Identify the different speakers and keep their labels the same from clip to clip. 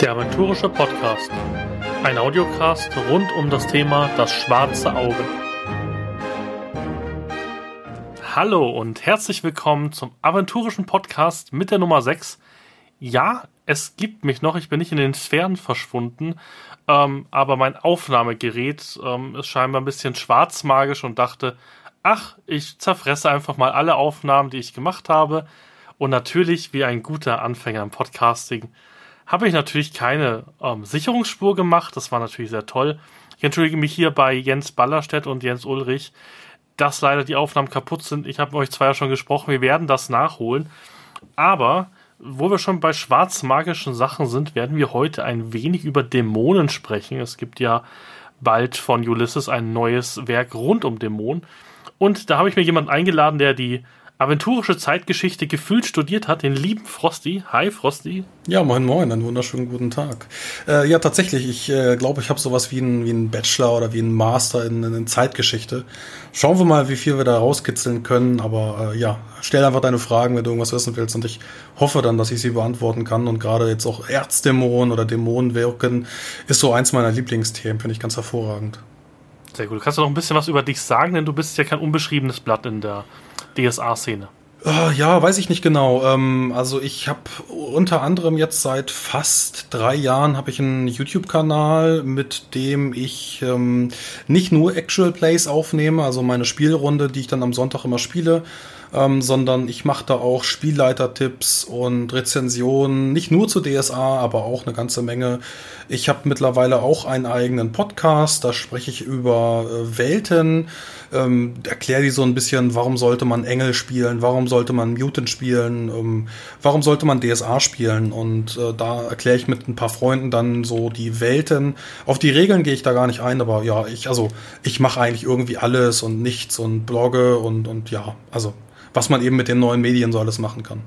Speaker 1: Der Aventurische Podcast. Ein Audiocast rund um das Thema Das schwarze Auge. Hallo und herzlich willkommen zum Aventurischen Podcast mit der Nummer 6. Ja, es gibt mich noch, ich bin nicht in den Sphären verschwunden, ähm, aber mein Aufnahmegerät ähm, ist scheinbar ein bisschen schwarzmagisch und dachte, ach, ich zerfresse einfach mal alle Aufnahmen, die ich gemacht habe. Und natürlich, wie ein guter Anfänger im Podcasting, habe ich natürlich keine ähm, Sicherungsspur gemacht. Das war natürlich sehr toll. Ich entschuldige mich hier bei Jens Ballerstedt und Jens Ulrich, dass leider die Aufnahmen kaputt sind. Ich habe euch zwar ja schon gesprochen, wir werden das nachholen. Aber wo wir schon bei schwarzmagischen Sachen sind, werden wir heute ein wenig über Dämonen sprechen. Es gibt ja bald von Ulysses ein neues Werk rund um Dämonen. Und da habe ich mir jemanden eingeladen, der die aventurische Zeitgeschichte gefühlt studiert hat, den lieben Frosty. Hi Frosty.
Speaker 2: Ja, moin moin, einen wunderschönen guten Tag. Äh, ja, tatsächlich, ich äh, glaube, ich habe sowas wie einen wie Bachelor oder wie einen Master in, in, Zeitgeschichte. Schauen wir mal, wie viel wir da rauskitzeln können, aber äh, ja, stell einfach deine Fragen, wenn du irgendwas wissen willst und ich hoffe dann, dass ich sie beantworten kann und gerade jetzt auch Erzdämonen oder Dämonen wirken ist so eins meiner Lieblingsthemen, finde ich ganz hervorragend.
Speaker 1: Sehr gut. Kannst du noch ein bisschen was über dich sagen, denn du bist ja kein unbeschriebenes Blatt in der DSA-Szene?
Speaker 2: Uh, ja, weiß ich nicht genau. Ähm, also ich habe unter anderem jetzt seit fast drei Jahren habe ich einen YouTube-Kanal, mit dem ich ähm, nicht nur Actual Plays aufnehme, also meine Spielrunde, die ich dann am Sonntag immer spiele, ähm, sondern ich mache da auch Spielleitertipps und Rezensionen, nicht nur zu DSA, aber auch eine ganze Menge. Ich habe mittlerweile auch einen eigenen Podcast, da spreche ich über äh, Welten, ähm, erkläre die so ein bisschen, warum sollte man Engel spielen, warum sollte man Mutant spielen, ähm, warum sollte man DSA spielen und äh, da erkläre ich mit ein paar Freunden dann so die Welten. Auf die Regeln gehe ich da gar nicht ein, aber ja, ich, also ich mache eigentlich irgendwie alles und nichts und blogge und, und ja, also was man eben mit den neuen Medien so alles machen kann.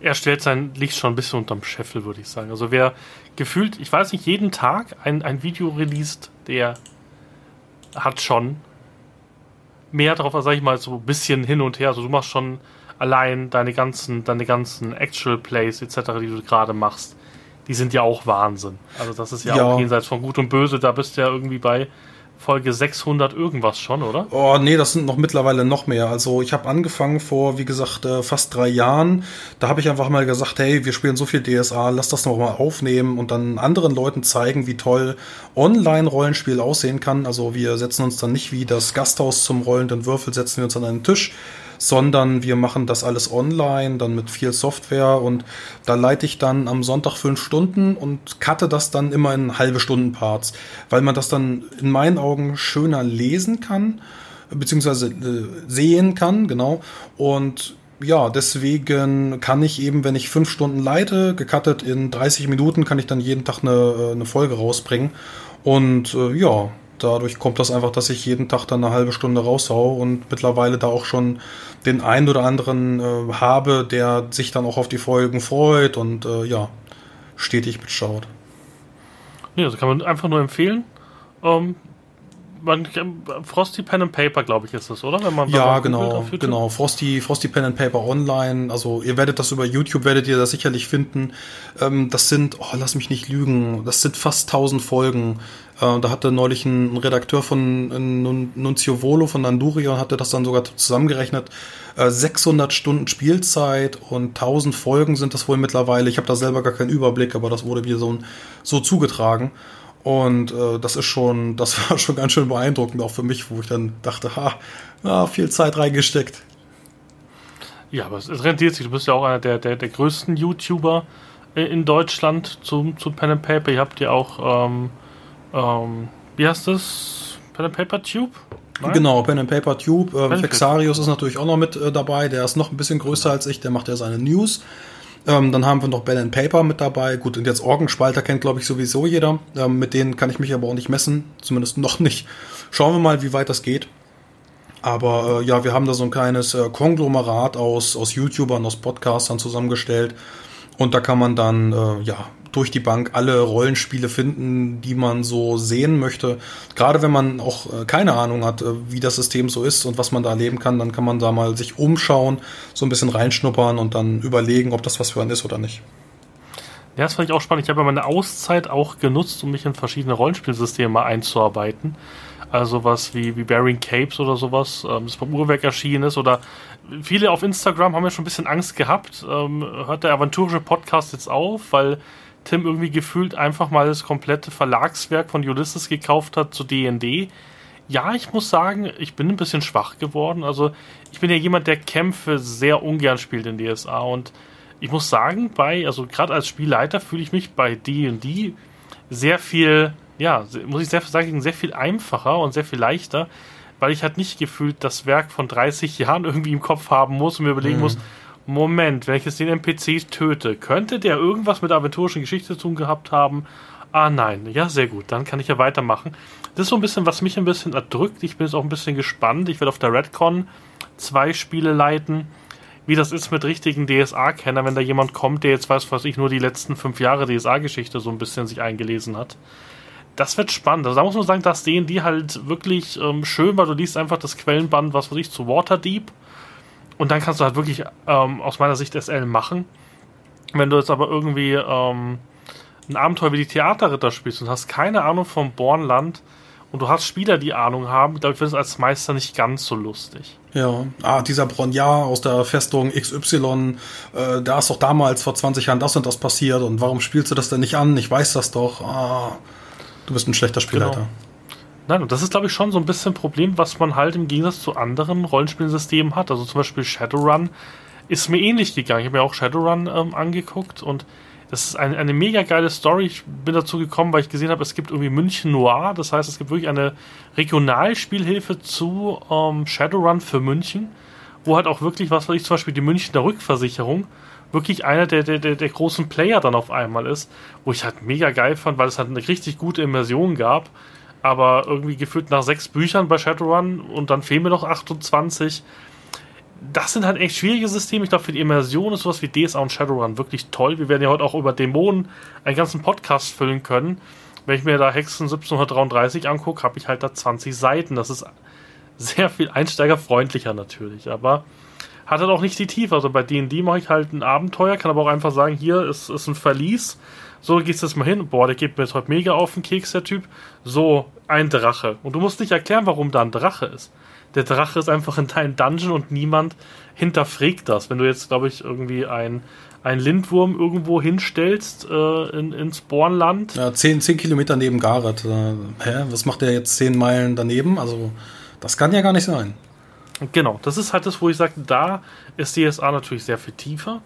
Speaker 1: Er stellt sein Licht schon ein bisschen unterm Scheffel, würde ich sagen. Also wer gefühlt, ich weiß nicht, jeden Tag ein, ein Video released, der hat schon mehr drauf, sag ich mal, so ein bisschen hin und her. Also du machst schon allein deine ganzen, deine ganzen Actual Plays etc., die du gerade machst, die sind ja auch Wahnsinn. Also das ist ja, ja, auch jenseits von Gut und Böse, da bist du ja irgendwie bei Folge 600 irgendwas schon, oder?
Speaker 2: Oh, nee, das sind noch mittlerweile noch mehr. Also ich habe angefangen vor, wie gesagt, äh, fast drei Jahren. Da habe ich einfach mal gesagt, hey, wir spielen so viel DSA, lass das noch mal aufnehmen und dann anderen Leuten zeigen, wie toll Online-Rollenspiel aussehen kann. Also wir setzen uns dann nicht wie das Gasthaus zum rollenden Würfel, setzen wir uns an einen Tisch, sondern wir machen das alles online, dann mit viel Software und da leite ich dann am Sonntag fünf Stunden und cutte das dann immer in halbe Stunden Parts, weil man das dann in meinen Augen schöner lesen kann, beziehungsweise äh, sehen kann, genau. Und ja, deswegen kann ich eben, wenn ich fünf Stunden leite, gecuttet in 30 Minuten, kann ich dann jeden Tag eine, äh, eine Folge rausbringen. Und äh, ja, dadurch kommt das einfach, dass ich jeden Tag dann eine halbe Stunde raushau und mittlerweile da auch schon den einen oder anderen äh, habe, der sich dann auch auf die Folgen freut und äh, ja, stetig mitschaut.
Speaker 1: Ja, das kann man einfach nur empfehlen. Ähm, man, Frosty Pen and Paper, glaube ich, ist das, oder?
Speaker 2: Wenn man, ja, genau, genau. Frosty, Frosty Pen and Paper online. Also ihr werdet das über YouTube, werdet ihr das sicherlich finden. Ähm, das sind, oh, lass mich nicht lügen, das sind fast 1000 Folgen. Äh, da hatte neulich ein, Redakteur von äh, Nunzio Volo von Nandurion, hatte das dann sogar zusammengerechnet. Äh, 600 Stunden Spielzeit und 1000 Folgen sind das wohl mittlerweile. Ich habe da selber gar keinen Überblick, aber das wurde mir so, so zugetragen. Und äh, das ist schon, das war schon ganz schön beeindruckend, auch für mich, wo ich dann dachte, ha, ja, viel Zeit reingesteckt.
Speaker 1: Ja, aber es, rentiert sich. Du bist ja auch einer der, der, der größten YouTuber in Deutschland zum, zum Pen and Paper. Ihr habt ja auch, ähm, ähm, wie heißt das? Pen and Paper Tube?
Speaker 2: Nein? Genau, Pen and Paper Tube. Ähm, Fexarius ist natürlich auch noch mit äh, dabei. Der ist noch ein bisschen größer als ich. Der macht ja seine News. Ähm, dann haben wir noch Ben Paper mit dabei. Gut, und jetzt Orgenspalter kennt, glaube ich, sowieso jeder. Ähm, mit denen kann ich mich aber auch nicht messen. Zumindest noch nicht. Schauen wir mal, wie weit das geht. Aber äh, ja, wir haben da so ein kleines äh, Konglomerat aus, aus YouTubern, aus Podcastern zusammengestellt. Und da kann man dann äh, ja durch die Bank alle Rollenspiele finden, die man so sehen möchte. Gerade wenn man auch äh, keine Ahnung hat, äh, wie das System so ist und was man da erleben kann, dann kann man da mal sich umschauen, so ein bisschen reinschnuppern und dann überlegen, ob das was für einen ist oder nicht.
Speaker 1: Ja, das fand ich auch spannend. Ich habe ja meine Auszeit auch genutzt, um mich in verschiedene Rollenspielsysteme einzuarbeiten. Also was wie, wie Bearing Capes oder sowas, ähm, das beim Uhrwerk erschienen ist. Oder viele auf Instagram haben ja schon ein bisschen Angst gehabt. Ähm, hört der aventurische Podcast jetzt auf, weil Tim irgendwie gefühlt einfach mal das komplette Verlagswerk von Ulysses gekauft hat zu D&D. Ja, ich muss sagen, ich bin ein bisschen schwach geworden. Also ich bin ja jemand, der Kämpfe sehr ungern spielt in DSA und ich muss sagen, bei, also gerade als Spielleiter fühle ich mich bei D&D sehr viel, ja, muss ich sehr sagen, sehr viel einfacher und sehr viel leichter, weil ich halt nicht gefühlt das Werk von 30 Jahren irgendwie im Kopf haben muss und mir überlegen mhm. muss, Moment, wenn ich jetzt den NPC töte, könnte der irgendwas mit der aventurischen Geschichte zu tun gehabt haben? Ah nein, ja, sehr gut, dann kann ich ja weitermachen. Das ist so ein bisschen, was mich ein bisschen erdrückt. Ich bin jetzt auch ein bisschen gespannt. Ich werde auf der Redcon zwei Spiele leiten. Wie das ist mit richtigen DSA-Kenner, wenn da jemand kommt, der jetzt weiß, was ich nur die letzten fünf Jahre DSA-Geschichte so ein bisschen sich eingelesen hat. Das wird spannend. Also da muss man sagen, dass D&D halt wirklich ähm, schön, weil du liest einfach das Quellenband, was weiß ich, zu Waterdeep und dann kannst du halt wirklich ähm, aus meiner Sicht SL machen. Wenn du jetzt aber irgendwie ähm, ein Abenteuer wie die Theaterritter spielst und hast keine Ahnung vom Bornland und du hast Spieler, die Ahnung haben, glaube ich, wird es als Meister nicht ganz so lustig.
Speaker 2: Ja, ah, dieser Bronjar aus der Festung XY, äh, da ist doch damals vor 20 Jahren das und das passiert und warum spielst du das denn nicht an? Ich weiß das doch. Ah, du bist ein schlechter Spielleiter. Genau.
Speaker 1: Nein, und das ist, glaube ich, schon so ein bisschen ein Problem, was man halt im Gegensatz zu anderen Rollenspielsystemen hat. Also zum Beispiel Shadowrun ist mir ähnlich gegangen. Ich habe mir auch Shadowrun ähm, angeguckt und das ist eine, eine mega geile Story. Ich bin dazu gekommen, weil ich gesehen habe, es gibt irgendwie München Noir. Das heißt, es gibt wirklich eine Regionalspielhilfe zu ähm, Shadowrun für München, wo halt auch wirklich, was weiß ich, zum Beispiel die Münchner Rückversicherung wirklich einer der, der, der großen Player dann auf einmal ist, wo ich halt mega geil fand, weil es halt eine richtig gute Immersion gab aber irgendwie gefühlt nach sechs Büchern bei Shadowrun und dann fehlen mir noch 28. Das sind halt echt schwierige Systeme. Ich glaube, für die Immersion ist sowas wie DSA und Shadowrun wirklich toll. Wir werden ja heute auch über Dämonen einen ganzen Podcast füllen können. Wenn ich mir da Hexen 1733 angucke, habe ich halt da 20 Seiten. Das ist sehr viel einsteigerfreundlicher natürlich, aber hat halt auch nicht die Tiefe. Also bei D&D mache ich halt ein Abenteuer, kann aber auch einfach sagen, hier ist, ist ein Verlies so, gehst jetzt mal hin. Boah, der geht mir jetzt heute mega auf den Keks, der Typ. So, ein Drache. Und du musst nicht erklären, warum da ein Drache ist. Der Drache ist einfach in deinem Dungeon und niemand hinterfragt das. Wenn du jetzt, glaube ich, irgendwie ein, ein Lindwurm irgendwo hinstellst äh, in, ins Bornland.
Speaker 2: Ja, 10, 10 Kilometer neben Gareth. Äh, hä? Was macht der jetzt 10 Meilen daneben? Also, das kann ja gar nicht sein.
Speaker 1: Genau, das ist halt das, wo ich sage, da ist DSA natürlich sehr viel tiefer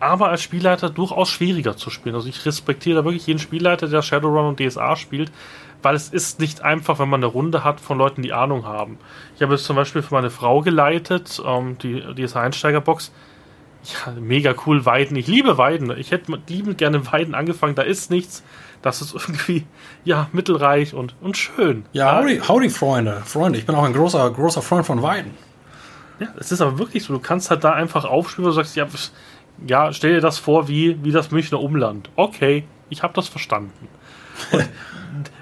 Speaker 1: aber als Spielleiter durchaus schwieriger zu spielen. Also ich respektiere da wirklich jeden Spielleiter, der Shadowrun und DSA spielt, weil es ist nicht einfach, wenn man eine Runde hat von Leuten, die Ahnung haben. Ich habe es zum Beispiel für meine Frau geleitet, ähm, die DSA-Einsteigerbox. Ja, mega cool, Weiden. Ich liebe Weiden. Ich hätte liebend gerne Weiden angefangen. Da ist nichts. Das ist irgendwie, ja, mittelreich und, und schön.
Speaker 2: Ja, howdy, howdy, Freunde. Freunde, ich bin auch ein großer, großer Freund von Weiden.
Speaker 1: Ja, es ist aber wirklich so. Du kannst halt da einfach aufspielen, und sagst, ja, ja, stell dir das vor wie, wie das Münchner Umland. Okay, ich habe das verstanden.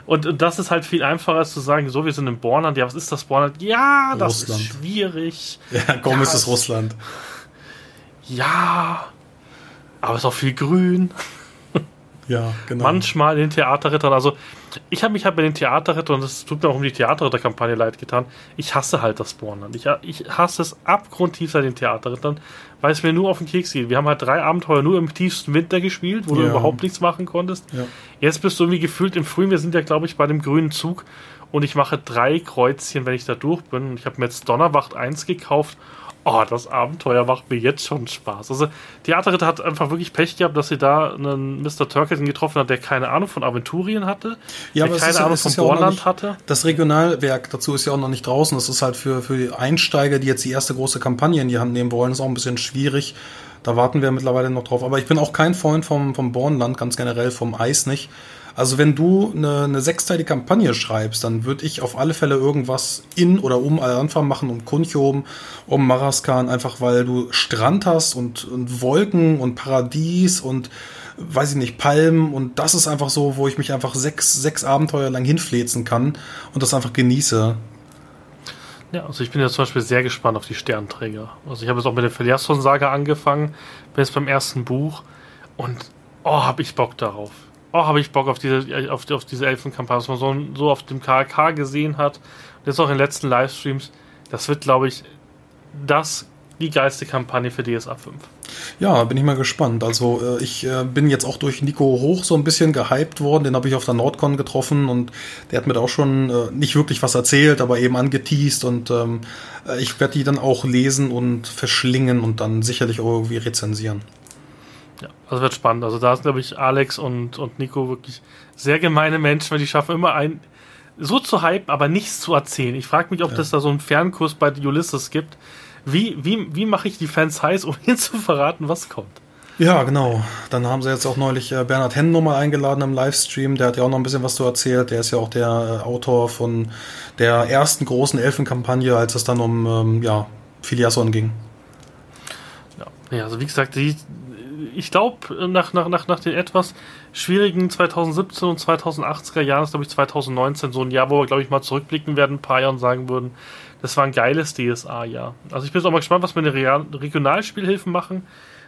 Speaker 1: Und, und, das ist halt viel einfacher als zu sagen, so, wir sind im Bornland. Ja, was ist das Bornland? Ja, das Russland. ist schwierig.
Speaker 2: Ja, komm, ja, ist es Russland.
Speaker 1: Ja, aber es ist auch viel grün.
Speaker 2: Ja, genau.
Speaker 1: Manchmal in den Theaterrittern, also ich habe mich halt bei den Theaterrittern, und es tut mir auch um die Theaterritterkampagne leid getan, ich hasse halt das Bornland. Ich, ich hasse es abgrundtief seit den Theaterrittern, weil es mir nur auf den Keks geht. Wir haben halt drei Abenteuer nur im tiefsten Winter gespielt, wo ja. du überhaupt nichts machen konntest. Ja. Jetzt bist du irgendwie gefühlt im Frühjahr, wir sind ja glaube ich bei dem grünen Zug und ich mache drei Kreuzchen, wenn ich da durch bin. Und ich habe mir jetzt Donnerwacht 1 gekauft oh, das Abenteuer macht mir jetzt schon Spaß. Also, Theaterritter hat einfach wirklich Pech gehabt, dass sie da einen Mr. Turkington getroffen hat, der keine Ahnung von Aventurien hatte,
Speaker 2: ja, der keine Ahnung von Borland hatte. Das Regionalwerk dazu ist ja auch noch nicht draußen. Das ist halt für, für die Einsteiger, die jetzt die erste große Kampagne in die Hand nehmen wollen, ist auch ein bisschen schwierig. Da warten wir mittlerweile noch drauf. Aber ich bin auch kein Freund vom, vom Bornland, ganz generell vom Eis nicht. Also wenn du eine, eine sechsteilige Kampagne schreibst, dann würde ich auf alle Fälle irgendwas in oder um Al-Anfang machen, um Kunchom, um Maraskan, einfach weil du Strand hast und, und Wolken und Paradies und weiß ich nicht, Palmen und das ist einfach so, wo ich mich einfach sechs, sechs Abenteuer lang hinflezen kann und das einfach genieße.
Speaker 1: Ja, also ich bin ja zum Beispiel sehr gespannt auf die Sternträger. Also ich habe jetzt auch mit der Filiasson-Saga angefangen, bin jetzt beim ersten Buch und oh, hab ich Bock darauf. Oh, habe ich Bock auf diese, auf, auf diese Elfenkampagne, was man so, so auf dem KK gesehen hat. Und jetzt auch in den letzten Livestreams. Das wird, glaube ich, das die geilste Kampagne für DSA 5.
Speaker 2: Ja, bin ich mal gespannt. Also äh, ich äh, bin jetzt auch durch Nico Hoch so ein bisschen gehypt worden. Den habe ich auf der Nordcon getroffen und der hat mir da auch schon äh, nicht wirklich was erzählt, aber eben angeteased und ähm, äh, ich werde die dann auch lesen und verschlingen und dann sicherlich auch irgendwie rezensieren.
Speaker 1: Ja, also wird spannend. Also da sind, glaube ich, Alex und, und Nico wirklich sehr gemeine Menschen, weil die schaffen immer ein so zu hypen, aber nichts zu erzählen. Ich frage mich, ob ja. das da so einen Fernkurs bei Ulysses gibt, wie, wie, wie mache ich die Fans heiß, um ihnen zu verraten, was kommt?
Speaker 2: Ja, genau. Dann haben sie jetzt auch neulich äh, Bernhard Henn nochmal eingeladen im Livestream. Der hat ja auch noch ein bisschen was zu erzählt. Der ist ja auch der äh, Autor von der ersten großen Elfenkampagne, als es dann um ähm, ja, Filiasson ging.
Speaker 1: Ja, also wie gesagt, die, ich glaube, nach, nach, nach, nach den etwas schwierigen 2017 und 2080er Jahren ist, glaube ich, 2019 so ein Jahr, wo wir, glaube ich, mal zurückblicken werden, ein paar Jahre und sagen würden, das war ein geiles DSA-Jahr. Also ich bin jetzt auch mal gespannt, was wir in den Regionalspielhilfen machen.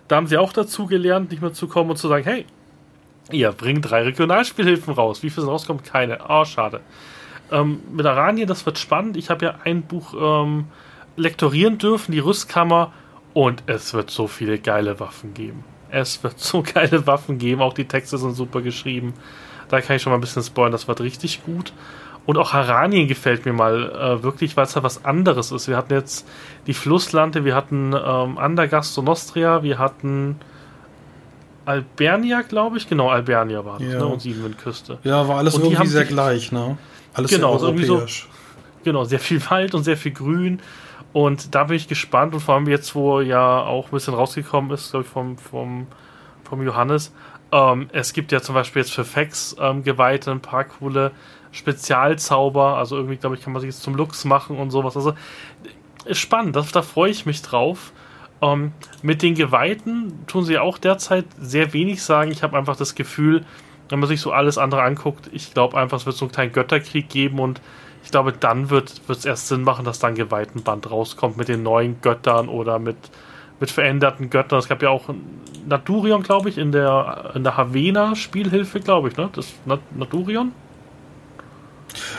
Speaker 1: Da haben sie auch dazu gelernt, nicht mehr zu kommen und zu sagen, hey, ihr bringt drei Regionalspielhilfen raus. Wie viel rauskommt? Keine. Oh, schade. Ähm, mit Aranien, das wird spannend. Ich habe ja ein Buch ähm, lektorieren dürfen, die Rüstkammer, und es wird so viele geile Waffen geben. Es wird so geile Waffen geben. Auch die Texte sind super geschrieben. Da kann ich schon mal ein bisschen spoilern. Das wird richtig gut. Und auch Haranien gefällt mir mal äh, wirklich, weil es halt was anderes ist. Wir hatten jetzt die Flusslande, wir hatten ähm, Andergast und Nostria, wir hatten Albernia, glaube ich. Genau, Albernia war das,
Speaker 2: ja.
Speaker 1: ne? Und Siebenwindküste.
Speaker 2: Ja, war alles und irgendwie sehr gleich, ne? Alles
Speaker 1: genau, sehr europäisch. So, genau, sehr viel Wald und sehr viel Grün. Und da bin ich gespannt und vor allem jetzt, wo ja auch ein bisschen rausgekommen ist, glaube ich, vom, vom, vom Johannes. Ähm, es gibt ja zum Beispiel jetzt für Fax ähm, geweihte ein paar coole Spezialzauber. Also irgendwie, glaube ich, kann man sich jetzt zum Lux machen und sowas. Also ist spannend, das, da freue ich mich drauf. Ähm, mit den Geweihten tun sie auch derzeit sehr wenig sagen. Ich habe einfach das Gefühl, wenn man sich so alles andere anguckt, ich glaube einfach, es wird so einen kleinen Götterkrieg geben und ich glaube, dann wird es erst Sinn machen, dass dann Geweihtenband rauskommt mit den neuen Göttern oder mit, mit veränderten Göttern. Es gab ja auch Naturion, glaube ich, in der, in der Havena-Spielhilfe, glaube ich, ne? Das Nat Naturion?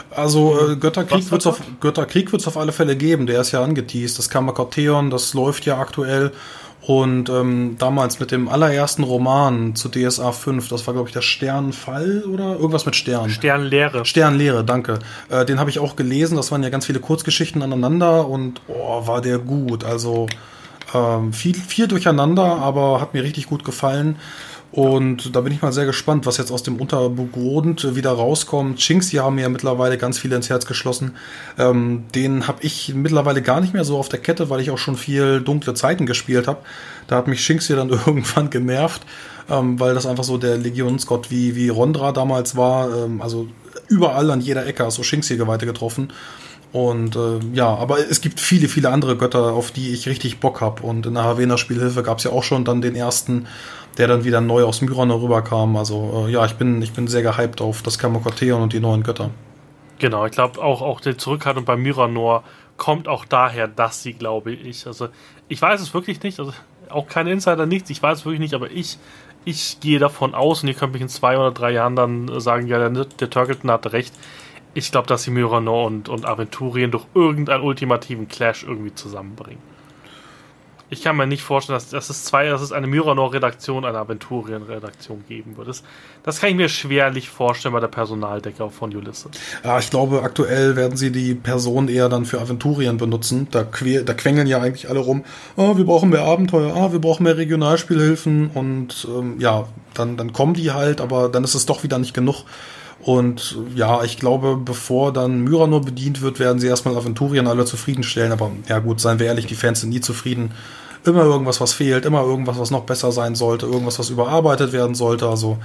Speaker 2: Also äh, Götterkrieg wird es auf, Götterkrieg wird's auf alle Fälle geben, der ist ja angeteased. Das Kammerkorteon, das läuft ja aktuell. Und ähm, damals mit dem allerersten Roman zu DSA 5, das war, glaube ich, der Sternfall oder irgendwas mit Stern.
Speaker 1: Sternlehre.
Speaker 2: Sternlehre, danke. Äh, den habe ich auch gelesen, das waren ja ganz viele Kurzgeschichten aneinander und oh, war der gut. Also ähm, viel, viel durcheinander, aber hat mir richtig gut gefallen. Und da bin ich mal sehr gespannt, was jetzt aus dem Untergrund wieder rauskommt. Chinks, die haben mir ja mittlerweile ganz viele ins Herz geschlossen. Ähm, den habe ich mittlerweile gar nicht mehr so auf der Kette, weil ich auch schon viel dunkle Zeiten gespielt habe. Da hat mich Chinks hier dann irgendwann genervt, ähm, weil das einfach so der Legionsgott wie, wie Rondra damals war. Ähm, also überall an jeder Ecke hast du Chinks hier Geweihte getroffen. Und äh, ja, aber es gibt viele, viele andere Götter, auf die ich richtig Bock habe. Und in der Havena Spielhilfe gab es ja auch schon dann den ersten der dann wieder neu aus Myron rüberkam. Also äh, ja, ich bin, ich bin sehr gehypt auf das Kamokoteon und die neuen Götter.
Speaker 1: Genau, ich glaube auch, auch die Zurückhaltung bei Myranor kommt auch daher, dass sie, glaube ich, also ich weiß es wirklich nicht, also auch keine Insider, nichts, ich weiß es wirklich nicht, aber ich, ich gehe davon aus, und ihr könnt mich in zwei oder drei Jahren dann sagen, ja, der, der Turkleton hatte recht. Ich glaube, dass sie Myranor und, und Aventurien durch irgendeinen ultimativen Clash irgendwie zusammenbringen. Ich kann mir nicht vorstellen, dass, dass es zwei, dass es eine Myranor-Redaktion, eine Aventurien-Redaktion geben wird. Das, das kann ich mir schwerlich vorstellen bei der Personaldecker von Ulysses.
Speaker 2: Ja, ich glaube, aktuell werden sie die Person eher dann für Aventurien benutzen. Da, que da quengeln ja eigentlich alle rum. Oh, wir brauchen mehr Abenteuer, ah, wir brauchen mehr Regionalspielhilfen und ähm, ja, dann, dann kommen die halt, aber dann ist es doch wieder nicht genug. Und ja, ich glaube, bevor dann Myranor bedient wird, werden sie erstmal Aventurien alle zufriedenstellen. Aber ja gut, seien wir ehrlich, die Fans sind nie zufrieden immer irgendwas, was fehlt, immer irgendwas, was noch besser sein sollte, irgendwas, was überarbeitet werden sollte. Also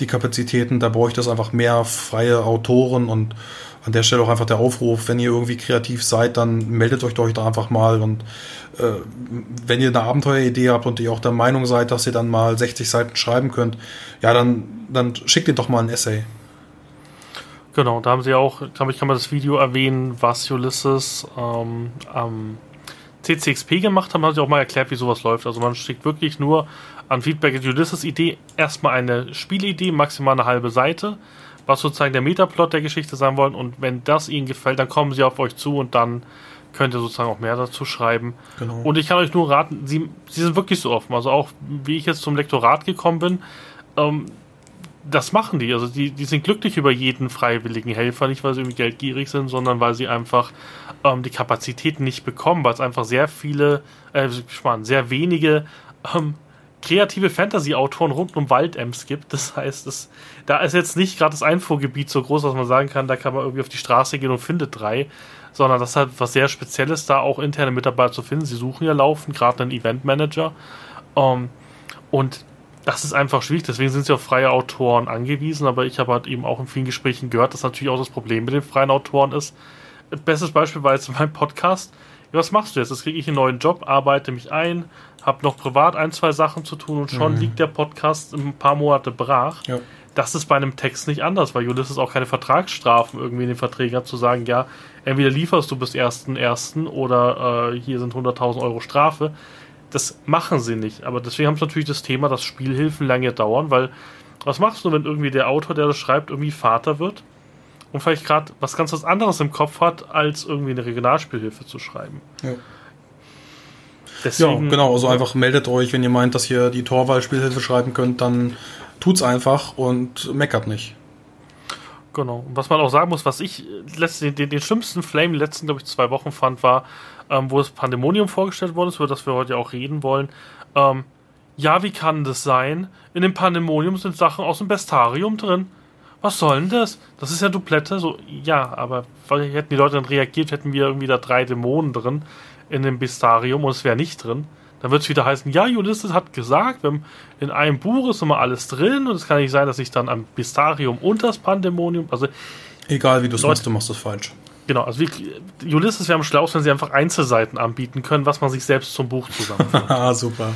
Speaker 2: die Kapazitäten, da bräuchte es einfach mehr freie Autoren und an der Stelle auch einfach der Aufruf, wenn ihr irgendwie kreativ seid, dann meldet euch doch da einfach mal und äh, wenn ihr eine Abenteueridee habt und ihr auch der Meinung seid, dass ihr dann mal 60 Seiten schreiben könnt, ja, dann, dann schickt ihr doch mal ein Essay.
Speaker 1: Genau, da haben sie auch, glaube ich, kann man das Video erwähnen, was Ulysses ähm, am CCXP gemacht haben, haben sie auch mal erklärt, wie sowas läuft. Also man schickt wirklich nur an Feedback Ulysses Idee erstmal eine Spielidee, maximal eine halbe Seite, was sozusagen der Metaplot der Geschichte sein wollen. Und wenn das ihnen gefällt, dann kommen sie auf euch zu und dann könnt ihr sozusagen auch mehr dazu schreiben. Genau. Und ich kann euch nur raten, sie, sie sind wirklich so offen. Also auch wie ich jetzt zum Lektorat gekommen bin, ähm, das machen die. Also die, die sind glücklich über jeden freiwilligen Helfer, nicht weil sie irgendwie geldgierig sind, sondern weil sie einfach ähm, die Kapazitäten nicht bekommen, weil es einfach sehr viele, äh, sehr wenige ähm, kreative Fantasy-Autoren rund um Waldems gibt. Das heißt, es, da ist jetzt nicht gerade das Einfuhrgebiet so groß, dass man sagen kann, da kann man irgendwie auf die Straße gehen und findet drei, sondern das ist halt was sehr Spezielles, da auch interne Mitarbeiter zu finden. Sie suchen ja laufend gerade einen Event-Manager. Ähm, und das ist einfach schwierig, deswegen sind sie auf freie Autoren angewiesen, aber ich habe halt eben auch in vielen Gesprächen gehört, dass natürlich auch das Problem mit den freien Autoren ist. Bestes Beispiel war jetzt mein Podcast. Was machst du jetzt? Jetzt kriege ich einen neuen Job, arbeite mich ein, habe noch privat ein, zwei Sachen zu tun und schon mhm. liegt der Podcast ein paar Monate brach. Ja. Das ist bei einem Text nicht anders, weil Ulysses auch keine Vertragsstrafen irgendwie in den Verträgen hat, zu sagen, ja, entweder lieferst du bis 1.1. oder äh, hier sind 100.000 Euro Strafe das machen sie nicht. Aber deswegen haben sie natürlich das Thema, dass Spielhilfen lange dauern, weil was machst du, wenn irgendwie der Autor, der das schreibt, irgendwie Vater wird und vielleicht gerade was ganz was anderes im Kopf hat, als irgendwie eine Regionalspielhilfe zu schreiben?
Speaker 2: Ja. Deswegen, ja, genau. Also einfach meldet euch, wenn ihr meint, dass ihr die Torwahl-Spielhilfe schreiben könnt, dann tut's einfach und meckert nicht.
Speaker 1: Genau. Und was man auch sagen muss, was ich letzten, den, den schlimmsten Flame letzten, glaube ich, zwei Wochen fand, war, ähm, wo das Pandemonium vorgestellt worden ist, über das wir heute auch reden wollen. Ähm, ja, wie kann das sein? In dem Pandemonium sind Sachen aus dem Bestarium drin. Was soll denn das? Das ist ja Duplette. So, ja, aber hätten die Leute dann reagiert, hätten wir irgendwie da drei Dämonen drin in dem Bestarium und es wäre nicht drin. Dann wird es wieder heißen, ja, Ulysses hat gesagt, in einem Buch ist immer alles drin und es kann nicht sein, dass ich dann am Bestarium und das Pandemonium, also
Speaker 2: Egal wie du es machst, du machst es falsch.
Speaker 1: Genau, also wie, Ulysses wäre am schlausten, wenn sie einfach Einzelseiten anbieten können, was man sich selbst zum Buch zusammenführt.
Speaker 2: ah, super.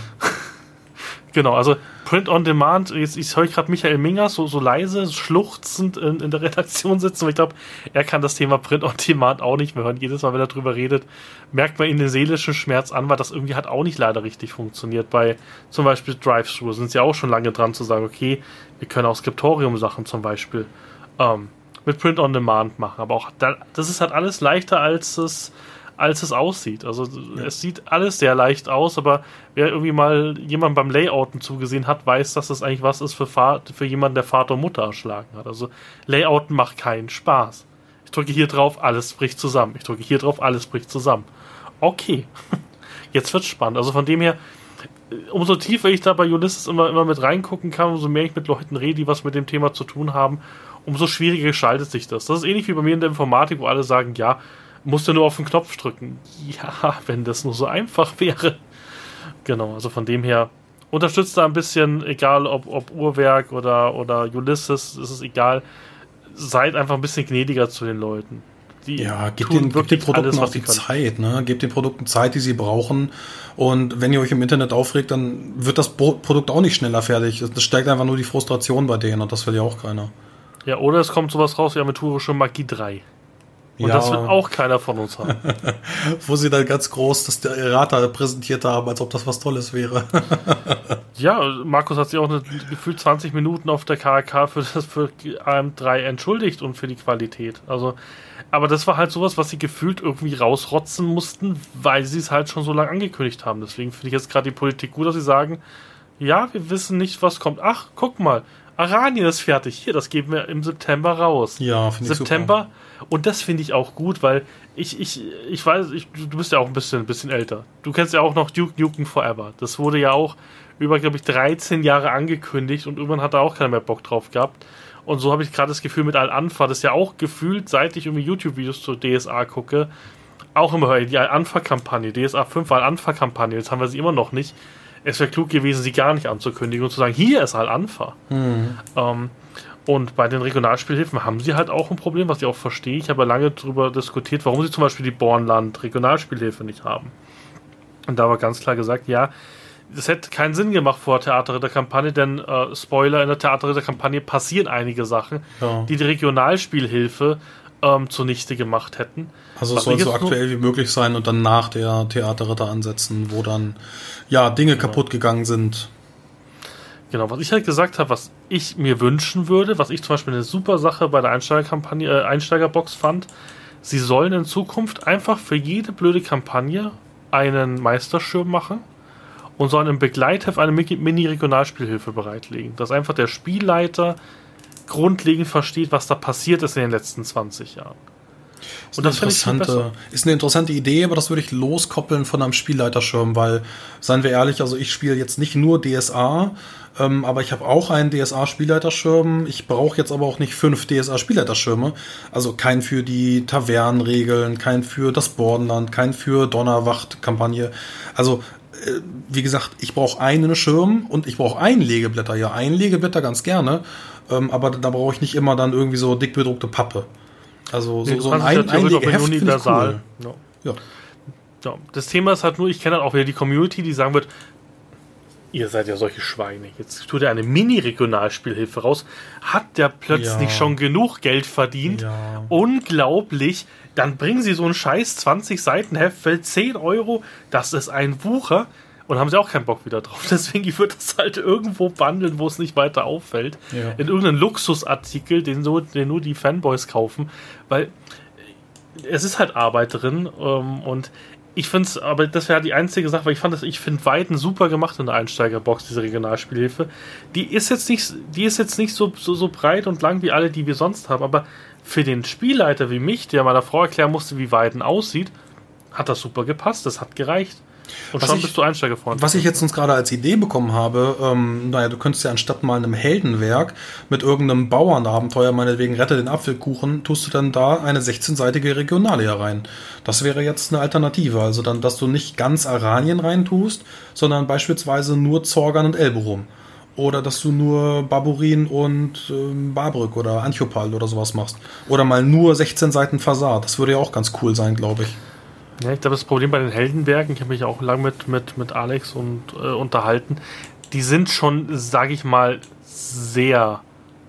Speaker 1: genau, also Print on Demand, jetzt ich höre gerade Michael Mingers so, so leise, schluchzend in, in der Redaktion sitzen, und ich glaube, er kann das Thema Print on Demand auch nicht mehr hören. Jedes Mal, wenn er drüber redet, merkt man ihn den seelischen Schmerz an, weil das irgendwie hat auch nicht leider richtig funktioniert. Bei zum Beispiel Drive-Thru sind sie auch schon lange dran zu sagen, okay, wir können auch Skriptorium-Sachen zum Beispiel ähm, mit Print on Demand machen. Aber auch da, das ist halt alles leichter, als es, als es aussieht. Also ja. es sieht alles sehr leicht aus, aber wer irgendwie mal jemand beim Layouten zugesehen hat, weiß, dass das eigentlich was ist für, für jemanden, der Vater und Mutter erschlagen hat. Also Layouten macht keinen Spaß. Ich drücke hier drauf, alles bricht zusammen. Ich drücke hier drauf, alles bricht zusammen. Okay, jetzt wird's spannend. Also von dem her, umso tiefer ich da bei Ulysses immer, immer mit reingucken kann, umso mehr ich mit Leuten rede, die was mit dem Thema zu tun haben, umso schwieriger gestaltet sich das. Das ist ähnlich wie bei mir in der Informatik, wo alle sagen, ja, musst du nur auf den Knopf drücken. Ja, wenn das nur so einfach wäre. Genau, also von dem her unterstützt da ein bisschen, egal ob, ob Uhrwerk oder, oder Ulysses, ist es egal. Seid einfach ein bisschen gnädiger zu den Leuten.
Speaker 2: Die ja, gebt den, gebt den Produkten alles, auch die Zeit, ne? Gebt den Produkten Zeit, die sie brauchen. Und wenn ihr euch im Internet aufregt, dann wird das Produkt auch nicht schneller fertig. Das steigt einfach nur die Frustration bei denen und das will ja auch keiner.
Speaker 1: Ja, oder es kommt sowas raus wie aventurische Magie 3. Und ja, das wird auch keiner von uns haben.
Speaker 2: Wo sie dann ganz groß das Errata präsentiert haben, als ob das was Tolles wäre.
Speaker 1: ja, Markus hat sich auch eine, gefühlt 20 Minuten auf der KK für das für AM3 entschuldigt und für die Qualität. Also, aber das war halt sowas, was sie gefühlt irgendwie rausrotzen mussten, weil sie es halt schon so lange angekündigt haben. Deswegen finde ich jetzt gerade die Politik gut, dass sie sagen, ja, wir wissen nicht, was kommt. Ach, guck mal, Aranien ist fertig. Hier, das geben wir im September raus.
Speaker 2: Ja,
Speaker 1: finde ich September. Super. Und das finde ich auch gut, weil ich, ich, ich weiß, ich, du bist ja auch ein bisschen, ein bisschen älter. Du kennst ja auch noch Duke Nukem Forever. Das wurde ja auch über, glaube ich, 13 Jahre angekündigt und irgendwann hat da auch keiner mehr Bock drauf gehabt. Und so habe ich gerade das Gefühl mit Al-Anfa, das ja auch gefühlt, seit ich irgendwie YouTube-Videos zur DSA gucke, auch immer höre, die Al-Anfa-Kampagne, DSA 5 Al-Anfa-Kampagne, jetzt haben wir sie immer noch nicht es wäre klug gewesen, sie gar nicht anzukündigen und zu sagen, hier ist halt Anfa. Mhm. Ähm, und bei den Regionalspielhilfen haben sie halt auch ein Problem, was ich auch verstehe. Ich habe lange darüber diskutiert, warum sie zum Beispiel die Bornland Regionalspielhilfe nicht haben. Und da war ganz klar gesagt, ja, das hätte keinen Sinn gemacht vor Theater der Kampagne, denn äh, Spoiler, in der Theater der Kampagne passieren einige Sachen, ja. die die Regionalspielhilfe ähm, zunichte gemacht hätten.
Speaker 2: Also es soll so aktuell wie möglich sein und dann nach der Theaterritter ansetzen, wo dann ja Dinge genau. kaputt gegangen sind.
Speaker 1: Genau, was ich halt gesagt habe, was ich mir wünschen würde, was ich zum Beispiel eine super Sache bei der Einsteigerkampagne, äh, Einsteigerbox fand, sie sollen in Zukunft einfach für jede blöde Kampagne einen Meisterschirm machen und sollen im Begleitheft eine Mini-Regionalspielhilfe bereitlegen. Dass einfach der Spielleiter grundlegend versteht, was da passiert ist in den letzten 20 Jahren.
Speaker 2: Ist und das interessante, ist eine interessante Idee, aber das würde ich loskoppeln von einem Spielleiterschirm, weil, seien wir ehrlich, also ich spiele jetzt nicht nur DSA, ähm, aber ich habe auch einen DSA-Spielleiterschirm. Ich brauche jetzt aber auch nicht fünf DSA-Spielleiterschirme. Also keinen für die Tavernenregeln, keinen für das Bordenland, keinen für Donnerwacht-Kampagne. Also äh, wie gesagt, ich brauche einen Schirm und ich brauche Einlegeblätter. Ja, Einlegeblätter ganz gerne, ähm, aber da brauche ich nicht immer dann irgendwie so dick bedruckte Pappe. Also so,
Speaker 1: nee, so ein, ein Einlegeheft universal.
Speaker 2: Cool. Ja.
Speaker 1: ja. Das Thema ist halt nur, ich kenne halt auch wieder die Community, die sagen wird, ihr seid ja solche Schweine. Jetzt tut er eine Mini-Regionalspielhilfe raus. Hat der plötzlich ja. schon genug Geld verdient? Ja. Unglaublich. Dann bringen sie so ein scheiß 20 Seiten Heft für 10 Euro. Das ist ein Wucher. Und haben sie auch keinen Bock wieder drauf. Deswegen, ich würde das halt irgendwo bundeln, wo es nicht weiter auffällt. Ja. In irgendeinen Luxusartikel, den, so, den nur die Fanboys kaufen. Weil es ist halt Arbeit drin. Ähm, und ich finde es, aber das wäre die einzige Sache, weil ich fand das, ich finde Weiden super gemacht in der Einsteigerbox, diese Regionalspielhilfe. Die ist jetzt nicht, die ist jetzt nicht so, so, so breit und lang wie alle, die wir sonst haben, aber für den Spielleiter wie mich, der meiner Frau erklären musste, wie Weiden aussieht, hat das super gepasst, das hat gereicht.
Speaker 2: Und was schon ich, bist du Einsteigerfreund. Was ich jetzt uns gerade als Idee bekommen habe, ähm, naja, du könntest ja anstatt mal einem Heldenwerk mit irgendeinem Bauernabenteuer, meinetwegen rette den Apfelkuchen, tust du dann da eine 16-seitige Regionalia rein. Das wäre jetzt eine Alternative. Also dann, dass du nicht ganz Aranien reintust, sondern beispielsweise nur Zorgan und Elberum. Oder dass du nur Barburin und ähm, Barbrück oder Anchopal oder sowas machst. Oder mal nur 16 Seiten Fasad. Das würde ja auch ganz cool sein, glaube ich.
Speaker 1: Ja, ich glaube, das Problem bei den Heldenwerken, ich habe mich auch lange mit, mit, mit Alex und, äh, unterhalten, die sind schon, sage ich mal, sehr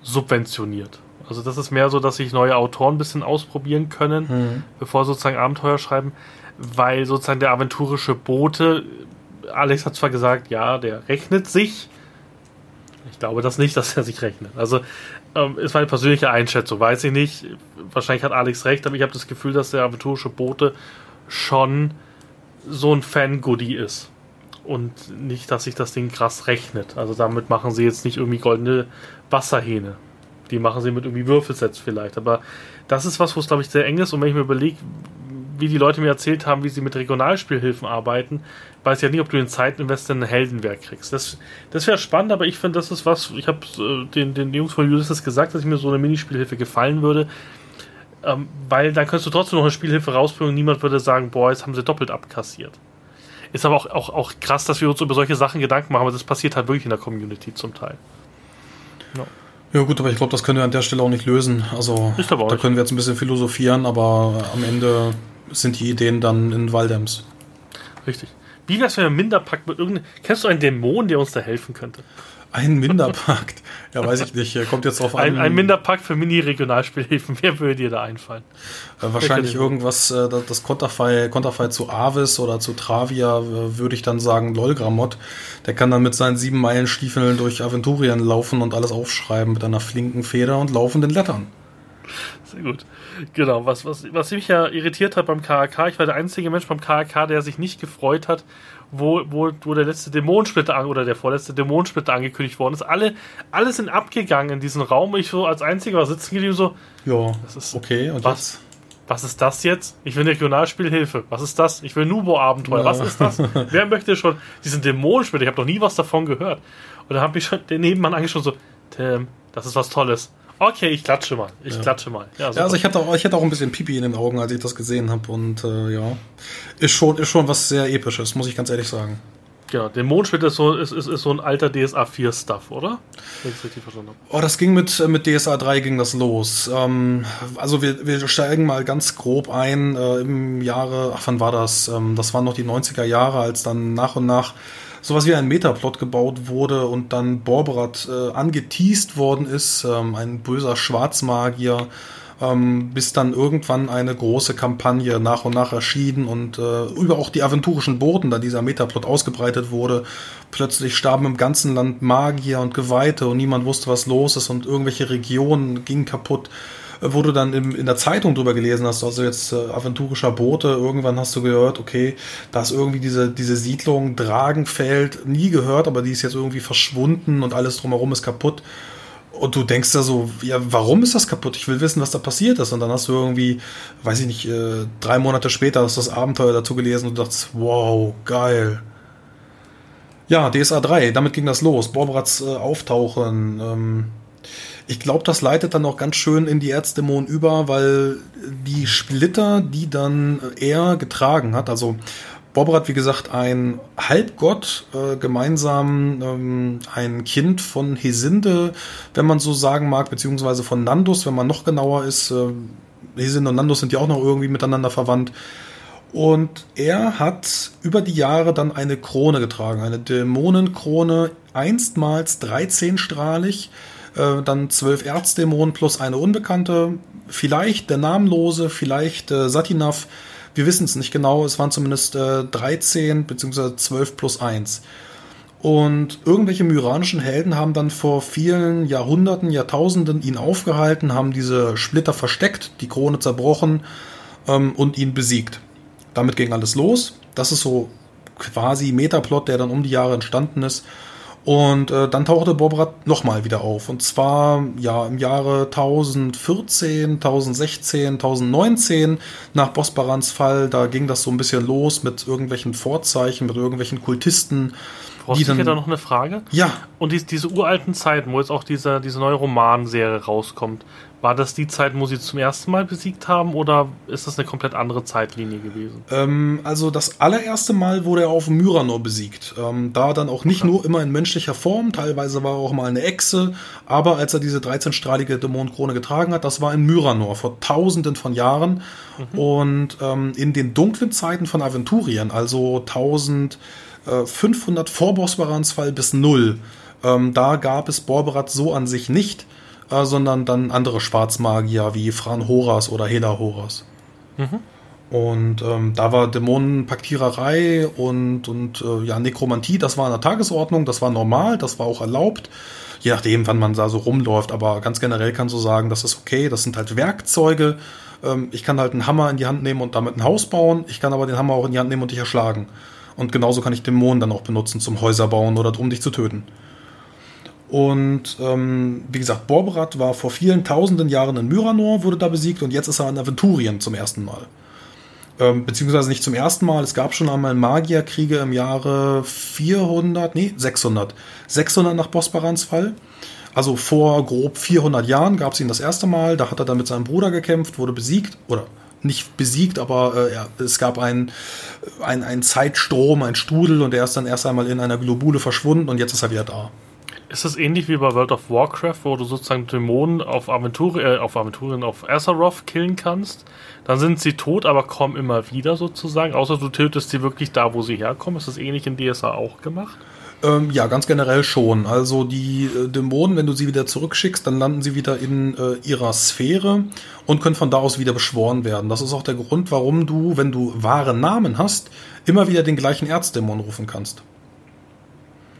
Speaker 1: subventioniert. Also das ist mehr so, dass sich neue Autoren ein bisschen ausprobieren können, mhm. bevor sozusagen Abenteuer schreiben, weil sozusagen der aventurische Bote, Alex hat zwar gesagt, ja, der rechnet sich. Ich glaube das nicht, dass er sich rechnet. Also ähm, ist meine persönliche Einschätzung, weiß ich nicht. Wahrscheinlich hat Alex recht, aber ich habe das Gefühl, dass der aventurische Bote schon so ein Fan-Goodie ist. Und nicht, dass sich das Ding krass rechnet. Also damit machen sie jetzt nicht irgendwie goldene Wasserhähne. Die machen sie mit irgendwie Würfelsets vielleicht. Aber das ist was, wo es, glaube ich, sehr eng ist. Und wenn ich mir überlege, wie die Leute mir erzählt haben, wie sie mit Regionalspielhilfen arbeiten, weiß ich ja nicht, ob du den Zeitinvest in ein Heldenwerk kriegst. Das, das wäre spannend, aber ich finde, das ist was, ich habe äh, den, den Jungs von Ulysses gesagt, dass ich mir so eine Minispielhilfe gefallen würde, ähm, weil dann könntest du trotzdem noch eine Spielhilfe rausbringen und niemand würde sagen, boah, jetzt haben sie doppelt abkassiert. Ist aber auch, auch, auch krass, dass wir uns über solche Sachen Gedanken machen, aber das passiert halt wirklich in der Community zum Teil.
Speaker 2: Ja. Ja gut, aber ich glaube, das können wir an der Stelle auch nicht lösen. Also da können wir jetzt ein bisschen philosophieren, aber am Ende sind die Ideen dann in Waldems.
Speaker 1: Richtig. Wie wär's, wenn wir Minderpakt mit irgendeinem. Kennst du einen Dämon, der uns da helfen könnte?
Speaker 2: Ein Minderpakt. Ja, weiß ich nicht. Kommt jetzt drauf
Speaker 1: an. Ein, ein Minderpakt für Mini-Regionalspielhilfen. Wer würde dir da einfallen?
Speaker 2: Äh, wahrscheinlich irgendwas, äh, das Konterfei, Konterfei zu Avis oder zu Travia, äh, würde ich dann sagen Lolgramot. Der kann dann mit seinen sieben Meilen Stiefeln durch Aventurien laufen und alles aufschreiben mit einer flinken Feder und laufenden Lettern.
Speaker 1: Sehr gut. Genau, was, was, was mich ja irritiert hat beim KAK, ich war der einzige Mensch beim KAK, der sich nicht gefreut hat, wo, wo, wo der letzte Dämonensplitter an, oder der vorletzte Dämonensplitter angekündigt worden ist. Alle, alle sind abgegangen in diesen Raum. Ich so als einziger war sitzen geblieben so.
Speaker 2: Ja, das ist okay.
Speaker 1: Und was? Jetzt? Was ist das jetzt? Ich will Regionalspielhilfe. Was ist das? Ich will Nubo-Abenteuer. Ja. Was ist das? Wer möchte schon diesen Dämonensplitter? Ich habe noch nie was davon gehört. Und da habe ich schon den Nebenmann angeschaut so, Tim, das ist was Tolles. Okay, ich klatsche mal. Ich ja. klatsche mal.
Speaker 2: Ja, ja, also ich hatte, auch, ich hatte auch ein bisschen Pipi in den Augen, als ich das gesehen habe. Und äh, ja, ist schon, ist schon was sehr Episches, muss ich ganz ehrlich sagen.
Speaker 1: Genau, der Mondschwert ist so, ist, ist, ist so ein alter DSA 4 Stuff, oder?
Speaker 2: Wenn ich es richtig verstanden habe. Oh, das ging mit, mit DSA 3 ging das los. Ähm, also wir, wir steigen mal ganz grob ein äh, im Jahre, ach wann war das? Ähm, das waren noch die 90er Jahre, als dann nach und nach sowas wie ein Metaplot gebaut wurde und dann Borberat äh, angeteased worden ist, ähm, ein böser Schwarzmagier, ähm, bis dann irgendwann eine große Kampagne nach und nach erschienen und äh, über auch die aventurischen Boden, da dieser Metaplot ausgebreitet wurde. Plötzlich starben im ganzen Land Magier und Geweihte und niemand wusste, was los ist und irgendwelche Regionen gingen kaputt wo du dann im, in der Zeitung drüber gelesen hast, also jetzt äh, aventurischer Boote, irgendwann hast du gehört, okay, da ist irgendwie diese, diese Siedlung Dragenfeld, nie gehört, aber die ist jetzt irgendwie verschwunden und alles drumherum ist kaputt. Und du denkst da so, ja, warum ist das kaputt? Ich will wissen, was da passiert ist. Und dann hast du irgendwie, weiß ich nicht, äh, drei Monate später hast du das Abenteuer dazu gelesen und dachtest, wow, geil. Ja, DSA 3, damit ging das los. Borbrats äh, Auftauchen. Ähm, ich glaube, das leitet dann auch ganz schön in die Erzdämonen über, weil die Splitter, die dann er getragen hat, also Borberat, wie gesagt, ein Halbgott, äh, gemeinsam ähm, ein Kind von Hesinde, wenn man so sagen mag, beziehungsweise von Nandus, wenn man noch genauer ist. Äh, Hesinde und Nandus sind ja auch noch irgendwie miteinander verwandt. Und er hat über die Jahre dann eine Krone getragen, eine Dämonenkrone, einstmals 13-strahlig, äh, dann zwölf Erzdämonen plus eine Unbekannte, vielleicht der Namenlose, vielleicht äh, Satinav, wir wissen es nicht genau, es waren zumindest äh, 13 bzw. 12 plus 1. Und irgendwelche myranischen Helden haben dann vor vielen Jahrhunderten, Jahrtausenden ihn aufgehalten, haben diese Splitter versteckt, die Krone zerbrochen ähm, und ihn besiegt. Damit ging alles los. Das ist so quasi Metaplot, der dann um die Jahre entstanden ist. Und äh, dann tauchte Bobrat nochmal wieder auf. Und zwar ja im Jahre 1014, 1016, 1019 nach Bosbarans Fall. Da ging das so ein bisschen los mit irgendwelchen Vorzeichen, mit irgendwelchen Kultisten.
Speaker 1: Brauchst du da noch eine Frage?
Speaker 2: Ja.
Speaker 1: Und die, diese uralten Zeiten, wo jetzt auch diese, diese neue Romanserie rauskommt, war das die Zeit, wo sie zum ersten Mal besiegt haben oder ist das eine komplett andere Zeitlinie gewesen?
Speaker 2: Ähm, also das allererste Mal wurde er auf Myranor besiegt. Ähm, da dann auch nicht okay. nur immer in menschlicher Form, teilweise war er auch mal eine Echse, aber als er diese 13-strahlige Dämonenkrone getragen hat, das war in Myranor vor tausenden von Jahren. Mhm. Und ähm, in den dunklen Zeiten von Aventurien, also 1500 vor Bosporans Fall bis null, ähm, da gab es Borberat so an sich nicht äh, sondern dann andere Schwarzmagier wie Fran Horas oder Hela Horas. Mhm. Und ähm, da war Dämonenpaktiererei und, und äh, ja, Nekromantie, das war an der Tagesordnung, das war normal, das war auch erlaubt. Je nachdem, wann man da so rumläuft, aber ganz generell kannst du sagen, das ist okay, das sind halt Werkzeuge. Ähm, ich kann halt einen Hammer in die Hand nehmen und damit ein Haus bauen, ich kann aber den Hammer auch in die Hand nehmen und dich erschlagen. Und genauso kann ich Dämonen dann auch benutzen zum Häuser bauen oder um dich zu töten. Und ähm, wie gesagt, Borberat war vor vielen tausenden Jahren in Myranor, wurde da besiegt und jetzt ist er in Aventurien zum ersten Mal. Ähm, beziehungsweise nicht zum ersten Mal, es gab schon einmal Magierkriege im Jahre 400, nee, 600. 600 nach Bosbarans Fall. Also vor grob 400 Jahren gab es ihn das erste Mal, da hat er dann mit seinem Bruder gekämpft, wurde besiegt, oder nicht besiegt, aber äh, ja, es gab einen ein Zeitstrom, ein Strudel und er ist dann erst einmal in einer Globule verschwunden und jetzt ist er wieder da.
Speaker 1: Ist das ähnlich wie bei World of Warcraft, wo du sozusagen Dämonen auf Aventurien, äh, auf Aventurien, auf Azeroth killen kannst? Dann sind sie tot, aber kommen immer wieder sozusagen, außer du tötest sie wirklich da, wo sie herkommen. Ist das ähnlich in DSA auch gemacht?
Speaker 2: Ähm, ja, ganz generell schon. Also die äh, Dämonen, wenn du sie wieder zurückschickst, dann landen sie wieder in äh, ihrer Sphäre und können von da aus wieder beschworen werden. Das ist auch der Grund, warum du, wenn du wahre Namen hast, immer wieder den gleichen Erzdämon rufen kannst.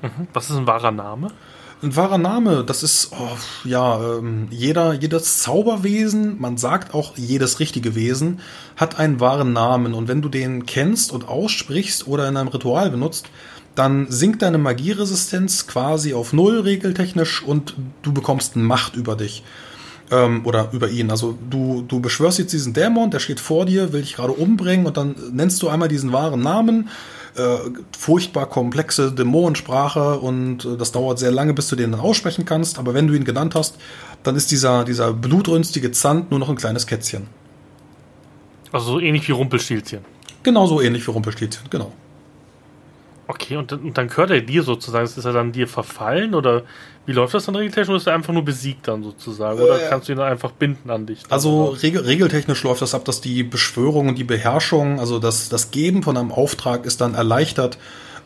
Speaker 1: Mhm. Was ist ein wahrer Name?
Speaker 2: Ein wahrer Name, das ist, oh, ja, ähm, jeder, jedes Zauberwesen, man sagt auch jedes richtige Wesen, hat einen wahren Namen. Und wenn du den kennst und aussprichst oder in einem Ritual benutzt, dann sinkt deine Magieresistenz quasi auf Null regeltechnisch und du bekommst Macht über dich. Ähm, oder über ihn. Also du, du beschwörst jetzt diesen Dämon, der steht vor dir, will dich gerade umbringen und dann nennst du einmal diesen wahren Namen furchtbar komplexe Dämonensprache und äh, das dauert sehr lange, bis du den dann aussprechen kannst. Aber wenn du ihn genannt hast, dann ist dieser, dieser blutrünstige Zand nur noch ein kleines Kätzchen.
Speaker 1: Also so ähnlich wie Rumpelstilzchen.
Speaker 2: Genau so ähnlich wie Rumpelstilzchen, genau.
Speaker 1: Okay, und, und dann gehört er dir sozusagen. Ist er dann dir verfallen oder wie läuft das dann regeltechnisch? Ist er einfach nur besiegt dann sozusagen? Oder äh, kannst du ihn dann einfach binden an dich?
Speaker 2: Also regel, regeltechnisch läuft das ab, dass die Beschwörung und die Beherrschung, also das, das Geben von einem Auftrag ist dann erleichtert,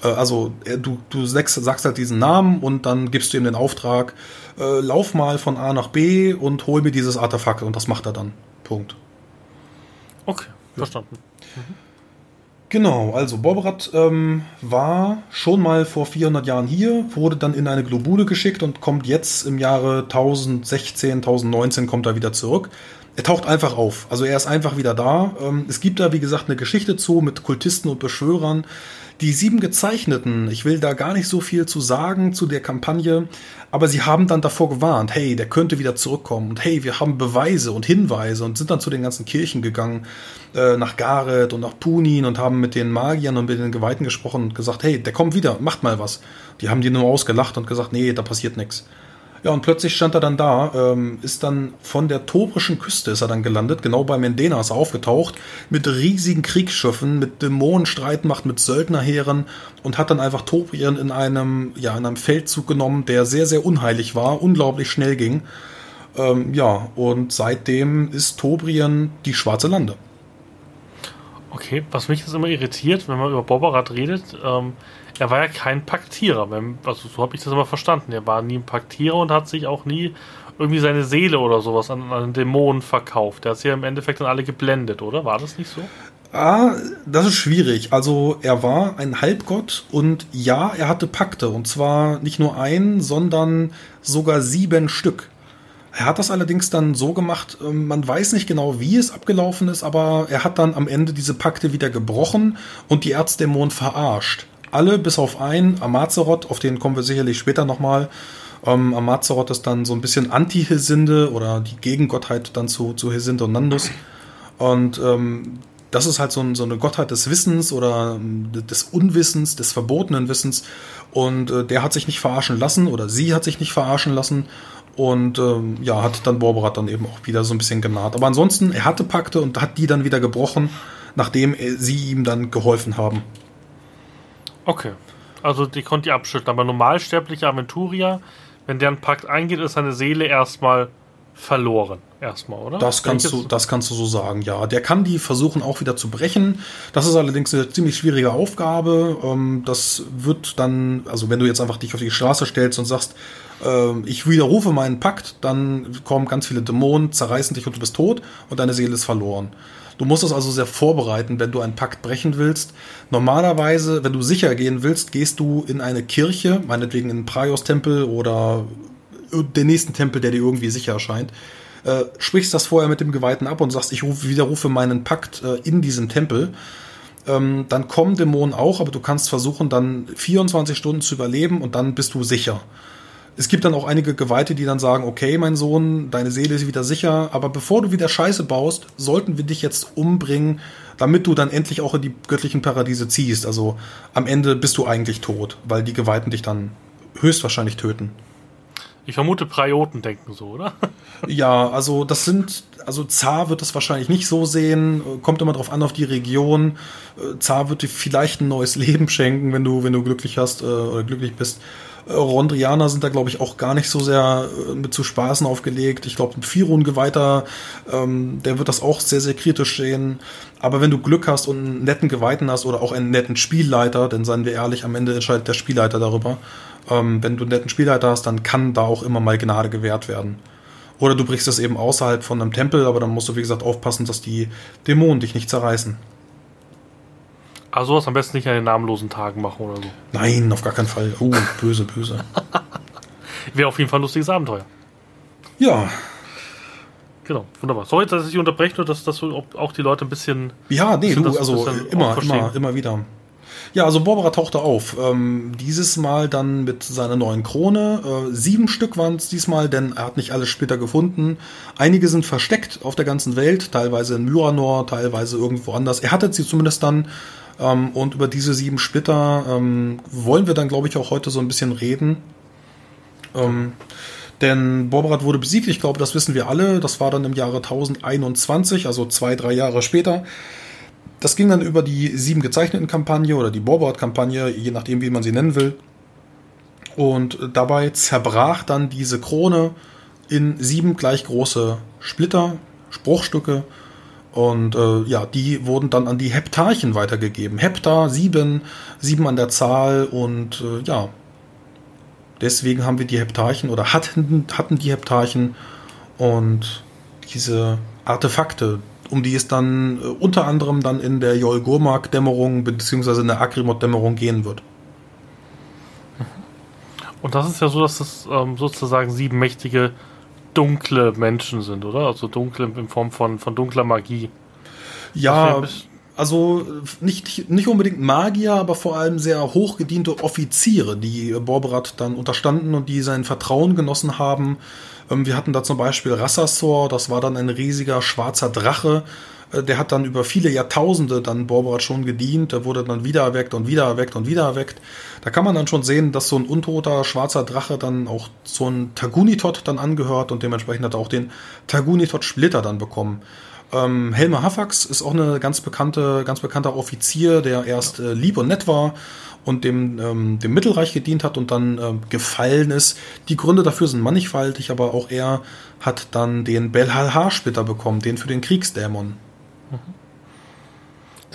Speaker 2: Äh, also er, du, du sagst, sagst halt diesen Namen und dann gibst du ihm den Auftrag, äh, lauf mal von A nach B und hol mir dieses Artefakt und das macht er dann. Punkt.
Speaker 1: Okay, verstanden.
Speaker 2: Mhm. Genau, also Borberat ähm, war schon mal vor 400 Jahren hier, wurde dann in eine Globule geschickt und kommt jetzt im Jahre 1016, 1019 kommt er wieder zurück. Er taucht einfach auf, also er ist einfach wieder da. Ähm, es gibt da, wie gesagt, eine Geschichte zu mit Kultisten und Beschwörern. Die sieben Gezeichneten, ich will da gar nicht so viel zu sagen zu der Kampagne, aber sie haben dann davor gewarnt, hey, der könnte wieder zurückkommen und hey, wir haben Beweise und Hinweise und sind dann zu den ganzen Kirchen gegangen, äh, nach Gareth und nach Punin und haben mit den Magiern und mit den Geweihten gesprochen und gesagt, hey, der kommt wieder, macht mal was. Die haben die nur ausgelacht und gesagt, nee, da passiert nichts. Ja, und plötzlich stand er dann da, ähm, ist dann von der tobrischen Küste ist er dann gelandet, genau bei Mendenas aufgetaucht, mit riesigen Kriegsschiffen, mit Dämonenstreitmacht, mit Söldnerheeren und hat dann einfach Tobrien in einem, ja, in einem Feldzug genommen, der sehr, sehr unheilig war, unglaublich schnell ging. Ähm, ja, und seitdem ist Tobrien die schwarze Lande.
Speaker 1: Okay, was mich jetzt immer irritiert, wenn man über Bobarat redet, ähm, er war ja kein Paktierer. Also so habe ich das immer verstanden. Er war nie ein Paktierer und hat sich auch nie irgendwie seine Seele oder sowas an, an Dämonen verkauft. Der hat sie ja im Endeffekt dann alle geblendet, oder? War das nicht so?
Speaker 2: Ah, das ist schwierig. Also er war ein Halbgott und ja, er hatte Pakte. Und zwar nicht nur ein, sondern sogar sieben Stück. Er hat das allerdings dann so gemacht, ähm, man weiß nicht genau, wie es abgelaufen ist, aber er hat dann am Ende diese Pakte wieder gebrochen und die Erzdämonen verarscht alle bis auf einen, Amazeroth, auf den kommen wir sicherlich später nochmal. Ähm, Amazeroth ist dann so ein bisschen Anti-Hesinde oder die Gegengottheit dann zu, zu Hesinde und Nandus. Und ähm, das ist halt so, ein, so, eine Gottheit des Wissens oder ähm, des Unwissens, des verbotenen Wissens. Und äh, der hat sich nicht verarschen lassen oder sie hat sich nicht verarschen lassen. Und ähm, ja, hat dann Borberat dann eben auch wieder so ein bisschen genaht. Aber ansonsten, er hatte Pakte und hat die dann wieder gebrochen, nachdem sie ihm dann geholfen haben.
Speaker 1: Okay. Also die konnte ihr abschütteln. Aber normalsterbliche Aventurier, wenn der einen Pakt eingeht, ist seine Seele erstmal verloren. Erstmal, oder?
Speaker 2: Das kannst, du, das kannst du so sagen, ja. Der kann die versuchen auch wieder zu brechen. Das ist allerdings eine ziemlich schwierige Aufgabe. Ähm, das wird dann, also wenn du jetzt einfach dich auf die Straße stellst und sagst, ähm, ich widerrufe meinen Pakt, dann kommen ganz viele Dämonen, zerreißen dich und du bist tot und deine Seele ist verloren. Du musst es also sehr vorbereiten, wenn du einen Pakt brechen willst. Normalerweise, wenn du sicher gehen willst, gehst du in eine Kirche, meinetwegen in einen Praios-Tempel oder den nächsten Tempel, der dir irgendwie sicher erscheint. Äh, sprichst das vorher mit dem Geweihten ab und sagst, ich widerrufe meinen Pakt äh, in diesem Tempel. Ähm, dann kommen Dämonen auch, aber du kannst versuchen, dann 24 Stunden zu überleben und dann bist du sicher es gibt dann auch einige Geweihte, die dann sagen, okay, mein Sohn, deine Seele ist wieder sicher, aber bevor du wieder Scheiße baust, sollten wir dich jetzt umbringen, damit du dann endlich auch in die göttlichen Paradiese ziehst. Also am Ende bist du eigentlich tot, weil die Geweihten dich dann höchstwahrscheinlich töten.
Speaker 1: Ich vermute, Prioten denken so, oder?
Speaker 2: Ja, also das sind, also Zar wird das wahrscheinlich nicht so sehen, kommt immer drauf an auf die Region. Zar wird dir vielleicht ein neues Leben schenken, wenn du, wenn du glücklich hast äh, oder glücklich bist. Rondrianer sind da, glaube ich, auch gar nicht so sehr äh, mit zu Spaßen aufgelegt. Ich glaube, ein Firun-Geweihter, ähm, der wird das auch sehr, sehr kritisch sehen. Aber wenn du Glück hast und einen netten Geweihten hast oder auch einen netten Spielleiter, denn seien wir ehrlich, am Ende entscheidet der Spielleiter darüber. Ähm, wenn du einen netten Spielleiter hast, dann kann da auch immer mal Gnade gewährt werden. Oder du brichst es eben außerhalb von einem Tempel, aber dann musst du, wie gesagt, aufpassen, dass die Dämonen dich nicht zerreißen.
Speaker 1: Also sowas am besten nicht an den namenlosen Tagen machen oder so.
Speaker 2: Nein, auf gar keinen Fall. Oh, böse, böse.
Speaker 1: Wäre auf jeden Fall ein lustiges Abenteuer.
Speaker 2: Ja.
Speaker 1: Genau, wunderbar. Sorry, dass ich unterbreche, nur dass, dass auch die Leute ein bisschen.
Speaker 2: Ja, nee, du, also immer, immer, immer wieder. Ja, also Borbara tauchte auf. Ähm, dieses Mal dann mit seiner neuen Krone. Äh, sieben Stück waren es diesmal, denn er hat nicht alles später gefunden. Einige sind versteckt auf der ganzen Welt, teilweise in Myranor, teilweise irgendwo anders. Er hatte sie zumindest dann ähm, und über diese sieben Splitter ähm, wollen wir dann, glaube ich, auch heute so ein bisschen reden. Ähm, denn Borberat wurde besiegt, ich glaube, das wissen wir alle. Das war dann im Jahre 1021, also zwei, drei Jahre später. Das ging dann über die sieben gezeichneten Kampagne oder die Borberat-Kampagne, je nachdem, wie man sie nennen will. Und dabei zerbrach dann diese Krone in sieben gleich große Splitter, Spruchstücke, Und äh, ja, die wurden dann an die Heptarchen weitergegeben. Hepta, sieben, sieben an der Zahl und äh, ja, deswegen haben wir die Heptarchen oder hatten, hatten die Heptarchen und diese Artefakte, um die es dann äh, unter anderem dann in der Jol Gurmak-Dämmerung beziehungsweise in der Agrimod-Dämmerung gehen wird.
Speaker 1: Und das ist ja so, dass das ähm, sozusagen sieben mächtige dunkle Menschen sind, oder? Also dunkle in Form von, von dunkler Magie.
Speaker 2: Ja, also nicht, nicht unbedingt Magier, aber vor allem sehr hochgediente Offiziere, die Borberat dann unterstanden und die sein Vertrauen genossen haben. Ähm, wir hatten da zum Beispiel Rassasor, das war dann ein riesiger schwarzer Drache, der hat dann über viele Jahrtausende dann Borberat schon gedient, der wurde dann wieder erweckt und wieder erweckt und wieder erweckt. Da kann man dann schon sehen, dass so ein untoter schwarzer Drache dann auch so ein Tagunitot dann angehört und dementsprechend hat er auch den Tagunitot Splitter dann bekommen. Ähm, Helmer Hafax ist auch eine ganz bekannte, ganz bekannter Offizier, der erst äh, lieb und nett war und dem, ähm, dem Mittelreich gedient hat und dann ähm, gefallen ist. Die Gründe dafür sind mannigfaltig, aber auch er hat dann den Belhalhar-Splitter bekommen, den für den Kriegsdämon.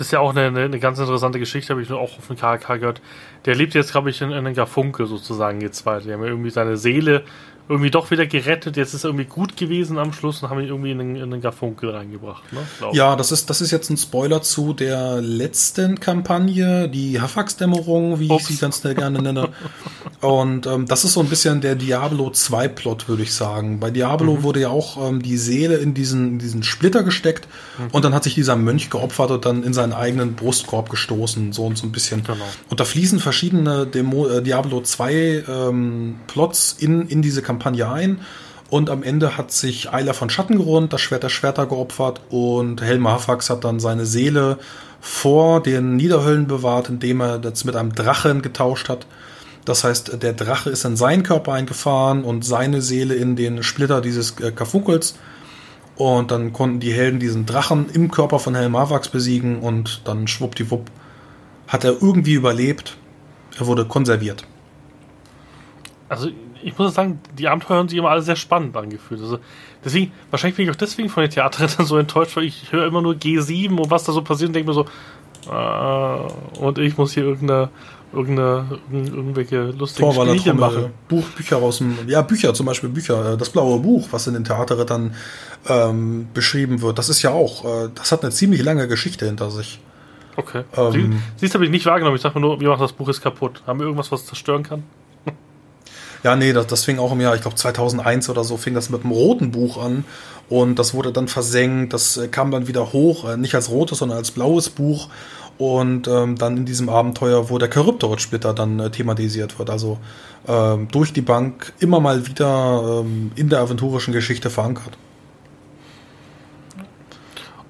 Speaker 1: Das ist ja auch eine, eine, ganz interessante Geschichte, habe ich auch auf dem KK gehört. Der lebt jetzt, glaube ich, in, in Garfunkel sozusagen jetzt weiter. Die haben ja irgendwie seine Seele irgendwie doch wieder gerettet. Jetzt ist irgendwie gut gewesen am Schluss und haben ihn irgendwie in den, in den Garfunkel reingebracht. Ne?
Speaker 2: Ja, das ist, das ist jetzt ein Spoiler zu der letzten Kampagne, die Hafax-Dämmerung, wie Ups. ich sie ganz gerne nenne. und ähm, das ist so ein bisschen der Diablo 2-Plot, würde ich sagen. Bei Diablo mhm. wurde ja auch ähm, die Seele in diesen, diesen Splitter gesteckt mhm. und dann hat sich dieser Mönch geopfert und dann in seinen eigenen Brustkorb gestoßen, so und so ein bisschen. Genau. Und da fließen verschiedene Demo, äh, Diablo 2 ähm, Plots in, in diese Kampagne Kampagne ein. Und am Ende hat sich Eiler von Schattengrund, das Schwert der Schwerter geopfert und Helma Hafax hat dann seine Seele vor den Niederhöllen bewahrt, indem er das mit einem Drachen getauscht hat. Das heißt, der Drache ist in seinen Körper eingefahren und seine Seele in den Splitter dieses äh, Karfunkels. Und dann konnten die Helden diesen Drachen im Körper von Helmavax besiegen und dann schwuppdiwupp hat er irgendwie überlebt. Er wurde konserviert.
Speaker 1: Also ich muss sagen, die Abenteuer haben sich immer alle sehr spannend angefühlt. Also deswegen, wahrscheinlich bin ich auch deswegen von den Theaterrettern so enttäuscht, weil ich höre immer nur G7 und was da so passiert und denke mir so, äh, und ich muss hier irgendeine, irgendeine irgendwelche lustigen Spiele machen.
Speaker 2: Buch, Bücher aus dem, ja, Bücher, zum Beispiel Bücher, äh, das blaue Buch, was in den Theaterrittern ähm, beschrieben wird, das ist ja auch, äh, das hat eine ziemlich lange Geschichte hinter sich.
Speaker 1: Okay. Ähm, Siehst du, habe ich nicht wahrgenommen. Ich sage mir nur, wir machen das Buch ist kaputt. Haben wir irgendwas, was zerstören kann?
Speaker 2: Ja, nee, das, das fing auch im Jahr, ich glaube 2001 oder so, fing das mit einem roten Buch an. Und das wurde dann versenkt, das äh, kam dann wieder hoch, äh, nicht als rotes, sondern als blaues Buch. Und ähm, dann in diesem Abenteuer, wo der Charybdorot-Splitter dann äh, thematisiert wird, also ähm, durch die Bank immer mal wieder ähm, in der aventurischen Geschichte verankert.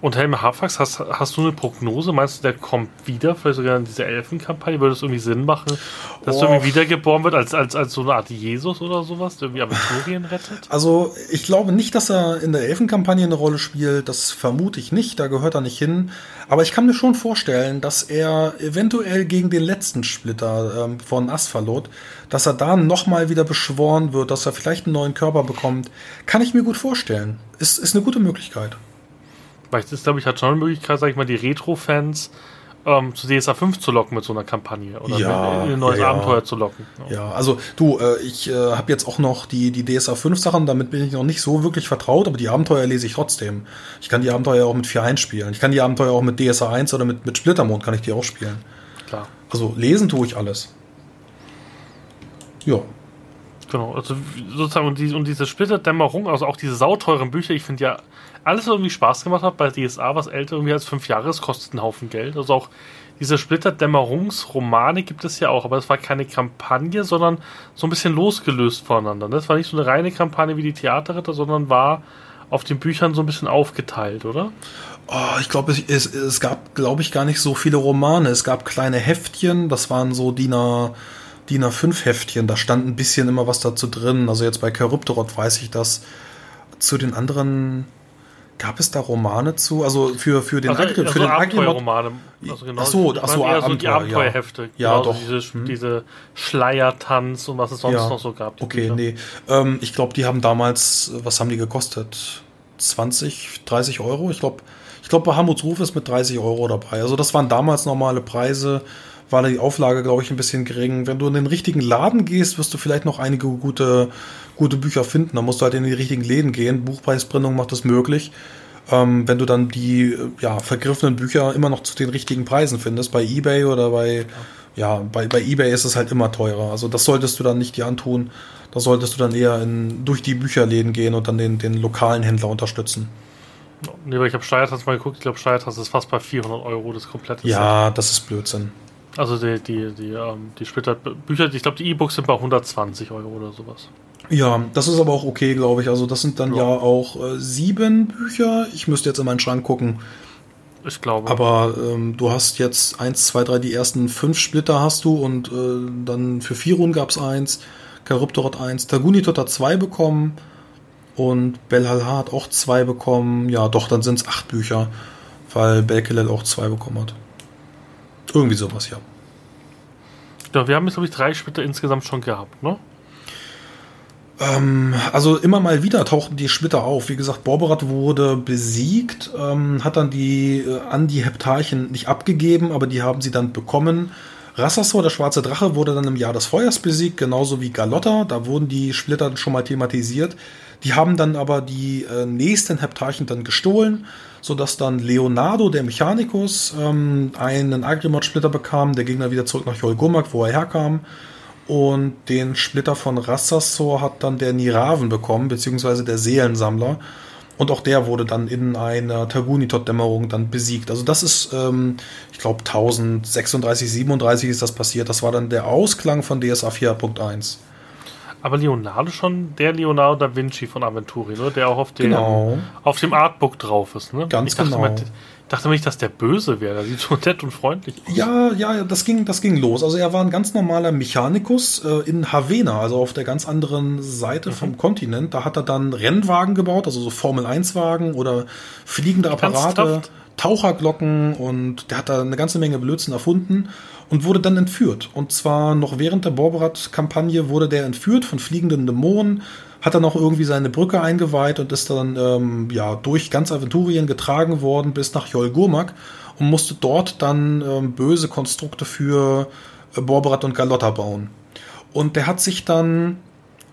Speaker 1: Und Helme Hafax, hast, hast du eine Prognose? Meinst du, der kommt wieder, vielleicht sogar in dieser Elfenkampagne? Würde es irgendwie Sinn machen, dass oh. er irgendwie wiedergeboren wird als, als, als so eine Art Jesus oder sowas, der irgendwie Aventurien rettet?
Speaker 2: Also, ich glaube nicht, dass er in der Elfenkampagne eine Rolle spielt. Das vermute ich nicht, da gehört er nicht hin. Aber ich kann mir schon vorstellen, dass er eventuell gegen den letzten Splitter ähm, von Asphalot, dass er da nochmal wieder beschworen wird, dass er vielleicht einen neuen Körper bekommt. Kann ich mir gut vorstellen. Ist, ist eine gute Möglichkeit.
Speaker 1: Vielleicht ist, glaube ich, hat schon eine Möglichkeit, sag ich mal, die Retro-Fans ähm, zu DSA 5 zu locken mit so einer Kampagne oder
Speaker 2: ja,
Speaker 1: in ein neues
Speaker 2: ja,
Speaker 1: Abenteuer zu locken.
Speaker 2: Ja, ja also du, äh, ich äh, habe jetzt auch noch die, die DSA 5 Sachen, damit bin ich noch nicht so wirklich vertraut, aber die Abenteuer lese ich trotzdem. Ich kann die Abenteuer auch mit 4.1 spielen. Ich kann die Abenteuer auch mit DSA 1 oder mit, mit Splittermond kann ich die auch spielen.
Speaker 1: Klar.
Speaker 2: Also lesen tue ich alles. Ja.
Speaker 1: Genau, also sozusagen und, die, und diese Splitterdämmerung, also auch diese sauteuren Bücher, ich finde ja alles irgendwie Spaß gemacht hat bei DSA, was älter irgendwie als fünf Jahre ist, kostet einen Haufen Geld. Also auch diese Splitterdämmerungsromane gibt es ja auch, aber es war keine Kampagne, sondern so ein bisschen losgelöst voneinander. Das war nicht so eine reine Kampagne wie die Theaterritter, sondern war auf den Büchern so ein bisschen aufgeteilt, oder?
Speaker 2: Oh, ich glaube, es, es gab, glaube ich, gar nicht so viele Romane. Es gab kleine Heftchen, das waren so DIN A, DIN A5 Heftchen, da stand ein bisschen immer was dazu drin. Also jetzt bei Charybdorot weiß ich das. Zu den anderen Gab es da Romane zu? Also für, für den
Speaker 1: also,
Speaker 2: Agri
Speaker 1: also
Speaker 2: für
Speaker 1: Abenteuerromane. Also genau, ach so, ach so, Abenteuer, so die Abenteuerhefte.
Speaker 2: Ja, genau, doch.
Speaker 1: Diese, hm. diese Schleiertanz und was es sonst ja. noch so gab.
Speaker 2: Okay, Bücher. nee. Ähm, ich glaube, die haben damals, was haben die gekostet? 20, 30 Euro? Ich glaube, Ich glaube, Bahamuts Ruf ist mit 30 Euro dabei. Also das waren damals normale Preise, war die Auflage, glaube ich, ein bisschen gering. Wenn du in den richtigen Laden gehst, wirst du vielleicht noch einige gute, gute Bücher finden. Da musst du halt in die richtigen Läden gehen. Buchpreisbrennung macht das möglich. Ähm, wenn du dann die ja, vergriffenen Bücher immer noch zu den richtigen Preisen findest, bei Ebay oder bei, ja, bei, bei Ebay ist es halt immer teurer. Also das solltest du dann nicht dir antun. Da solltest du dann eher in, durch die Bücherläden gehen und dann den, den lokalen Händler unterstützen.
Speaker 1: Nee, weil ich habe Steuertasse mal geguckt, ich glaube, Steuertasse ist fast bei 400 Euro das komplette
Speaker 2: Ja, Set. das ist Blödsinn.
Speaker 1: Also die, die, die, ähm, die Splitter-Bücher, ich glaube, die E-Books sind bei 120 Euro oder sowas.
Speaker 2: Ja, das ist aber auch okay, glaube ich. Also das sind dann ja, ja auch äh, sieben Bücher. Ich müsste jetzt in meinen Schrank gucken.
Speaker 1: Ich glaube.
Speaker 2: Aber ähm, du hast jetzt eins, zwei, drei, die ersten fünf Splitter hast du und äh, dann für Firun gab es eins, Charybdor hat eins, Tagunitot hat zwei bekommen und Belhalha hat auch zwei bekommen. Ja, doch, dann sind es acht Bücher, weil Belkelel auch zwei bekommen hat. Irgendwie sowas, ja.
Speaker 1: Ja, wir haben jetzt, glaube ich, drei Splitter insgesamt schon gehabt, ne?
Speaker 2: Ähm, also immer mal wieder tauchten die Splitter auf. Wie gesagt, Borberat wurde besiegt, ähm, hat dann die äh, an die Heptarchen nicht abgegeben, aber die haben sie dann bekommen. Rassassor, der schwarze Drache, wurde dann im Jahr des Feuers besiegt, genauso wie Galotta. Da wurden die Splitter schon mal thematisiert. Die haben dann aber die äh, nächsten Heptarchen dann gestohlen, sodass dann Leonardo, der Mechanikus, ähm, einen Agrimod-Splitter bekam, der dann wieder zurück nach Jolgurmak, wo er herkam. Und den Splitter von Rassassor hat dann der Niraven bekommen, beziehungsweise der Seelensammler. Und auch der wurde dann in einer Tagunitot-Dämmerung dann besiegt. Also das ist, ähm, ich glaube, 1036, 37 ist das passiert. Das war dann der Ausklang von DSA 4.1.
Speaker 1: Aber Leonardo schon der Leonardo da Vinci von Aventuri, ne? der auch auf dem, genau. auf dem Artbook drauf ist. Ne?
Speaker 2: Ganz
Speaker 1: ich dachte
Speaker 2: genau.
Speaker 1: Mal, dachte nicht, dass der böse wäre. Der sieht so nett und freundlich
Speaker 2: aus. Ja, ja, das ging, das ging los. Also er war ein ganz normaler Mechanikus äh, in Havena, also auf der ganz anderen Seite mhm. vom Kontinent. Da hat er dann Rennwagen gebaut, also so Formel-1-Wagen oder fliegende Apparate. Ernsthaft? Taucherglocken und der hat da eine ganze Menge Blödsinn erfunden und wurde dann entführt. Und zwar noch während der Borberat-Kampagne wurde der entführt von fliegenden Dämonen, hat dann auch irgendwie seine Brücke eingeweiht und ist dann ähm, ja durch ganz Aventurien getragen worden bis nach Jolgurmak und musste dort dann ähm, böse Konstrukte für äh, Borberat und Galotta bauen. Und der hat sich dann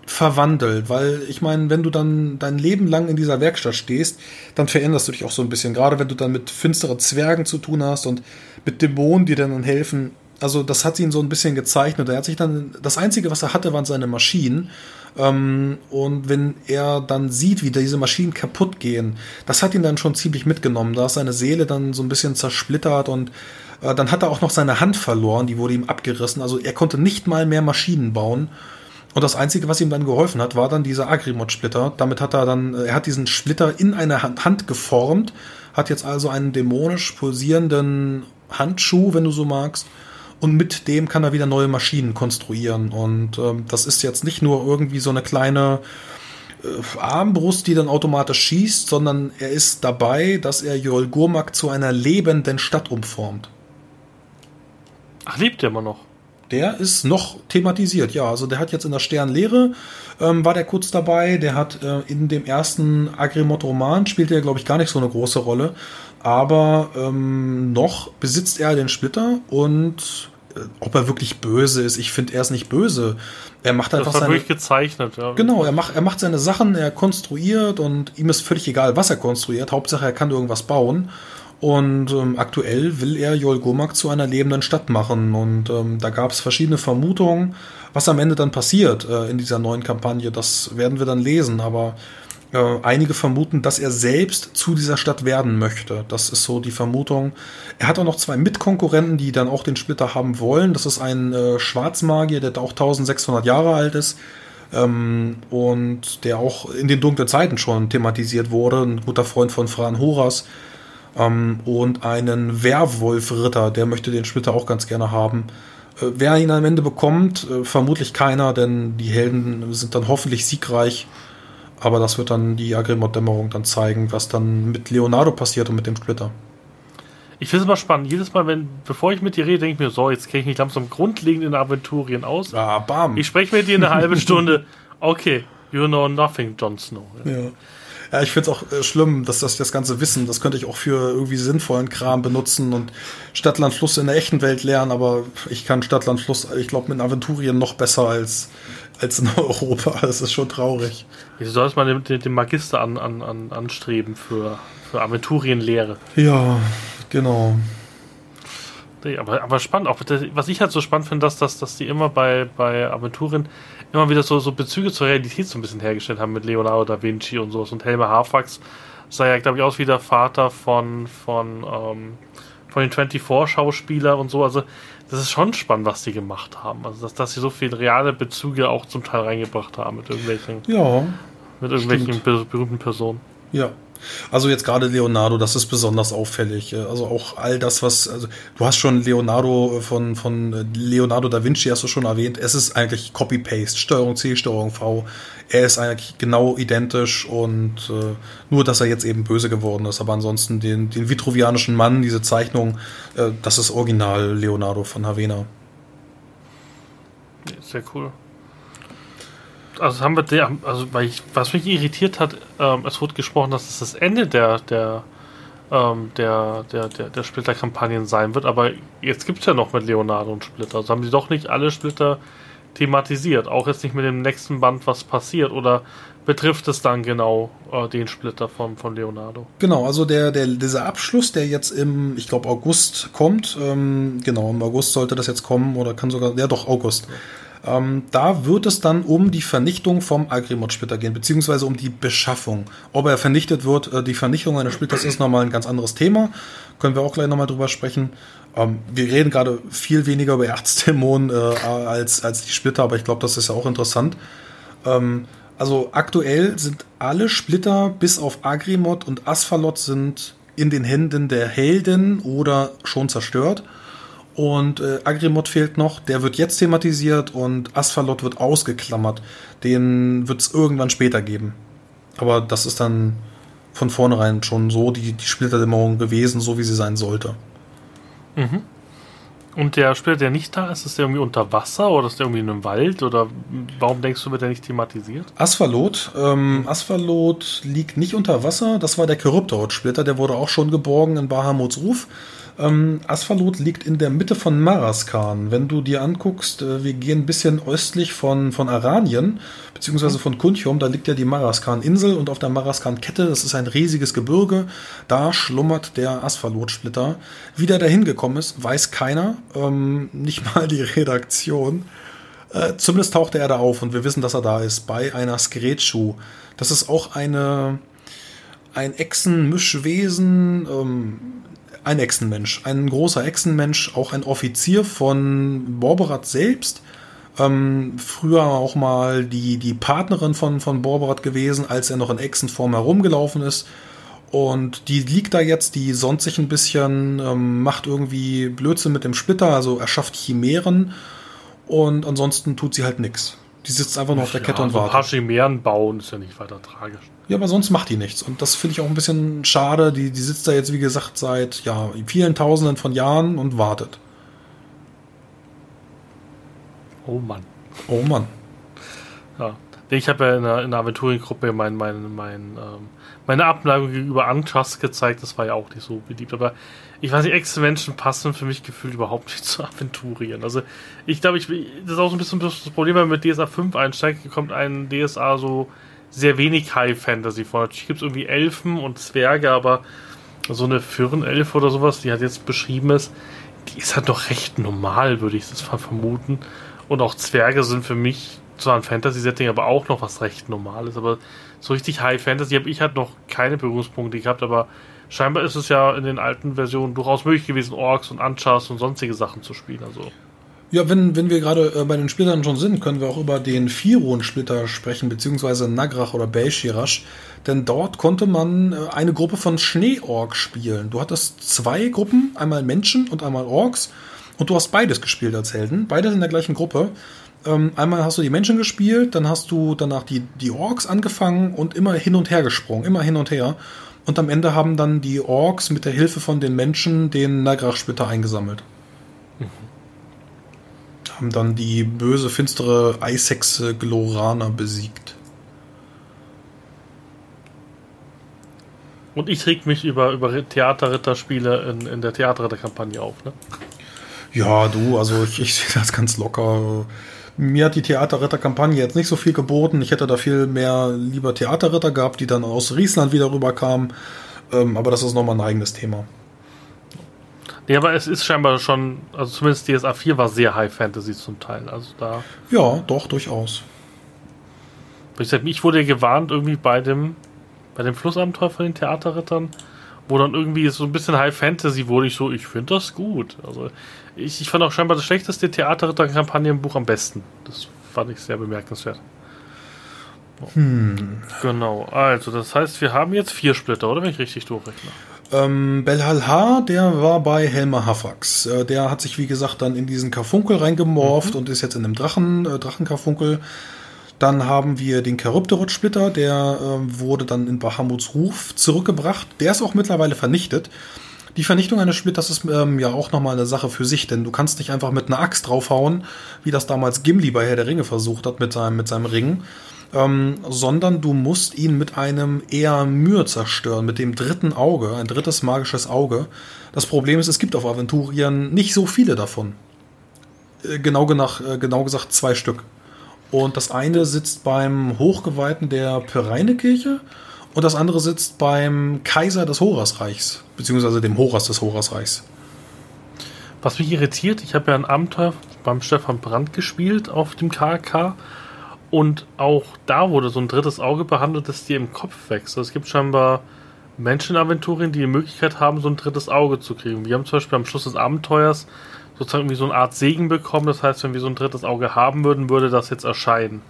Speaker 2: verwandelt, weil ich meine, wenn du dann dein Leben lang in dieser Werkstatt stehst, dann veränderst du dich auch so ein bisschen. Gerade wenn du dann mit finsteren Zwergen zu tun hast und mit Dämonen, die dir dann helfen. Also das hat ihn so ein bisschen gezeichnet. Er hat sich dann, das Einzige, was er hatte, waren seine Maschinen. Ähm, und wenn er dann sieht, wie diese Maschinen kaputt gehen, das hat ihn dann schon ziemlich mitgenommen. Da ist seine Seele dann so ein bisschen zersplittert und äh, dann hat er auch noch seine Hand verloren, die wurde ihm abgerissen. Also er konnte nicht mal mehr Maschinen bauen. Und das Einzige, was ihm dann geholfen hat, war dann dieser Agrimod-Splitter. Damit hat er dann, äh, er hat diesen Splitter in eine Hand geformt, hat jetzt also einen dämonisch pulsierenden Handschuh, wenn du so magst. Und mit dem kann er wieder neue Maschinen konstruieren. Und ähm, das ist jetzt nicht nur irgendwie so eine kleine äh, Armbrust, die dann automatisch schießt, sondern er ist dabei, dass er Jol Gurmak zu einer lebenden Stadt umformt.
Speaker 1: Ach, lebt er immer noch?
Speaker 2: Der ist noch thematisiert, ja. Also der hat jetzt in der Sternlehre, ähm, war der kurz dabei. Der hat äh, in dem ersten Agrimot-Roman, spielt er, glaube ich, gar nicht so eine große Rolle. Aber ähm, noch besitzt er den Splitter und ob er wirklich böse ist, ich finde, er ist nicht böse. Er macht einfach
Speaker 1: das seine. gezeichnet, ja.
Speaker 2: Genau, er macht, er macht seine Sachen, er konstruiert und ihm ist völlig egal, was er konstruiert. Hauptsache, er kann irgendwas bauen. Und ähm, aktuell will er Jolgomak zu einer lebenden Stadt machen. Und ähm, da gab es verschiedene Vermutungen, was am Ende dann passiert äh, in dieser neuen Kampagne. Das werden wir dann lesen. Aber äh, einige vermuten, dass er selbst zu dieser Stadt werden möchte. Das ist so die Vermutung. Er hat auch noch zwei Mitkonkurrenten, die dann auch den Splitter haben wollen. Das ist ein äh, Schwarzmagier, der auch 1600 Jahre alt ist. Ähm, und der auch in den dunklen Zeiten schon thematisiert wurde. Ein guter Freund von Fran Horas ähm, und einen Werwolf-Ritter, der möchte den Splitter auch ganz gerne haben. Äh, wer ihn am Ende bekommt, äh, vermutlich keiner, denn die Helden sind dann hoffentlich siegreich. Aber das wird dann die Agrimod-Dämmerung dann zeigen, was dann mit Leonardo passiert und mit dem Splitter.
Speaker 1: Ich finde es immer spannend. Jedes Mal, wenn, bevor ich mit dir rede, denke ich mir, so, jetzt kenne ich mich langsam grundlegend in Aventurien aus.
Speaker 2: Ah, bam.
Speaker 1: Ich spreche mit dir eine halbe Stunde. Okay, you know nothing, Jon Snow.
Speaker 2: Ja. Ja, ich finde es auch äh, schlimm, dass das das ganze Wissen, das könnte ich auch für irgendwie sinnvollen Kram benutzen und Stadtland Fluss in der echten Welt lernen, aber ich kann Stadtland Fluss, ich glaube, mit Aventurien noch besser als, als in Europa. Das ist schon traurig.
Speaker 1: Wieso sollst man den, den Magister an, an, an, anstreben für, für Aventurienlehre?
Speaker 2: Ja, genau.
Speaker 1: Nee, aber, aber spannend, auch was ich halt so spannend finde, dass, dass, dass die immer bei, bei Aventurien immer wieder so, so Bezüge zur Realität so ein bisschen hergestellt haben mit Leonardo da Vinci und sowas. Und Helmer Hafax sah ja, glaube ich, aus wie der Vater von, von, ähm, von den 24-Schauspieler und so. Also, das ist schon spannend, was die gemacht haben. Also, dass, dass sie so viele reale Bezüge auch zum Teil reingebracht haben mit irgendwelchen,
Speaker 2: ja,
Speaker 1: mit irgendwelchen berühmten Personen.
Speaker 2: Ja, also jetzt gerade Leonardo, das ist besonders auffällig. Also auch all das, was, also du hast schon Leonardo von, von Leonardo da Vinci hast du schon erwähnt. Es ist eigentlich Copy-Paste, Steuerung C, Steuerung V. Er ist eigentlich genau identisch und äh, nur, dass er jetzt eben böse geworden ist. Aber ansonsten den, den vitruvianischen Mann, diese Zeichnung, äh, das ist original Leonardo von Havena.
Speaker 1: Sehr cool also haben wir der, also ich, was mich irritiert hat, ähm, es wurde gesprochen, dass es das Ende der, der, ähm, der, der, der, der Splitter-Kampagnen sein wird, aber jetzt gibt es ja noch mit Leonardo und Splitter. Also haben sie doch nicht alle Splitter thematisiert, auch jetzt nicht mit dem nächsten Band, was passiert, oder betrifft es dann genau äh, den Splitter von, von Leonardo?
Speaker 2: Genau, also der, der, dieser Abschluss, der jetzt im, ich glaube, August kommt, ähm, genau, im August sollte das jetzt kommen, oder kann sogar, ja doch, August. Ja ähm, da wird es dann um die Vernichtung vom Agrimod-Splitter gehen, beziehungsweise um die Beschaffung. Ob er vernichtet wird, äh, die Vernichtung eines Splitters ist nochmal ein ganz anderes Thema. Können wir auch gleich nochmal drüber sprechen. Ähm, wir reden gerade viel weniger über Erzdämonen äh, als, als die Splitter, aber ich glaube, das ist ja auch interessant. Ähm, also aktuell sind alle Splitter bis auf Agrimod und Asphalot sind in den Händen der Helden oder schon zerstört. Und äh, Agrimod fehlt noch, der wird jetzt thematisiert und Asphalot wird ausgeklammert. Den wird es irgendwann später geben. Aber das ist dann von vornherein schon so die, die Splitterdämmerung gewesen, so wie sie sein sollte.
Speaker 1: Mhm. Und der Splitter, der nicht da ist, ist der irgendwie unter Wasser oder ist der irgendwie in einem Wald? Oder warum denkst du, wird der nicht thematisiert?
Speaker 2: Asphalot. Ähm, Asphalot liegt nicht unter Wasser. Das war der Charybdor-Splitter, der wurde auch schon geborgen in Bahamuts Ruf. Ähm, Asphalot liegt in der Mitte von Maraskan. Wenn du dir anguckst, äh, wir gehen ein bisschen östlich von, von Aranien, beziehungsweise von Kuntium, da liegt ja die Maraskan-Insel und auf der Maraskan-Kette, das ist ein riesiges Gebirge, da schlummert der Asphalot-Splitter. Wie der da hingekommen ist, weiß keiner, ähm, nicht mal die Redaktion. Äh, zumindest tauchte er da auf und wir wissen, dass er da ist, bei einer Skretchu. Das ist auch eine, ein Echsenmischwesen, ähm, ein Echsenmensch, ein großer Echsenmensch, auch ein Offizier von Borberat selbst. Ähm, früher auch mal die, die Partnerin von, von Borberat gewesen, als er noch in Echsenform herumgelaufen ist. Und die liegt da jetzt, die sonnt sich ein bisschen, ähm, macht irgendwie Blödsinn mit dem Splitter, also erschafft Chimären. Und ansonsten tut sie halt nichts. Die sitzt einfach nur auf der ja, Kette und wartet.
Speaker 1: Ein paar Chimären bauen ist ja nicht weiter tragisch.
Speaker 2: Ja, aber sonst macht die nichts. Und das finde ich auch ein bisschen schade. Die, die sitzt da jetzt, wie gesagt, seit ja, vielen Tausenden von Jahren und wartet.
Speaker 1: Oh Mann.
Speaker 2: Oh Mann.
Speaker 1: Ja. Ich habe ja in der, in der Aventuriengruppe mein, mein, mein, ähm, meine Abneigung gegenüber Untrust gezeigt. Das war ja auch nicht so beliebt. Aber ich weiß nicht, Ex-Menschen passen für mich gefühlt überhaupt nicht zu Aventurien. Also ich glaube, ich, das ist auch so ein bisschen das Problem, wenn man mit DSA 5 einsteigt, kommt ein DSA so sehr wenig High Fantasy vor. Natürlich gibt es irgendwie Elfen und Zwerge, aber so eine Firnelfe oder sowas, die halt jetzt beschrieben ist, die ist halt doch recht normal, würde ich das vermuten. Und auch Zwerge sind für mich zwar ein Fantasy-Setting, aber auch noch was recht Normales. Aber so richtig High Fantasy habe ich halt noch keine Berührungspunkte gehabt, aber scheinbar ist es ja in den alten Versionen durchaus möglich gewesen, Orks und Anchars und sonstige Sachen zu spielen. Also
Speaker 2: ja, wenn, wenn wir gerade äh, bei den Splittern schon sind, können wir auch über den Firon-Splitter sprechen, beziehungsweise Nagrach oder Belshirash. Denn dort konnte man äh, eine Gruppe von Schneeorg spielen. Du hattest zwei Gruppen, einmal Menschen und einmal Orks. Und du hast beides gespielt als Helden, beides in der gleichen Gruppe. Ähm, einmal hast du die Menschen gespielt, dann hast du danach die, die Orks angefangen und immer hin und her gesprungen, immer hin und her. Und am Ende haben dann die Orks mit der Hilfe von den Menschen den Nagrach-Splitter eingesammelt. Mhm haben dann die böse, finstere Eishexe Glorana besiegt.
Speaker 1: Und ich reg mich über, über Theaterritterspiele in, in der Theaterritterkampagne auf, ne?
Speaker 2: Ja, du, also ich, ich sehe das ganz locker. Mir hat die Theaterritter-Kampagne jetzt nicht so viel geboten. Ich hätte da viel mehr lieber Theaterritter gehabt, die dann aus Riesland wieder rüberkamen. Ähm, aber das ist nochmal ein eigenes Thema.
Speaker 1: Nee, aber es ist scheinbar schon, also zumindest DSA 4 war sehr High Fantasy zum Teil. Also da.
Speaker 2: Ja, doch, durchaus.
Speaker 1: Ich wurde gewarnt, irgendwie bei dem, bei dem Flussabenteuer von den Theaterrittern, wo dann irgendwie so ein bisschen High Fantasy wurde. Ich so, ich finde das gut. Also ich, ich fand auch scheinbar das schlechteste Theaterritter-Kampagnenbuch am besten. Das fand ich sehr bemerkenswert. Hm. Genau, also das heißt, wir haben jetzt vier Splitter, oder wenn ich richtig durchrechne?
Speaker 2: Ähm, Belhalha, der war bei Helmer Hafax. Äh, der hat sich, wie gesagt, dann in diesen Karfunkel reingemorpht mhm. und ist jetzt in einem Drachen, äh, Drachenkarfunkel. Dann haben wir den Charybdorot-Splitter, der äh, wurde dann in Bahamuts Ruf zurückgebracht. Der ist auch mittlerweile vernichtet. Die Vernichtung eines Splitters ist ähm, ja auch nochmal eine Sache für sich, denn du kannst nicht einfach mit einer Axt draufhauen, wie das damals Gimli bei Herr der Ringe versucht hat mit seinem, mit seinem Ring, ähm, sondern du musst ihn mit einem eher Mühe zerstören, mit dem dritten Auge, ein drittes magisches Auge. Das Problem ist, es gibt auf Aventurien nicht so viele davon. Äh, genau, genach, äh, genau gesagt zwei Stück. Und das eine sitzt beim Hochgeweihten der Pereine-Kirche und das andere sitzt beim Kaiser des Horasreichs, beziehungsweise dem Horas des Horasreichs.
Speaker 1: Was mich irritiert, ich habe ja ein Abenteuer beim Stefan Brandt gespielt auf dem KK und auch da wurde so ein drittes Auge behandelt, das dir im Kopf wächst. Also es gibt scheinbar Menschenaventurien, die die Möglichkeit haben, so ein drittes Auge zu kriegen. Wir haben zum Beispiel am Schluss des Abenteuers sozusagen irgendwie so eine Art Segen bekommen. Das heißt, wenn wir so ein drittes Auge haben würden, würde das jetzt erscheinen.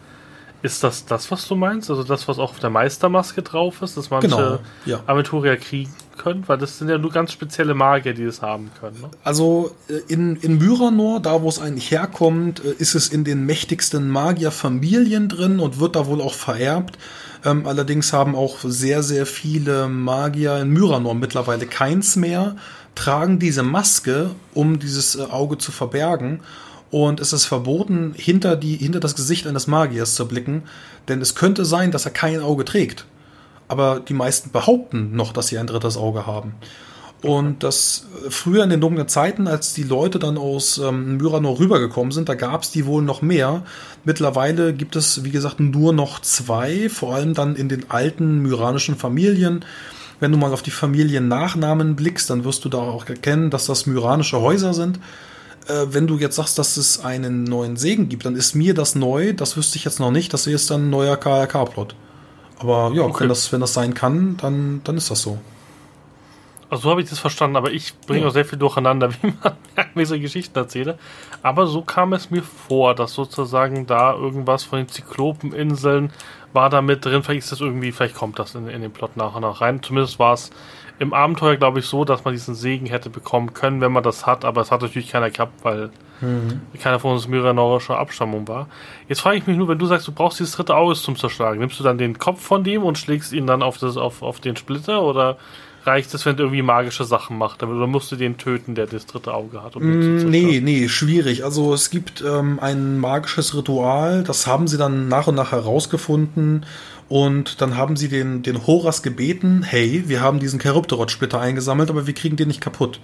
Speaker 1: Ist das das, was du meinst? Also das, was auch auf der Meistermaske drauf ist, dass manche genau, ja. Aventurier kriegen können? Weil das sind ja nur ganz spezielle Magier, die das haben können. Ne?
Speaker 2: Also äh, in, in Myranor, da wo es eigentlich herkommt, äh, ist es in den mächtigsten Magierfamilien drin und wird da wohl auch vererbt. Ähm, allerdings haben auch sehr, sehr viele Magier in Myranor mittlerweile keins mehr, tragen diese Maske, um dieses äh, Auge zu verbergen und es ist verboten, hinter, die, hinter das Gesicht eines Magiers zu blicken, denn es könnte sein, dass er kein Auge trägt. Aber die meisten behaupten noch, dass sie ein drittes Auge haben. Und das früher in den dunklen Zeiten, als die Leute dann aus ähm, Myranor rübergekommen sind, da gab es die wohl noch mehr. Mittlerweile gibt es, wie gesagt, nur noch zwei, vor allem dann in den alten myranischen Familien. Wenn du mal auf die Familiennachnamen blickst, dann wirst du da auch erkennen, dass das myranische Häuser sind äh, wenn du jetzt sagst, dass es einen neuen Segen gibt, dann ist mir das neu. Das wüsste ich jetzt noch nicht. Das ist dann ein neuer KRK-Plot. Aber ja, okay. wenn, das, wenn das sein kann, dann, dann ist das so.
Speaker 1: Also so habe ich das verstanden, aber ich bringe ja. auch sehr viel durcheinander, wie man so Geschichten erzähle. Aber so kam es mir vor, dass sozusagen da irgendwas von den Zyklopeninseln war da mit drin. Vielleicht ist das irgendwie, vielleicht kommt das in, in den Plot nach und nach rein. Zumindest war es im Abenteuer, glaube ich, so, dass man diesen Segen hätte bekommen können, wenn man das hat, aber es hat natürlich keiner gehabt, weil mhm. keiner von uns myranorischer Abstammung war. Jetzt frage ich mich nur, wenn du sagst, du brauchst dieses dritte Auge zum Zerschlagen, nimmst du dann den Kopf von dem und schlägst ihn dann auf, das, auf, auf den Splitter oder reicht es, wenn du irgendwie magische Sachen machst? Oder musst du den töten, der das dritte Auge hat? Um
Speaker 2: mm, nee, nee, schwierig. Also es gibt ähm, ein magisches Ritual, das haben sie dann nach und nach herausgefunden und dann haben sie den, den Horas gebeten, hey, wir haben diesen Charybdorot-Splitter eingesammelt, aber wir kriegen den nicht kaputt.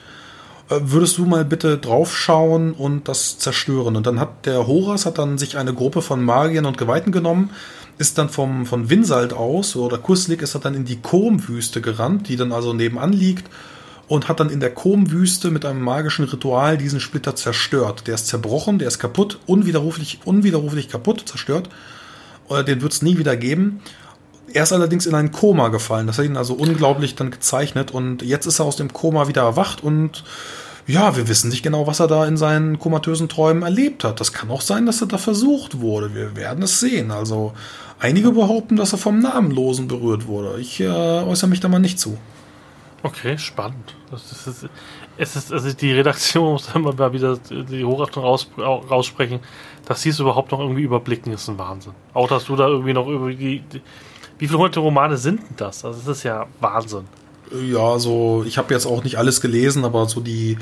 Speaker 2: Äh, würdest du mal bitte draufschauen und das zerstören? Und dann hat der Horas hat dann sich eine Gruppe von Magiern und Geweihten genommen, ist dann vom, von Winsalt aus, oder Kuslik ist er dann in die Kom-Wüste gerannt, die dann also nebenan liegt, und hat dann in der Kom-Wüste mit einem magischen Ritual diesen Splitter zerstört. Der ist zerbrochen, der ist kaputt, unwiderruflich, unwiderruflich kaputt, zerstört oder den wird es nie wieder geben. Er ist allerdings in ein Koma gefallen. Das hat ihn also unglaublich dann gezeichnet. Und jetzt ist er aus dem Koma wieder erwacht und ja, wir wissen nicht genau, was er da in seinen komatösen Träumen erlebt hat. Das kann auch sein, dass er da versucht wurde. Wir werden es sehen. Also einige behaupten, dass er vom Namenlosen berührt wurde. Ich äh, äußere mich da mal nicht zu.
Speaker 1: Okay, spannend. Das ist, es ist, also die Redaktion muss immer mal wieder die Hochachtung raus, raussprechen dass sie es überhaupt noch irgendwie überblicken, ist ein Wahnsinn. Auch, dass du da irgendwie noch über die. Wie viele hunderte Romane sind denn das? Also, das ist ja Wahnsinn.
Speaker 2: Ja, so, ich habe jetzt auch nicht alles gelesen, aber so die,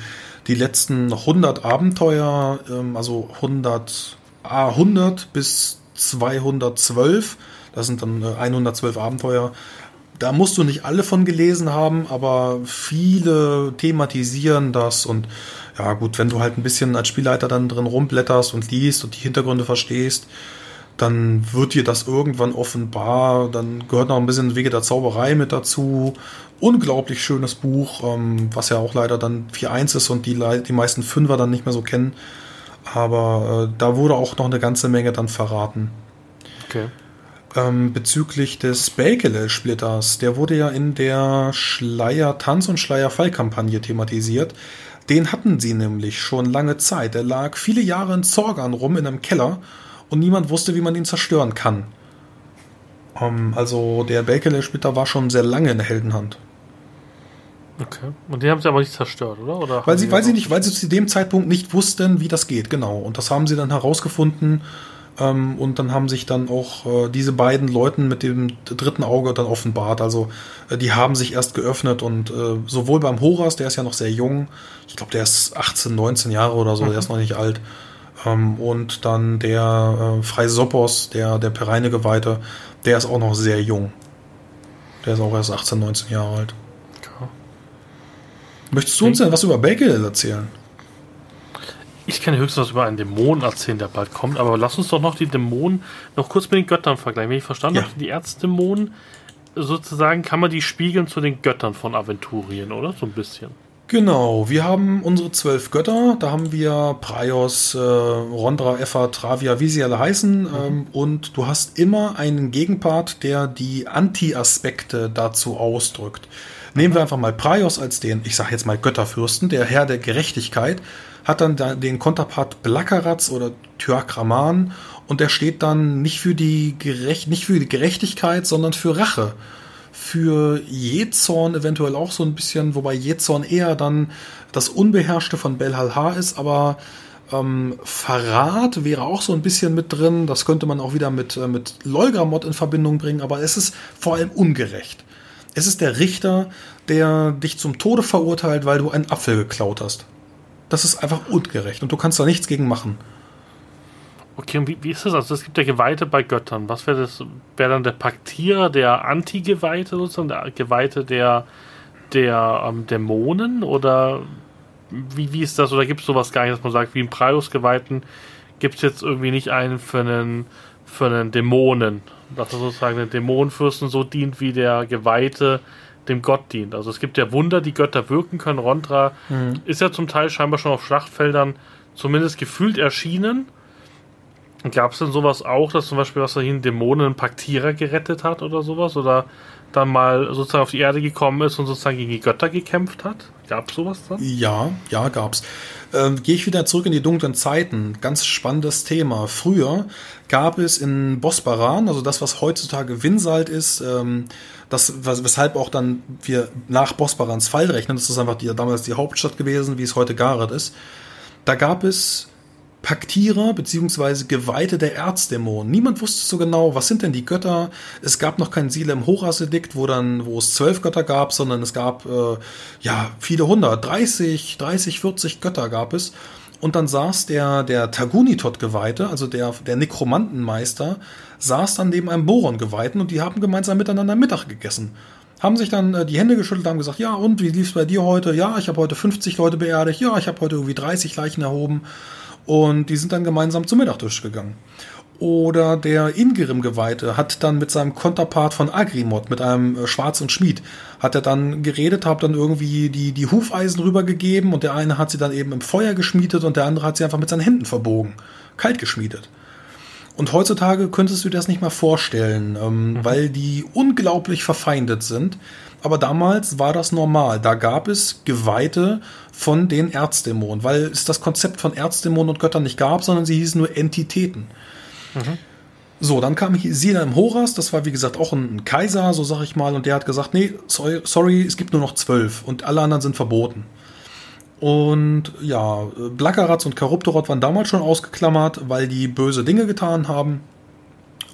Speaker 2: die letzten 100 Abenteuer, ähm, also 100, ah, 100 bis 212, das sind dann äh, 112 Abenteuer, da musst du nicht alle von gelesen haben, aber viele thematisieren das und ja gut, wenn du halt ein bisschen als Spielleiter dann drin rumblätterst und liest und die Hintergründe verstehst, dann wird dir das irgendwann offenbar. Dann gehört noch ein bisschen Wege der Zauberei mit dazu. Unglaublich schönes Buch, ähm, was ja auch leider dann 4.1 ist und die, die meisten Fünfer dann nicht mehr so kennen. Aber äh, da wurde auch noch eine ganze Menge dann verraten.
Speaker 1: Okay.
Speaker 2: Ähm, bezüglich des Bakele-Splitters, der wurde ja in der Schleier-Tanz- und Schleier-Fall-Kampagne thematisiert. Den hatten sie nämlich schon lange Zeit. Der lag viele Jahre in Zorgan rum in einem Keller und niemand wusste, wie man ihn zerstören kann. Um, ähm, also der Bakele-Splitter war schon sehr lange in der Heldenhand.
Speaker 1: Okay. Und den haben sie aber nicht zerstört, oder? oder
Speaker 2: weil sie, weil sie nicht, weil sie zu dem Zeitpunkt nicht wussten, wie das geht, genau. Und das haben sie dann herausgefunden. Ähm, und dann haben sich dann auch äh, diese beiden Leuten mit dem dritten Auge dann offenbart. Also äh, die haben sich erst geöffnet und äh, sowohl beim Horas, der ist ja noch sehr jung, ich glaube, der ist 18, 19 Jahre oder so, mhm. der ist noch nicht alt. Ähm, und dann der äh, Freisopos, der, der Pereine-Geweihte, der ist auch noch sehr jung. Der ist auch erst 18, 19 Jahre alt. Möchtest du uns denn was über Bagel erzählen?
Speaker 1: Ich kann höchstens was über einen Dämon erzählen, der bald kommt, aber lass uns doch noch die Dämonen noch kurz mit den Göttern vergleichen. Wenn ich verstanden ja. habe, die Erzdämonen sozusagen kann man die spiegeln zu den Göttern von Aventurien, oder? So ein bisschen.
Speaker 2: Genau, wir haben unsere zwölf Götter. Da haben wir Praios, äh, Rondra, Effa, Travia, wie sie alle heißen. Mhm. Ähm, und du hast immer einen Gegenpart, der die Anti-Aspekte dazu ausdrückt. Nehmen wir einfach mal Praios als den, ich sage jetzt mal Götterfürsten, der Herr der Gerechtigkeit, hat dann den Konterpart Blackeratz oder Thyakraman und der steht dann nicht für die Gerecht, nicht für die Gerechtigkeit, sondern für Rache. Für Jezorn eventuell auch so ein bisschen, wobei Jezorn eher dann das Unbeherrschte von Belhalha ist, aber ähm, Verrat wäre auch so ein bisschen mit drin. Das könnte man auch wieder mit, äh, mit Lolgramot in Verbindung bringen, aber es ist vor allem ungerecht. Es ist der Richter, der dich zum Tode verurteilt, weil du einen Apfel geklaut hast. Das ist einfach ungerecht und du kannst da nichts gegen machen.
Speaker 1: Okay, und wie, wie ist das? Also es gibt ja Geweihte bei Göttern. Was wäre das? Wäre dann der Paktierer, der Anti-Geweihte sozusagen, der Geweihte der, der ähm, Dämonen? Oder wie, wie ist das? Oder gibt es sowas gar nicht, dass man sagt, wie im Prius-Geweihten gibt es jetzt irgendwie nicht einen für einen, für einen Dämonen? dass er sozusagen den Dämonenfürsten so dient, wie der Geweihte dem Gott dient. Also es gibt ja Wunder, die Götter wirken können. Rondra mhm. ist ja zum Teil scheinbar schon auf Schlachtfeldern zumindest gefühlt erschienen. Gab es denn sowas auch, dass zum Beispiel, was er hier Dämonen einen Paktierer gerettet hat oder sowas? Oder dann mal sozusagen auf die Erde gekommen ist und sozusagen gegen die Götter gekämpft hat? Gab es sowas dann?
Speaker 2: Ja, ja, gab's. Ähm, Gehe ich wieder zurück in die dunklen Zeiten. Ganz spannendes Thema. Früher gab es in Bosbaran, also das, was heutzutage Winsalt ist, ähm, das, weshalb auch dann wir nach Bosbarans Fall rechnen, das ist einfach die, damals die Hauptstadt gewesen, wie es heute Gareth ist. Da gab es Paktierer bzw. Geweihte der Erzdämonen. Niemand wusste so genau, was sind denn die Götter. Es gab noch kein Silem Horas-Edikt, wo dann, wo es zwölf Götter gab, sondern es gab äh, ja viele hundert, 30, 30, 40 Götter gab es. Und dann saß der, der Tagunitot-Geweihte, also der, der Nekromantenmeister, saß dann neben einem Boron-Geweihten und die haben gemeinsam miteinander Mittag gegessen. Haben sich dann äh, die Hände geschüttelt, haben gesagt, ja, und wie lief es bei dir heute? Ja, ich habe heute 50 Leute beerdigt, ja, ich habe heute irgendwie 30 Leichen erhoben. Und die sind dann gemeinsam zum Mittagtisch gegangen. Oder der Ingrim-Geweihte hat dann mit seinem Konterpart von Agrimod, mit einem äh, schwarzen Schmied, hat er dann geredet, hat dann irgendwie die, die Hufeisen rübergegeben und der eine hat sie dann eben im Feuer geschmiedet und der andere hat sie einfach mit seinen Händen verbogen. Kalt geschmiedet. Und heutzutage könntest du dir das nicht mal vorstellen, ähm, mhm. weil die unglaublich verfeindet sind. Aber damals war das normal. Da gab es Geweihte von den Erzdämonen, weil es das Konzept von Erzdämonen und Göttern nicht gab, sondern sie hießen nur Entitäten. Mhm. So, dann kam Sina im Horas, das war wie gesagt auch ein Kaiser, so sag ich mal, und der hat gesagt, nee, sorry, sorry, es gibt nur noch zwölf und alle anderen sind verboten. Und ja, Blackeratz und Charuptorot waren damals schon ausgeklammert, weil die böse Dinge getan haben.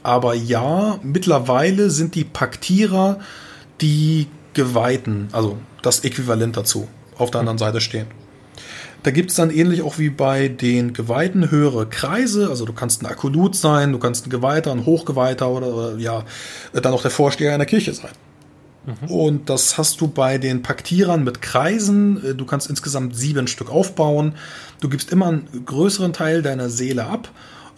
Speaker 2: Aber ja, mittlerweile sind die Paktierer die Geweihten, also das Äquivalent dazu, auf der anderen Seite stehen. Da gibt es dann ähnlich auch wie bei den Geweihten höhere Kreise. Also du kannst ein Akolut sein, du kannst ein Geweihter, ein Hochgeweihter oder, oder ja, dann auch der Vorsteher einer Kirche sein. Mhm. Und das hast du bei den Paktierern mit Kreisen. Äh, du kannst insgesamt sieben Stück aufbauen. Du gibst immer einen größeren Teil deiner Seele ab.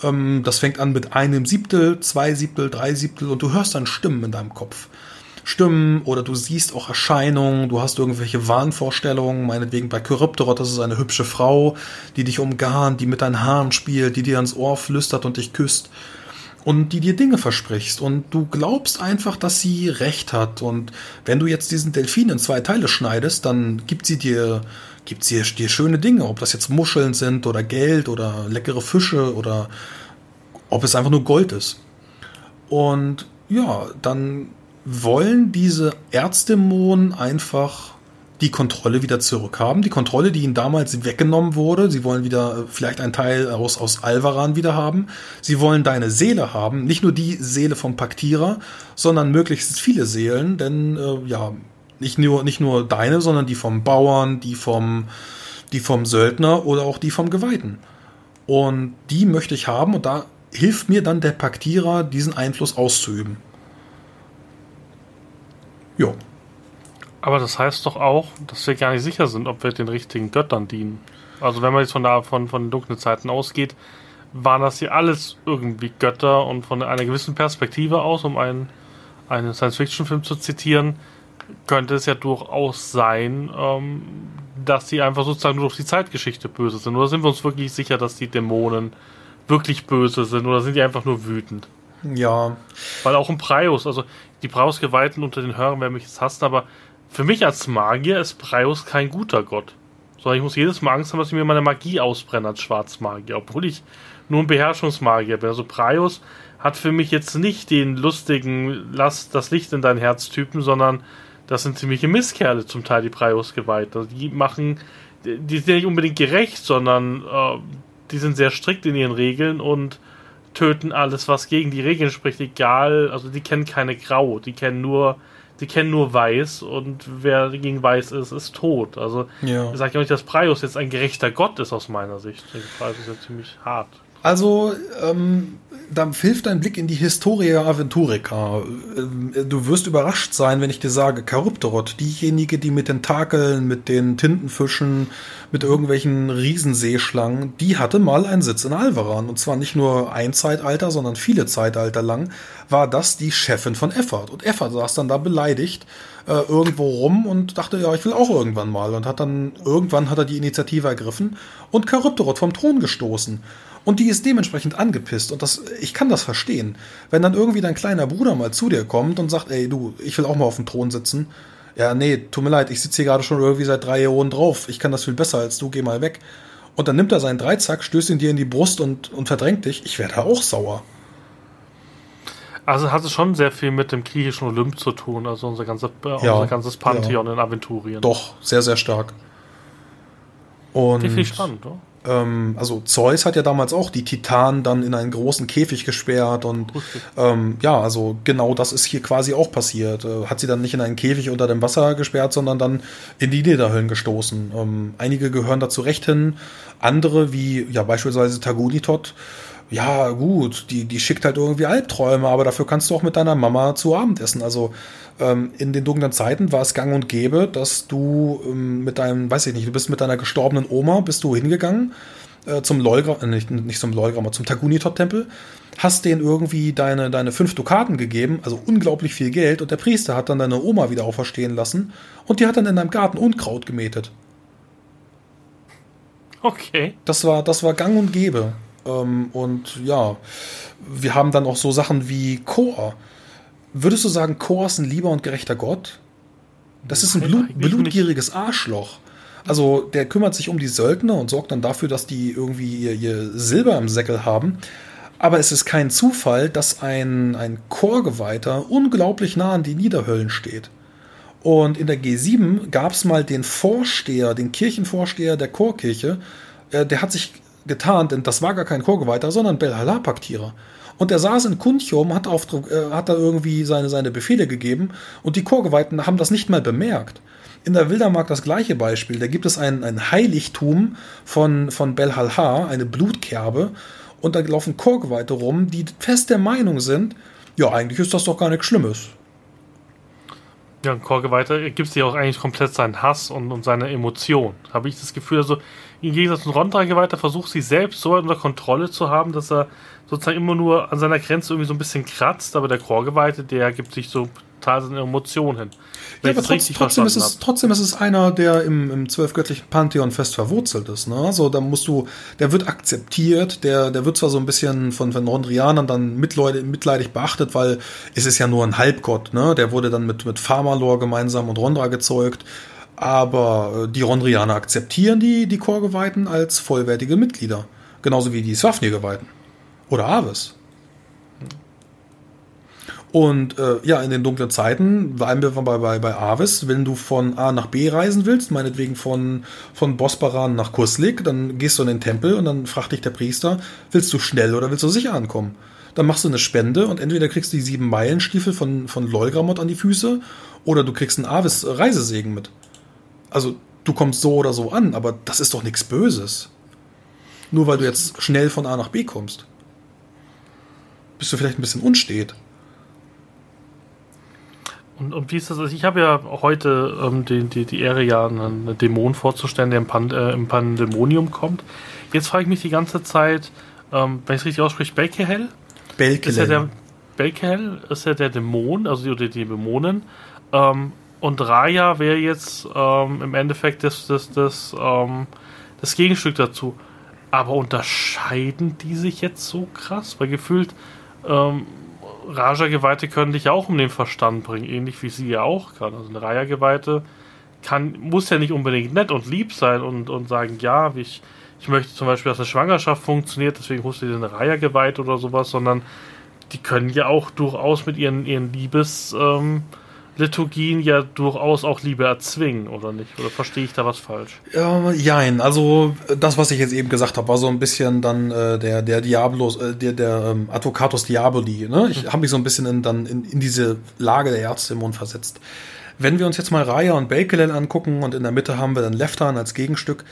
Speaker 2: Ähm, das fängt an mit einem Siebtel, zwei Siebtel, drei Siebtel und du hörst dann Stimmen in deinem Kopf. Stimmen oder du siehst auch Erscheinungen, du hast irgendwelche Wahnvorstellungen, meinetwegen bei Kryptorot, das ist eine hübsche Frau, die dich umgarnt, die mit deinen Haaren spielt, die dir ans Ohr flüstert und dich küsst und die dir Dinge versprichst und du glaubst einfach, dass sie recht hat und wenn du jetzt diesen Delfin in zwei Teile schneidest, dann gibt sie dir gibt sie dir schöne Dinge, ob das jetzt Muscheln sind oder Geld oder leckere Fische oder ob es einfach nur Gold ist. Und ja, dann wollen diese Erzdämonen einfach die Kontrolle wieder zurückhaben. Die Kontrolle, die ihnen damals weggenommen wurde. Sie wollen wieder äh, vielleicht einen Teil aus, aus Alvaran wieder haben. Sie wollen deine Seele haben. Nicht nur die Seele vom Paktierer, sondern möglichst viele Seelen. Denn, äh, ja, nicht nur, nicht nur deine, sondern die vom Bauern, die vom, die vom Söldner oder auch die vom Geweihten. Und die möchte ich haben und da hilft mir dann der Paktierer, diesen Einfluss auszuüben.
Speaker 1: Jo. Aber das heißt doch auch, dass wir gar nicht sicher sind, ob wir den richtigen Göttern dienen. Also wenn man jetzt von, da, von, von den dunklen Zeiten ausgeht, waren das hier alles irgendwie Götter und von einer gewissen Perspektive aus, um einen, einen Science-Fiction-Film zu zitieren, könnte es ja durchaus sein, ähm, dass sie einfach sozusagen nur durch die Zeitgeschichte böse sind. Oder sind wir uns wirklich sicher, dass die Dämonen wirklich böse sind oder sind die einfach nur wütend?
Speaker 2: Ja.
Speaker 1: Weil auch im Prius, also die Prius-Geweihten unter den Hörern werden mich jetzt hassen, aber für mich als Magier ist Prius kein guter Gott. Sondern ich muss jedes Mal Angst haben, dass ich mir meine Magie ausbrenne als Schwarzmagier, obwohl ich nur ein Beherrschungsmagier bin. Also Prius hat für mich jetzt nicht den lustigen Lass das Licht in dein Herz-Typen, sondern das sind ziemliche Misskerle zum Teil, die Prius geweiht. Also die machen, die sind nicht unbedingt gerecht, sondern äh, die sind sehr strikt in ihren Regeln und töten alles, was gegen die Regeln spricht, egal, also die kennen keine Grau, die kennen nur die kennen nur Weiß und wer gegen Weiß ist, ist tot. Also ja. ich sage ja nicht, dass Prius jetzt ein gerechter Gott ist aus meiner Sicht. Prius ist ja ziemlich hart.
Speaker 2: Also, ähm, da hilft ein Blick in die Historia Aventurica. Ähm, du wirst überrascht sein, wenn ich dir sage, Charybdorot, diejenige, die mit den Takeln, mit den Tintenfischen, mit irgendwelchen Riesenseeschlangen, die hatte mal einen Sitz in Alvaran. Und zwar nicht nur ein Zeitalter, sondern viele Zeitalter lang war das die Chefin von Effert. Und Effert saß dann da beleidigt äh, irgendwo rum und dachte, ja, ich will auch irgendwann mal. Und hat dann, irgendwann hat er die Initiative ergriffen und Charybdorot vom Thron gestoßen. Und die ist dementsprechend angepisst. Und das, ich kann das verstehen. Wenn dann irgendwie dein kleiner Bruder mal zu dir kommt und sagt, ey, du, ich will auch mal auf dem Thron sitzen. Ja, nee, tut mir leid, ich sitze hier gerade schon irgendwie seit drei Jahren drauf. Ich kann das viel besser als du, geh mal weg. Und dann nimmt er seinen Dreizack, stößt ihn dir in die Brust und, und verdrängt dich. Ich werde auch sauer.
Speaker 1: Also hat es schon sehr viel mit dem griechischen Olymp zu tun, also unser, ganze, äh, ja, unser ganzes Pantheon ja. in Aventurien.
Speaker 2: Doch, sehr, sehr stark. Und Finde ich spannend, oder? Ähm, also Zeus hat ja damals auch die Titanen dann in einen großen Käfig gesperrt und ähm, ja, also genau das ist hier quasi auch passiert. Äh, hat sie dann nicht in einen Käfig unter dem Wasser gesperrt, sondern dann in die Niederhöllen gestoßen. Ähm, einige gehören dazu recht hin, andere wie ja beispielsweise Tagunitot ja, gut, die, die schickt halt irgendwie Albträume, aber dafür kannst du auch mit deiner Mama zu Abend essen. Also ähm, in den dunklen Zeiten war es gang und gäbe, dass du ähm, mit deinem, weiß ich nicht, du bist mit deiner gestorbenen Oma, bist du hingegangen äh, zum Leugram, äh, nicht, nicht zum Leugram, zum Tagunitot-Tempel, hast denen irgendwie deine, deine fünf Dukaten gegeben, also unglaublich viel Geld, und der Priester hat dann deine Oma wieder auferstehen lassen und die hat dann in deinem Garten Unkraut gemähtet.
Speaker 1: Okay.
Speaker 2: Das war, das war gang und gäbe. Ähm, und ja, wir haben dann auch so Sachen wie Chor. Würdest du sagen, Chor ist ein lieber und gerechter Gott? Das ist ein Blut, blutgieriges Arschloch. Also der kümmert sich um die Söldner und sorgt dann dafür, dass die irgendwie ihr, ihr Silber im Säckel haben. Aber es ist kein Zufall, dass ein, ein Chorgeweihter unglaublich nah an die Niederhöllen steht. Und in der G7 gab es mal den Vorsteher, den Kirchenvorsteher der Chorkirche, äh, der hat sich getan, denn das war gar kein Chorgeweihter, sondern Belhala-Paktierer. Und er saß in Kuntium, hat, auf, äh, hat da irgendwie seine, seine Befehle gegeben und die Chorgeweihten haben das nicht mal bemerkt. In der Wildermark das gleiche Beispiel. Da gibt es ein, ein Heiligtum von, von Belhalha, eine Blutkerbe, und da laufen Chorgeweihte rum, die fest der Meinung sind, ja, eigentlich ist das doch gar nichts Schlimmes.
Speaker 1: Ja, Chorgeweihter gibt es ja auch eigentlich komplett seinen Hass und, und seine Emotion. Habe ich das Gefühl, also im Gegensatz zu Rondra-Geweihter versucht sie selbst so unter Kontrolle zu haben, dass er sozusagen immer nur an seiner Grenze irgendwie so ein bisschen kratzt, aber der Chorgeweihte, der gibt sich so total seine Emotionen hin.
Speaker 2: Ja, aber trotz, trotzdem, ist es, trotzdem ist es einer, der im, im zwölfgöttlichen Pantheon fest verwurzelt ist. Ne? Also da musst du, der wird akzeptiert, der, der wird zwar so ein bisschen von, von Rondrianern dann mitleid, mitleidig beachtet, weil es ist ja nur ein Halbgott, ne? Der wurde dann mit, mit Pharmalor gemeinsam und Rondra gezeugt. Aber äh, die Rondrianer akzeptieren die, die Chorgeweihten als vollwertige Mitglieder. Genauso wie die Swafnir-Geweihten. Oder Aves. Und äh, ja, in den dunklen Zeiten, bleiben wir bei, bei, bei Avis, wenn du von A nach B reisen willst, meinetwegen von, von Bosporan nach Kuslik, dann gehst du in den Tempel und dann fragt dich der Priester, willst du schnell oder willst du sicher ankommen? Dann machst du eine Spende und entweder kriegst du die sieben Meilenstiefel von, von Lolgramot an die Füße oder du kriegst einen Avis-Reisesegen mit. Also du kommst so oder so an, aber das ist doch nichts Böses. Nur weil du jetzt schnell von A nach B kommst. Bist du vielleicht ein bisschen unstet.
Speaker 1: Und, und wie ist das? Also ich habe ja heute ähm, die, die, die Ehre, ja einen Dämon vorzustellen, der im, Pan, äh, im Pandemonium kommt. Jetzt frage ich mich die ganze Zeit, ähm, wenn ich es richtig ausspreche, Belkehel? Belkehel. Ist ja der, Belkehel ist ja der Dämon, also die, oder die Dämonen. Ähm, und Raya wäre jetzt ähm, im Endeffekt das, das, das, ähm, das Gegenstück dazu. Aber unterscheiden die sich jetzt so krass? Weil gefühlt ähm, Raja-Geweihte können dich auch um den Verstand bringen, ähnlich wie sie ja auch kann. Also eine Raya-Geweihte kann, muss ja nicht unbedingt nett und lieb sein und, und sagen, ja, ich, ich möchte zum Beispiel, dass eine Schwangerschaft funktioniert, deswegen holst du dir eine Raya-Geweihte oder sowas, sondern die können ja auch durchaus mit ihren, ihren Liebes... Ähm, Liturgien ja durchaus auch Liebe erzwingen, oder nicht? Oder verstehe ich da was falsch?
Speaker 2: Ja, jein. Also das, was ich jetzt eben gesagt habe, war so ein bisschen dann äh, der, der Diablos, äh, der, der ähm, Advocatus Diaboli. Ne? Ich mhm. habe mich so ein bisschen in, dann in, in diese Lage der Erzdämonen versetzt. Wenn wir uns jetzt mal Raya und Bakelel angucken und in der Mitte haben wir dann Leftan als Gegenstück,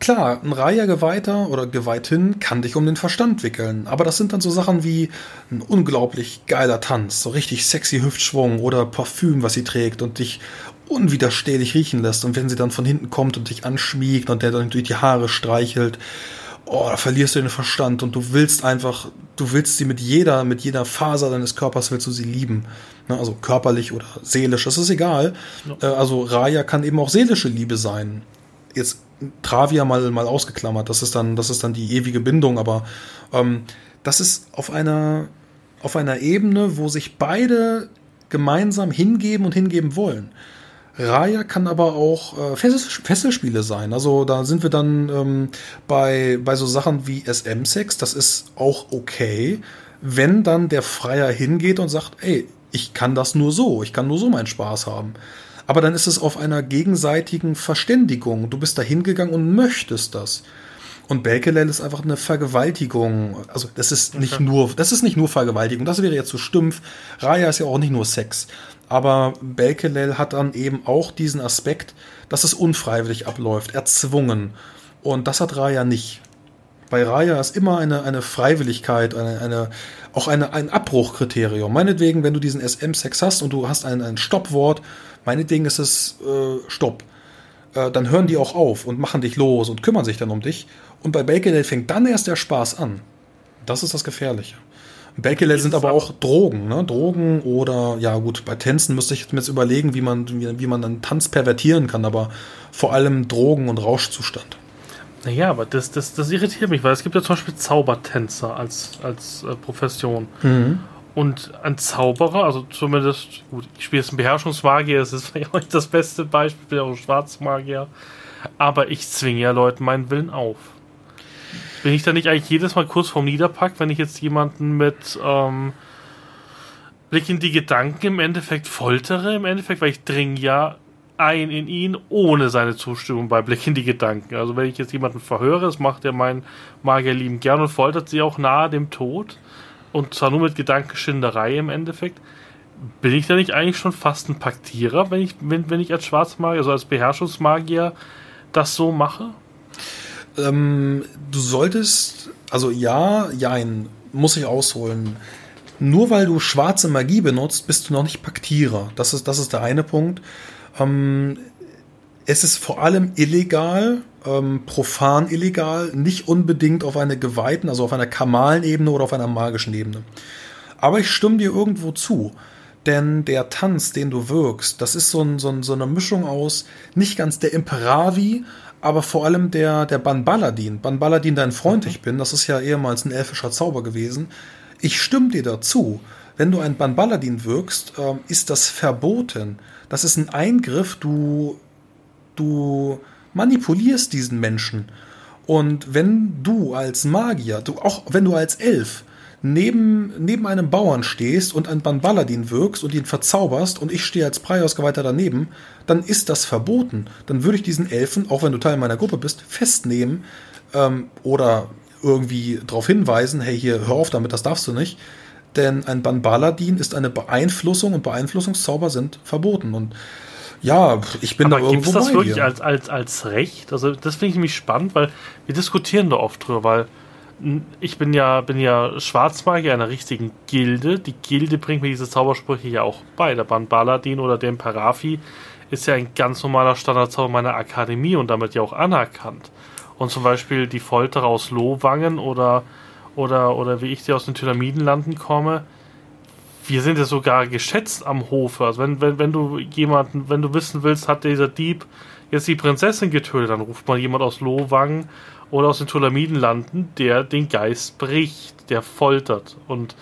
Speaker 2: Klar, ein Reiher-Geweihter oder Geweihtin kann dich um den Verstand wickeln, aber das sind dann so Sachen wie ein unglaublich geiler Tanz, so richtig sexy Hüftschwung oder Parfüm, was sie trägt und dich unwiderstehlich riechen lässt. Und wenn sie dann von hinten kommt und dich anschmiegt und der dann durch die Haare streichelt, oh, da verlierst du den Verstand und du willst einfach, du willst sie mit jeder, mit jeder Faser deines Körpers willst du sie lieben. Ne, also körperlich oder seelisch, das ist egal. Ja. Äh, also Raya kann eben auch seelische Liebe sein. Jetzt Travia mal, mal ausgeklammert. Das ist dann, das ist dann die ewige Bindung, aber ähm, das ist auf einer, auf einer Ebene, wo sich beide gemeinsam hingeben und hingeben wollen. Raya kann aber auch äh, Fesselspiele sein. Also da sind wir dann ähm, bei, bei so Sachen wie SM-Sex. Das ist auch okay, wenn dann der Freier hingeht und sagt, ey, ich kann das nur so, ich kann nur so meinen Spaß haben. Aber dann ist es auf einer gegenseitigen Verständigung. Du bist da hingegangen und möchtest das. Und Belkelel ist einfach eine Vergewaltigung. Also das ist nicht okay. nur, das ist nicht nur Vergewaltigung. Das wäre jetzt zu so stumpf. Raya ist ja auch nicht nur Sex. Aber Belkelel hat dann eben auch diesen Aspekt, dass es unfreiwillig abläuft, erzwungen. Und das hat Raya nicht. Bei Raya ist immer eine, eine Freiwilligkeit, eine, eine, auch eine, ein Abbruchkriterium. Meinetwegen, wenn du diesen SM-Sex hast und du hast ein, ein Stoppwort, Meinetwegen ist es äh, Stopp. Äh, dann hören die auch auf und machen dich los und kümmern sich dann um dich. Und bei Bakelel fängt dann erst der Spaß an. Das ist das Gefährliche. Bakelel sind aber auch Drogen, ne? Drogen oder, ja gut, bei Tänzen müsste ich mir jetzt überlegen, wie man, wie, wie man einen Tanz pervertieren kann, aber vor allem Drogen und Rauschzustand.
Speaker 1: Naja, aber das, das, das irritiert mich, weil es gibt ja zum Beispiel Zaubertänzer als, als äh, Profession. Mhm. Und ein Zauberer, also zumindest, gut, ich spiele jetzt einen Beherrschungsmagier, das ist vielleicht auch nicht das beste Beispiel, ich bin auch ein Schwarzmagier. Aber ich zwinge ja Leuten meinen Willen auf. Bin ich da nicht eigentlich jedes Mal kurz vorm Niederpack, wenn ich jetzt jemanden mit ähm, Blick in die Gedanken im Endeffekt foltere, im Endeffekt, weil ich dringe ja ein in ihn ohne seine Zustimmung bei Blick in die Gedanken. Also wenn ich jetzt jemanden verhöre, das macht ja mein Magier lieben gern und foltert sie auch nahe dem Tod und zwar nur mit Gedankenschinderei im Endeffekt, bin ich da nicht eigentlich schon fast ein Paktierer, wenn ich, wenn, wenn ich als Schwarzmagier, also als Beherrschungsmagier das so mache?
Speaker 2: Ähm, du solltest, also ja, jein, muss ich ausholen. nur weil du schwarze Magie benutzt, bist du noch nicht Paktierer. Das ist, das ist der eine Punkt. Ähm, es ist vor allem illegal, ähm, profan illegal, nicht unbedingt auf einer geweihten, also auf einer kamalen Ebene oder auf einer magischen Ebene. Aber ich stimme dir irgendwo zu. Denn der Tanz, den du wirkst, das ist so, ein, so, ein, so eine Mischung aus nicht ganz der Imperavi, aber vor allem der, der Banbaladin. Banbaladin, dein Freund ich bin, das ist ja ehemals ein elfischer Zauber gewesen. Ich stimme dir dazu. Wenn du ein Banbaladin wirkst, äh, ist das verboten. Das ist ein Eingriff, du, du manipulierst diesen Menschen. Und wenn du als Magier, du, auch wenn du als Elf, neben, neben einem Bauern stehst und ein Banbaladin wirkst und ihn verzauberst und ich stehe als Preiausgeweihter daneben, dann ist das verboten. Dann würde ich diesen Elfen, auch wenn du Teil meiner Gruppe bist, festnehmen ähm, oder irgendwie darauf hinweisen, hey, hier, hör auf damit, das darfst du nicht. Denn ein Banbaladin ist eine Beeinflussung und Beeinflussungszauber sind verboten. Und ja, ich bin
Speaker 1: Aber
Speaker 2: da irgendwo
Speaker 1: das
Speaker 2: bei
Speaker 1: wirklich
Speaker 2: dir.
Speaker 1: als, als, als Recht? Also das finde ich nämlich spannend, weil wir diskutieren da oft drüber, weil ich bin ja, bin ja Schwarzmagier einer richtigen Gilde. Die Gilde bringt mir diese Zaubersprüche ja auch bei. Der Banbaladin oder der Imperafi ist ja ein ganz normaler Standardzauber meiner Akademie und damit ja auch anerkannt. Und zum Beispiel die Folterer aus Lohwangen oder, oder, oder wie ich die aus den Tylamidenlanden komme, wir sind ja sogar geschätzt am Hofe. Also wenn, wenn, wenn du jemanden, wenn du wissen willst, hat dieser Dieb jetzt die Prinzessin getötet, dann ruft man jemand aus Lohwang oder aus den Tulamidenlanden, der den Geist bricht, der foltert. Und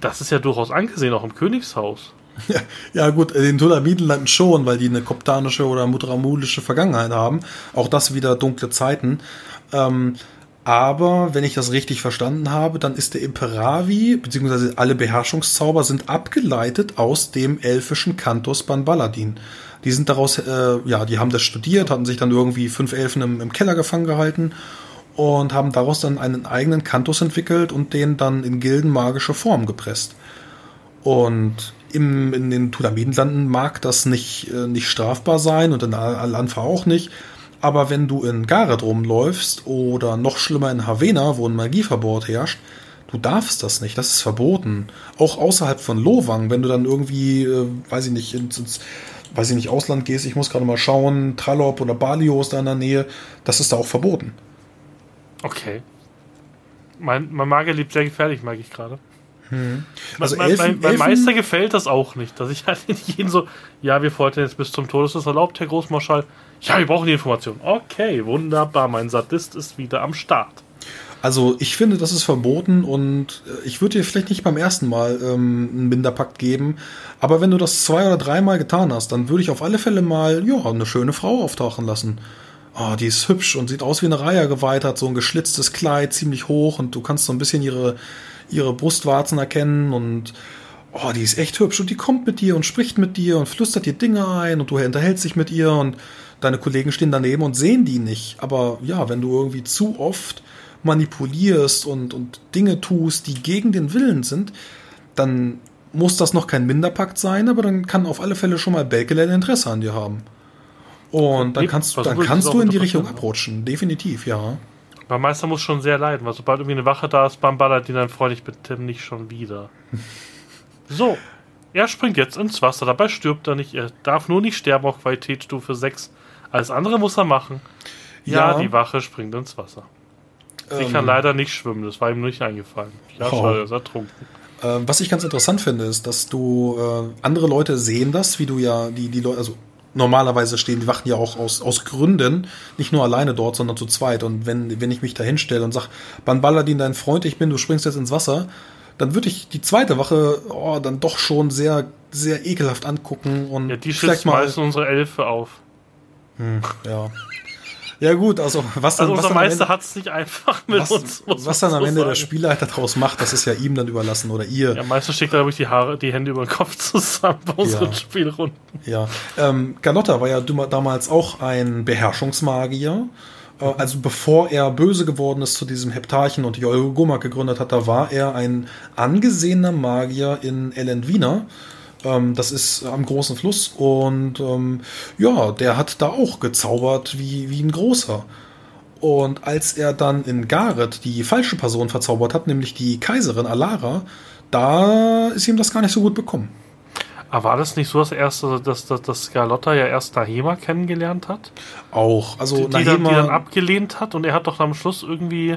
Speaker 1: das ist ja durchaus angesehen, auch im Königshaus.
Speaker 2: Ja, ja gut, in den Tulamidenlanden schon, weil die eine koptanische oder mudramulische Vergangenheit haben. Auch das wieder dunkle Zeiten. Ähm, aber wenn ich das richtig verstanden habe, dann ist der Imperavi, beziehungsweise alle Beherrschungszauber sind abgeleitet aus dem elfischen Kantus Banbaladin. Die sind daraus, äh, ja, die haben das studiert, hatten sich dann irgendwie fünf Elfen im, im Keller gefangen gehalten und haben daraus dann einen eigenen Kantus entwickelt und den dann in gildenmagische Form gepresst. Und im, in den Tulamidenlanden mag das nicht, äh, nicht strafbar sein und in Al-Anfa auch nicht. Aber wenn du in Gareth rumläufst oder noch schlimmer in Havena, wo ein Magieverbot herrscht, du darfst das nicht. Das ist verboten. Auch außerhalb von Lowang, wenn du dann irgendwie, äh, weiß ich nicht, ins, ins weiß ich nicht, Ausland gehst, ich muss gerade mal schauen, Trallop oder Balio ist da in der Nähe, das ist da auch verboten.
Speaker 1: Okay. Mein, mein Magier liebt sehr gefährlich, mag ich gerade.
Speaker 2: Also
Speaker 1: mein,
Speaker 2: Elfen-
Speaker 1: mein, mein
Speaker 2: Elfen-
Speaker 1: Meister gefällt das auch nicht, dass ich halt nicht jeden so, ja, wir foltern jetzt bis zum Tod, ist das erlaubt, Herr Großmarschall? Ja, wir brauchen die Information. Okay, wunderbar, mein Sadist ist wieder am Start.
Speaker 2: Also ich finde, das ist verboten und äh, ich würde dir vielleicht nicht beim ersten Mal ähm, einen Minderpakt geben, aber wenn du das zwei oder dreimal getan hast, dann würde ich auf alle Fälle mal, ja, eine schöne Frau auftauchen lassen. Oh, die ist hübsch und sieht aus wie eine Reihe geweitert, so ein geschlitztes Kleid, ziemlich hoch und du kannst so ein bisschen ihre, ihre Brustwarzen erkennen und oh, die ist echt hübsch und die kommt mit dir und spricht mit dir und flüstert dir Dinge ein und du unterhältst dich mit ihr und deine Kollegen stehen daneben und sehen die nicht. Aber ja, wenn du irgendwie zu oft manipulierst und, und Dinge tust, die gegen den Willen sind, dann muss das noch kein Minderpakt sein, aber dann kann auf alle Fälle schon mal Belkele ein Interesse an dir haben. Und dann kannst, dann kannst du in die Richtung abrutschen. Definitiv, ja.
Speaker 1: Mein Meister muss schon sehr leiden, weil sobald irgendwie eine Wache da ist, beim Balladin, dann freue ich bitte nicht schon wieder. So, er springt jetzt ins Wasser, dabei stirbt er nicht, er darf nur nicht sterben auf Qualitätsstufe 6. Alles andere muss er machen. Ja,
Speaker 2: Ja.
Speaker 1: die Wache springt ins Wasser. Sie
Speaker 2: Ähm,
Speaker 1: kann leider nicht schwimmen, das war ihm nicht eingefallen. Ja,
Speaker 2: Oh.
Speaker 1: schade, er ist ertrunken.
Speaker 2: Äh, was ich ganz interessant finde, ist, dass du äh, andere Leute sehen das, wie du ja die die Leute, also normalerweise stehen die Wachen ja auch aus aus Gründen nicht nur alleine dort, sondern zu zweit. Und wenn wenn ich mich da hinstelle und sag, Banbaladin, dein Freund, ich bin, du springst jetzt ins Wasser, dann würde ich die zweite Wache oh, dann doch schon sehr sehr ekelhaft angucken und
Speaker 1: Ja, die schützt
Speaker 2: mal
Speaker 1: meistens unsere Elfe auf.
Speaker 2: Ja ja gut, also was dann
Speaker 1: Also
Speaker 2: was
Speaker 1: unser
Speaker 2: dann am
Speaker 1: Meister
Speaker 2: Ende-
Speaker 1: hat es nicht einfach mit
Speaker 2: was,
Speaker 1: uns.
Speaker 2: was dann am Ende der
Speaker 1: sagen.
Speaker 2: Spielleiter daraus macht, das ist ja ihm dann überlassen oder ihr.
Speaker 1: Ja, meistens steckt er, glaube ich, die Haare, die Hände über den Kopf zusammen bei unseren
Speaker 2: Ja.
Speaker 1: Spielrunden.
Speaker 2: Ja, ähm, Galotta war ja damals auch ein Beherrschungsmagier. Äh, also bevor er böse geworden ist zu diesem Heptarchen und die Eurogoma gegründet hat, da war er ein angesehener Magier in Elendvina. Ähm, das ist am großen Fluss und ähm, ja, der hat da auch gezaubert wie, wie ein großer. Und als er dann in Gareth die falsche Person verzaubert hat, nämlich die Kaiserin Alara, da ist ihm das gar nicht so gut bekommen.
Speaker 1: Aber war das nicht so das erste, dass, dass, dass Scarlotta ja erst Nahema kennengelernt hat?
Speaker 2: Auch. Also
Speaker 1: die, die, dann, die dann abgelehnt hat und er hat doch am Schluss irgendwie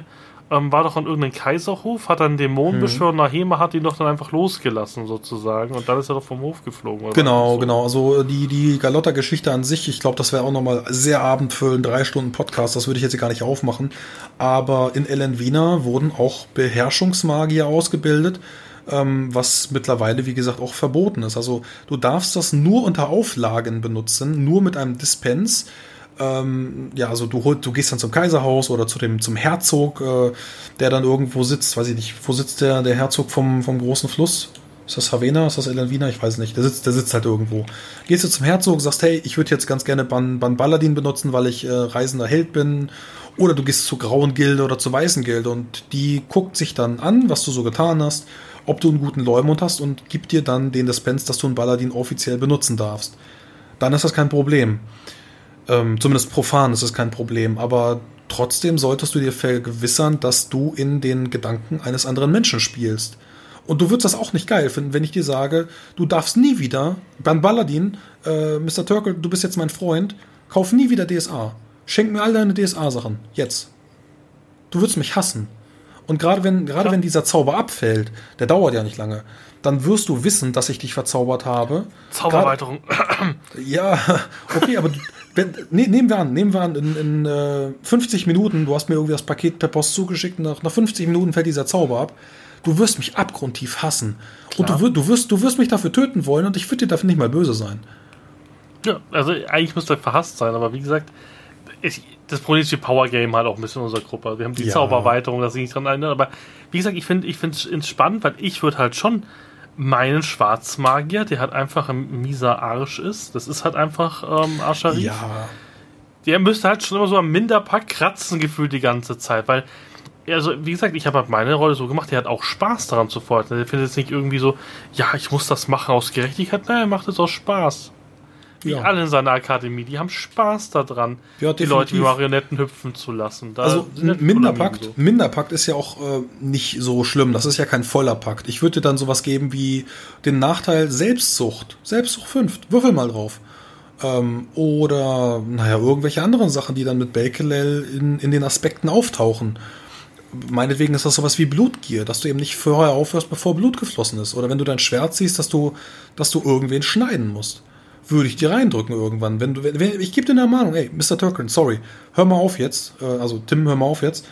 Speaker 1: ähm, war doch an irgendeinem Kaiserhof, hat dann Dämonen mhm. beschworen, Nahema hat ihn doch dann einfach losgelassen sozusagen und dann ist er doch vom Hof geflogen.
Speaker 2: genau, so? genau. Also die, die Galotta-Geschichte an sich, ich glaube, das wäre auch nochmal sehr abendfüllend, drei Stunden Podcast, das würde ich jetzt hier gar nicht aufmachen. Aber in Ellen Wiener wurden auch Beherrschungsmagier ausgebildet ähm, was mittlerweile, wie gesagt, auch verboten ist. Also du darfst das nur unter Auflagen benutzen, nur mit einem Dispens ähm, ja, also du, du gehst dann zum Kaiserhaus oder zu dem, zum Herzog, äh, der dann irgendwo sitzt, weiß ich nicht, wo sitzt der, der Herzog vom, vom großen Fluss? Ist das Havena? Ist das Elenvina? Ich weiß nicht. Der sitzt, der sitzt halt irgendwo. Gehst du zum Herzog, sagst, hey, ich würde jetzt ganz gerne Ban, Ban Balladin benutzen, weil ich äh, reisender Held bin. Oder du gehst zur Grauen Gilde oder zur Weißen Gilde und die guckt sich dann an, was du so getan hast, ob du einen guten Leumund hast und gibt dir dann den Dispens, dass du einen Balladin offiziell benutzen darfst. Dann ist das kein Problem. Ähm, zumindest profan ist es kein Problem, aber trotzdem solltest du dir vergewissern, dass du in den Gedanken eines anderen Menschen spielst. Und du würdest das auch nicht geil finden, wenn ich dir sage, du darfst nie wieder, Ban Balladin, äh, Mr. Turkle, du bist jetzt mein Freund, kauf nie wieder DSA. Schenk mir all deine DSA-Sachen. Jetzt. Du würdest mich hassen. Und gerade wenn, gerade wenn dieser Zauber abfällt, der dauert ja nicht lange, dann wirst du wissen, dass ich dich verzaubert habe.
Speaker 1: Zauberweiterung.
Speaker 2: ja, okay, aber wenn, ne, nehmen wir an, nehmen wir an, in, in äh, 50 Minuten, du hast mir irgendwie das Paket per Post zugeschickt, nach, nach 50 Minuten fällt dieser Zauber ab. Du wirst mich abgrundtief hassen. Klar. Und du, du, wirst, du wirst mich dafür töten wollen und ich würde dir dafür nicht mal böse sein.
Speaker 1: Ja, also eigentlich müsste er verhasst sein, aber wie gesagt, ich, das Problem ist die Power Game halt auch ein bisschen in unserer Gruppe. Wir haben die ja. Zauberweiterung, das ich nicht dran erinnere, aber wie gesagt, ich finde ich es spannend, weil ich würde halt schon meinen Schwarzmagier, der halt einfach ein mieser Arsch ist. Das ist halt einfach ähm, Arscharif.
Speaker 2: Ja.
Speaker 1: Der müsste halt schon immer so am Minderpack kratzen gefühlt die ganze Zeit, weil also wie gesagt, ich habe halt meine Rolle so gemacht, der hat auch Spaß daran zu foltern. Der findet es nicht irgendwie so, ja, ich muss das machen aus Gerechtigkeit. Nein, er macht es aus Spaß. Wie ja. alle in seiner Akademie, die haben Spaß daran, ja, die Leute wie Marionetten hüpfen zu lassen.
Speaker 2: Da also Minderpakt, so. Minderpakt ist ja auch äh, nicht so schlimm. Das ist ja kein voller Pakt. Ich würde dir dann sowas geben wie den Nachteil Selbstsucht. Selbstsucht 5. Würfel mal drauf. Ähm, oder, naja, irgendwelche anderen Sachen, die dann mit Bakelel in, in den Aspekten auftauchen meinetwegen ist das sowas wie Blutgier, dass du eben nicht vorher aufhörst, bevor Blut geflossen ist. Oder wenn du dein Schwert siehst, dass du, dass du irgendwen schneiden musst würde ich dir reindrücken irgendwann. Wenn du, wenn, ich gebe dir eine Ermahnung, ey, Mr. Turkin, sorry, hör mal auf jetzt, äh, also Tim, hör mal auf jetzt,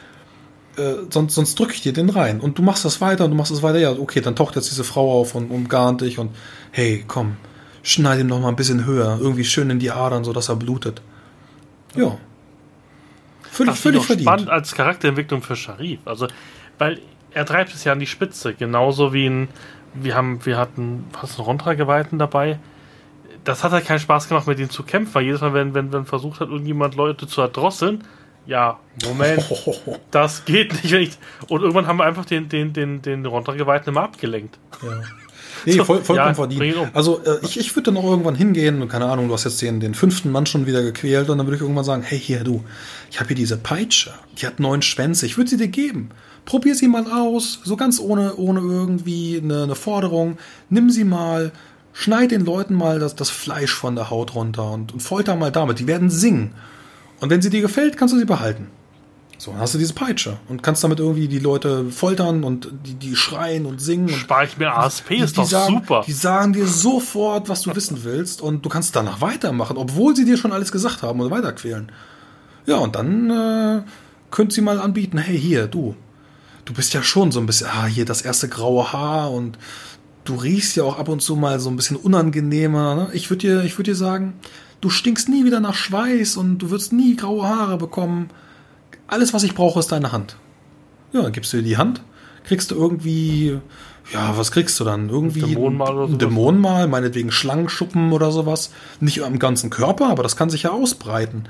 Speaker 2: äh, sonst, sonst drücke ich dir den rein. Und du machst das weiter und du machst das weiter, ja, okay, dann taucht jetzt diese Frau auf und umgarnt dich und hey, komm, schneid ihm noch mal ein bisschen höher, irgendwie schön in die Adern, sodass er blutet. Ja.
Speaker 1: Völlig, völlig verdient. spannend als Charakterentwicklung für Sharif. Also, weil er treibt es ja an die Spitze, genauso wie ein, wir haben, wir hatten fast einen Rondra-Geweihten dabei, das hat halt keinen Spaß gemacht, mit ihm zu kämpfen, weil jedes Mal, wenn, wenn, wenn versucht hat, irgendjemand Leute zu erdrosseln, ja, Moment, das geht nicht. Und irgendwann haben wir einfach den, den, den, den Runtergeweihten immer abgelenkt.
Speaker 2: Ja. Nee, voll, vollkommen ja, verdient. Um. Also äh, ich, ich würde dann auch irgendwann hingehen und keine Ahnung, du hast jetzt den, den fünften Mann schon wieder gequält und dann würde ich irgendwann sagen, hey hier du, ich habe hier diese Peitsche, die hat neun Schwänze, ich würde sie dir geben. Probier sie mal aus, so ganz ohne, ohne irgendwie eine, eine Forderung. Nimm sie mal, Schneid den Leuten mal das, das Fleisch von der Haut runter und, und folter mal damit. Die werden singen. Und wenn sie dir gefällt, kannst du sie behalten. So, dann hast du diese Peitsche und kannst damit irgendwie die Leute foltern und die, die schreien und singen.
Speaker 1: Spar ich mir ASP, die, ist doch
Speaker 2: sagen,
Speaker 1: super.
Speaker 2: Die sagen dir sofort, was du wissen willst und du kannst danach weitermachen, obwohl sie dir schon alles gesagt haben und weiterquälen. Ja, und dann äh, könnt sie mal anbieten, hey, hier, du, du bist ja schon so ein bisschen, ah, hier das erste graue Haar und du riechst ja auch ab und zu mal so ein bisschen unangenehmer. Ne? Ich würde dir, ich würde dir sagen, du stinkst nie wieder nach Schweiß und du wirst nie graue Haare bekommen. Alles, was ich brauche, ist deine Hand. Ja, dann gibst du dir die Hand, kriegst du irgendwie, ja, was kriegst du dann? Irgendwie
Speaker 1: Dämonenmal oder
Speaker 2: sowas? Dämonenmal, meinetwegen Schlangenschuppen oder sowas. Nicht am ganzen Körper, aber das kann sich ja ausbreiten.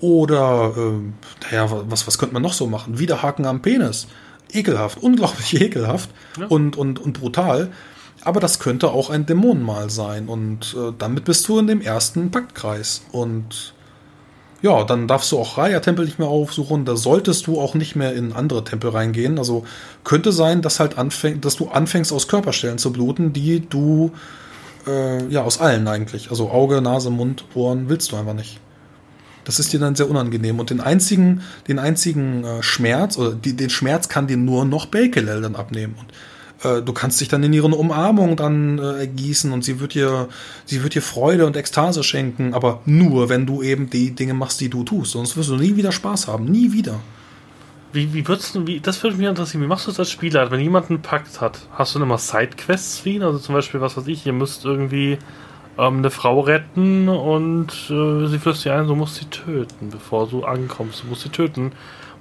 Speaker 2: Oder, äh, naja, was, was könnte man noch so machen? Widerhaken am Penis. Ekelhaft, unglaublich ekelhaft ja. und, und, und brutal. Aber das könnte auch ein Dämonenmal sein. Und äh, damit bist du in dem ersten Paktkreis. Und ja, dann darfst du auch Raya-Tempel nicht mehr aufsuchen. Da solltest du auch nicht mehr in andere Tempel reingehen. Also könnte sein, dass halt anfängt, dass du anfängst aus Körperstellen zu bluten, die du äh, ja aus allen eigentlich. Also Auge, Nase, Mund, Ohren willst du einfach nicht. Das ist dir dann sehr unangenehm. Und den einzigen, den einzigen äh, Schmerz, oder die, den Schmerz kann dir nur noch Bakelel dann abnehmen. Und äh, du kannst dich dann in ihre Umarmung dann äh, ergießen und sie wird dir, sie wird dir Freude und Ekstase schenken, aber nur, wenn du eben die Dinge machst, die du tust. Sonst wirst du nie wieder Spaß haben. Nie wieder.
Speaker 1: Wie, wie würdest du, wie, das würde mich interessieren, wie machst du es als Spieler, wenn jemand einen Pakt hat? Hast du dann immer Sidequests für ihn? Also zum Beispiel, was weiß ich, ihr müsst irgendwie ähm, eine Frau retten und äh, sie flüstert dir ein, du musst sie töten, bevor du ankommst. Du musst sie töten.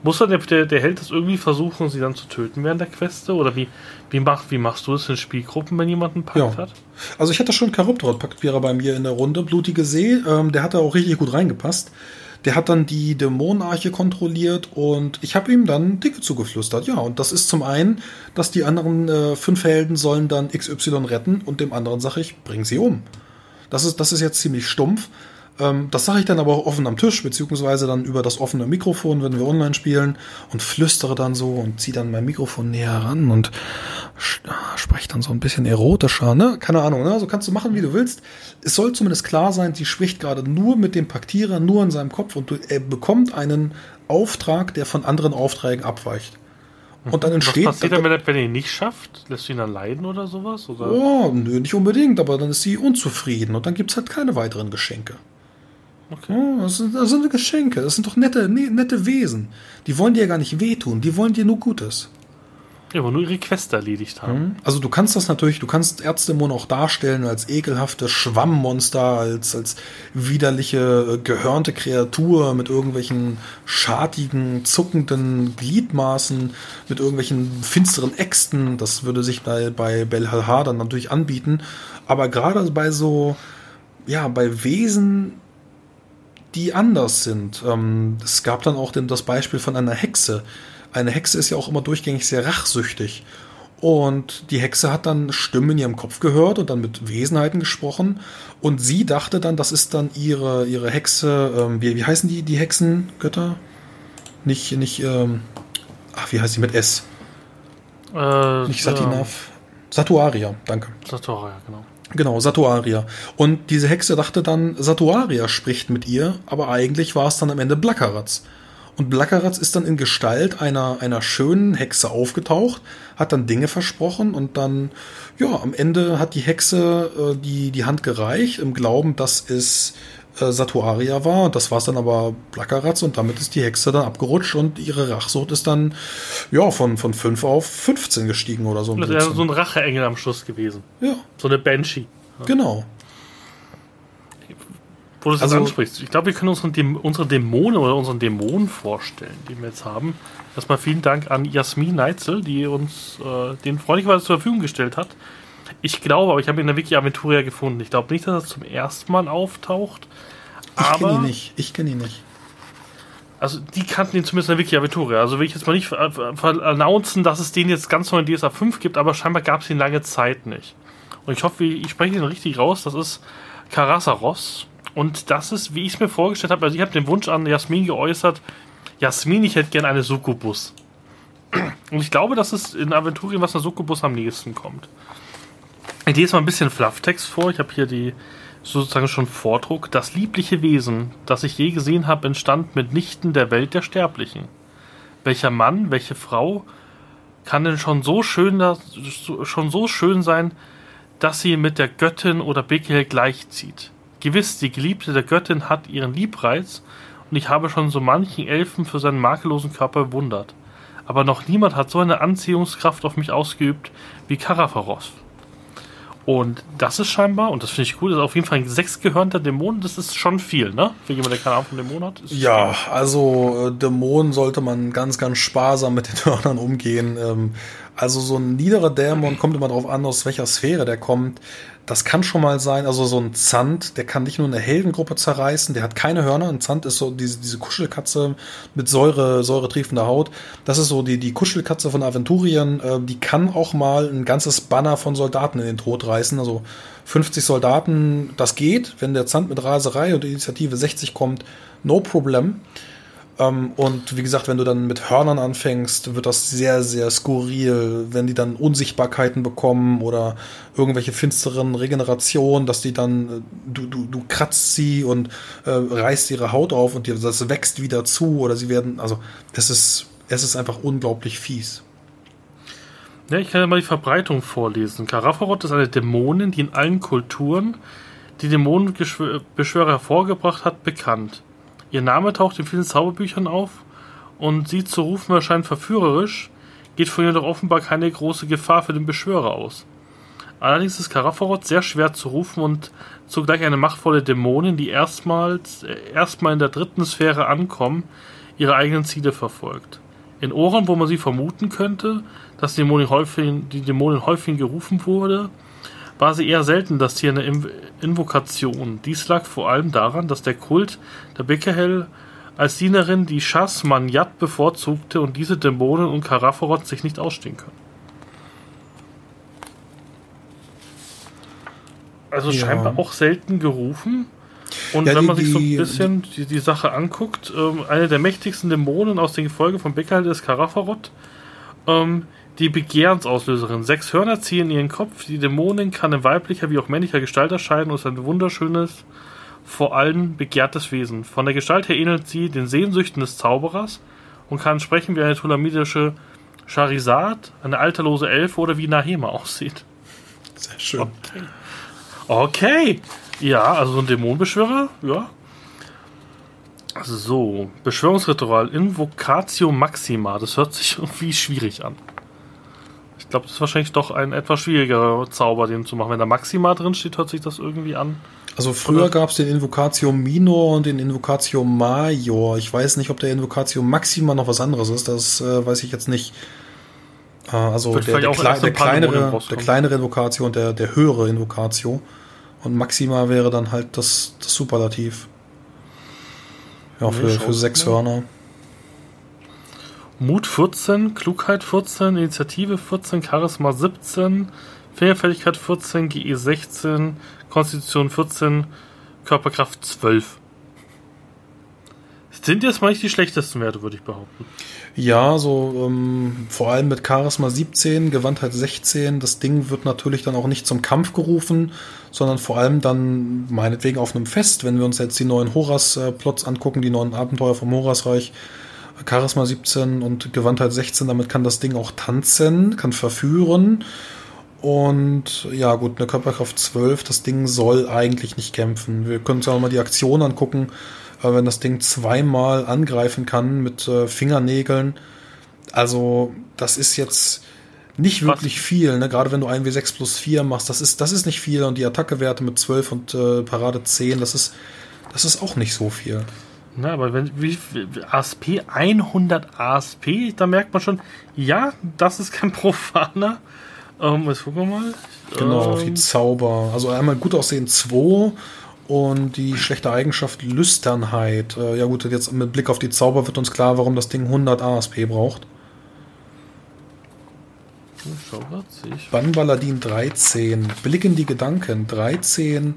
Speaker 1: Muss dann der, der Held das irgendwie versuchen, sie dann zu töten während der Queste? Oder wie, wie, mach, wie machst du das in Spielgruppen, wenn jemand einen Pakt ja. hat?
Speaker 2: Also ich hatte schon Charybdor-Paktvierer bei mir in der Runde. Blutige See, ähm, der hat da auch richtig gut reingepasst. Der hat dann die Dämonenarche kontrolliert und ich habe ihm dann Dicke zugeflüstert. Ja, und das ist zum einen, dass die anderen äh, fünf Helden sollen dann XY retten und dem anderen sage ich, bring sie um. Das ist, das ist jetzt ziemlich stumpf. Ähm, das sage ich dann aber auch offen am Tisch, beziehungsweise dann über das offene Mikrofon, wenn wir online spielen und flüstere dann so und ziehe dann mein Mikrofon näher ran und spreche dann so ein bisschen erotischer, ne? Keine Ahnung, ne? So kannst du machen, wie du willst. Es soll zumindest klar sein, sie spricht gerade nur mit dem Paktierer, nur in seinem Kopf und er bekommt einen Auftrag, der von anderen Aufträgen abweicht. Und dann entsteht.
Speaker 1: Was passiert dann, wenn er ihn nicht schafft? Lässt du ihn dann leiden oder sowas? Oder?
Speaker 2: Oh, nö, nicht unbedingt, aber dann ist sie unzufrieden und dann gibt es halt keine weiteren Geschenke. Okay. Das, sind, das sind Geschenke, das sind doch nette, ne, nette Wesen. Die wollen dir gar nicht wehtun, die wollen dir nur Gutes.
Speaker 1: Ja, aber nur ihre Quest erledigt haben.
Speaker 2: Mhm. Also du kannst das natürlich, du kannst Ärztemon auch darstellen als ekelhafte Schwammmonster, als, als widerliche, äh, gehörnte Kreatur mit irgendwelchen schartigen, zuckenden Gliedmaßen, mit irgendwelchen finsteren Äxten. Das würde sich bei, bei Belhalha dann natürlich anbieten. Aber gerade bei so, ja, bei Wesen, die anders sind. Ähm, es gab dann auch das Beispiel von einer Hexe. Eine Hexe ist ja auch immer durchgängig sehr rachsüchtig. Und die Hexe hat dann Stimmen in ihrem Kopf gehört und dann mit Wesenheiten gesprochen. Und sie dachte dann, das ist dann ihre, ihre Hexe. Ähm, wie, wie heißen die, die Hexengötter? Nicht, nicht, ähm, ach, wie heißt sie mit S? Äh, nicht Satinaf. Äh, Satuaria, danke.
Speaker 1: Satuaria, genau.
Speaker 2: Genau, Satuaria. Und diese Hexe dachte dann, Satuaria spricht mit ihr, aber eigentlich war es dann am Ende Blackeratz. Und Blackeratz ist dann in Gestalt einer, einer schönen Hexe aufgetaucht, hat dann Dinge versprochen und dann, ja, am Ende hat die Hexe äh, die, die Hand gereicht, im Glauben, dass es äh, Satuaria war. Das war es dann aber Blackeratz und damit ist die Hexe dann abgerutscht und ihre Rachsucht ist dann, ja, von, von 5 auf 15 gestiegen oder so.
Speaker 1: Das wäre so ein Racheengel am Schluss gewesen.
Speaker 2: Ja.
Speaker 1: So eine Banshee.
Speaker 2: Ja. Genau
Speaker 1: wo du es also, ansprichst. Ich glaube, wir können unseren Däm unsere Dämonen oder unseren Dämonen vorstellen, die wir jetzt haben. Erstmal vielen Dank an Jasmin Neitzel, die uns äh, den freundlicherweise zur Verfügung gestellt hat. Ich glaube, aber ich habe ihn in der Wiki Aventuria gefunden. Ich glaube nicht, dass er zum ersten Mal auftaucht.
Speaker 2: Ich kenne ihn nicht. Ich kenne ihn nicht.
Speaker 1: Also die kannten ihn zumindest in der Wiki Aventuria. Also will ich jetzt mal nicht announcen, dass es den jetzt ganz neu in DSA 5 gibt, aber scheinbar gab es ihn lange Zeit nicht. Und ich hoffe, ich spreche ihn richtig raus. Das ist Karasaros. Und das ist, wie ich es mir vorgestellt habe, also ich habe den Wunsch an Jasmin geäußert, Jasmin, ich hätte gerne eine Succubus. Und ich glaube, dass es in Aventurien was einer Succubus am nächsten kommt. Ich lese mal ein bisschen Flufftext vor. Ich habe hier die sozusagen schon Vordruck. Das liebliche Wesen, das ich je gesehen habe, entstand mitnichten der Welt der Sterblichen. Welcher Mann, welche Frau kann denn schon so schön, schon so schön sein, dass sie mit der Göttin oder Bekel gleichzieht? Gewiss, die Geliebte der Göttin hat ihren Liebreiz, und ich habe schon so manchen Elfen für seinen makellosen Körper bewundert. Aber noch niemand hat so eine Anziehungskraft auf mich ausgeübt wie Karafaros. Und das ist scheinbar, und das finde ich cool, das ist auf jeden Fall ein sechsgehörnter Dämon, das ist schon viel, ne? Für jemand, der keine Ahnung von Dämonen hat.
Speaker 2: ja, also äh, Dämonen sollte man ganz, ganz sparsam mit den Hörnern umgehen. Ähm, Also so ein niederer Dämon kommt immer darauf an, aus welcher Sphäre der kommt. Das kann schon mal sein, also so ein Zand, der kann nicht nur eine Heldengruppe zerreißen, der hat keine Hörner. Ein Zand ist so diese, diese Kuschelkatze mit Säure, säuretriefender Haut. Das ist so die, die Kuschelkatze von Aventurien. Äh, die kann auch mal ein ganzes Banner von Soldaten in den Tod reißen. Also 50 Soldaten, das geht. Wenn der Zand mit Raserei und Initiative 60 kommt, no problem. Ähm, und wie gesagt, wenn du dann mit Hörnern anfängst, wird das sehr, sehr skurril, wenn die dann Unsichtbarkeiten bekommen oder irgendwelche finsteren Regenerationen, dass die dann, äh, du, du, du kratzt sie und äh, reißt ihre Haut auf und das wächst wieder zu oder sie werden, also das ist, es ist einfach unglaublich fies.
Speaker 1: Ja, ich kann ja mal die Verbreitung vorlesen. Karafarot ist eine Dämonin, die in allen Kulturen die Dämonenbeschwörer hervorgebracht hat, bekannt. Ihr Name taucht in vielen Zauberbüchern auf und sie zu rufen erscheint verführerisch, geht von ihr doch offenbar keine große Gefahr für den Beschwörer aus. Allerdings ist Karaforot sehr schwer zu rufen und zugleich eine machtvolle Dämonin, die erstmals äh, erstmal in der dritten Sphäre ankommen, ihre eigenen Ziele verfolgt. In Ohren, wo man sie vermuten könnte, dass die Dämonin häufig, die Dämonin häufig gerufen wurde, war sie eher selten das Tier eine Invokation. Dies lag vor allem daran, dass der Kult der Bekehel als Dienerin die Shas Manyat bevorzugte und diese Dämonen und Karaforot sich nicht ausstehen können. Also ja. scheinbar auch selten gerufen. Und ja, wenn man die, sich so ein bisschen die, die Sache anguckt, ähm, eine der mächtigsten Dämonen aus dem Gefolge von Bekehel ist Karaforot. Ähm, die Begehrensauslöserin. Sechs Hörner ziehen ihren Kopf. Die Dämonin kann in weiblicher wie auch männlicher Gestalt erscheinen und ist ein wunderschönes, vor allem begehrtes Wesen. Von der Gestalt her ähnelt sie den Sehnsüchten des Zauberers und kann sprechen wie eine tulamidische Charizard, eine alterlose Elfe oder wie Nahema aussieht.
Speaker 2: Sehr schön.
Speaker 1: Okay. Okay. Ja, also ein Dämonenbeschwörer, ja. So, Beschwörungsritual, Invocatio Maxima. Das hört sich irgendwie schwierig an glaube, das ist wahrscheinlich doch ein etwas schwierigerer Zauber, den zu machen. Wenn da Maxima drin steht, hört sich das irgendwie an.
Speaker 2: Also früher gab es den Invocatio Minor und den Invocatio Major. Ich weiß nicht, ob der Invocatio Maxima noch was anderes ist. Das äh, weiß ich jetzt nicht. Äh, also der, der, Kle der, kleinere, der kleinere Invocatio und der, der höhere Invocatio. Und Maxima wäre dann halt das, das Superlativ. Ja, für, für sechs Hörner.
Speaker 1: Mut 14, Klugheit 14, Initiative 14, Charisma 17, Fingerfertigkeit 14, GE 16, Konstitution 14, Körperkraft 12. Sind jetzt mal nicht die schlechtesten Werte, würde ich behaupten.
Speaker 2: Ja, so ähm, vor allem mit Charisma 17, Gewandtheit 16. Das Ding wird natürlich dann auch nicht zum Kampf gerufen, sondern vor allem dann meinetwegen auf einem Fest. Wenn wir uns jetzt die neuen Horas-Plots angucken, die neuen Abenteuer vom Horasreich, Charisma 17 und Gewandtheit 16, damit kann das Ding auch tanzen, kann verführen. Und ja, gut, eine Körperkraft 12, das Ding soll eigentlich nicht kämpfen. Wir können uns auch mal die Aktion angucken, äh, wenn das Ding zweimal angreifen kann mit äh, Fingernägeln. Also, das ist jetzt nicht wirklich Was? viel, ne? gerade wenn du einen W6 plus 4 machst, das ist, das ist nicht viel und die Attackewerte mit 12 und äh, Parade 10, das ist, das ist auch nicht so viel.
Speaker 1: Na, aber wenn wie, ASP 100 ASP, da merkt man schon, ja, das ist kein Profaner. Ähm, jetzt gucken wir mal.
Speaker 2: Genau, ähm, auf die Zauber. Also einmal gut aussehen 2 und die schlechte Eigenschaft Lüsternheit. Äh, ja gut, jetzt mit Blick auf die Zauber wird uns klar, warum das Ding 100 ASP braucht. Bannballadin 13. Blick in die Gedanken 13.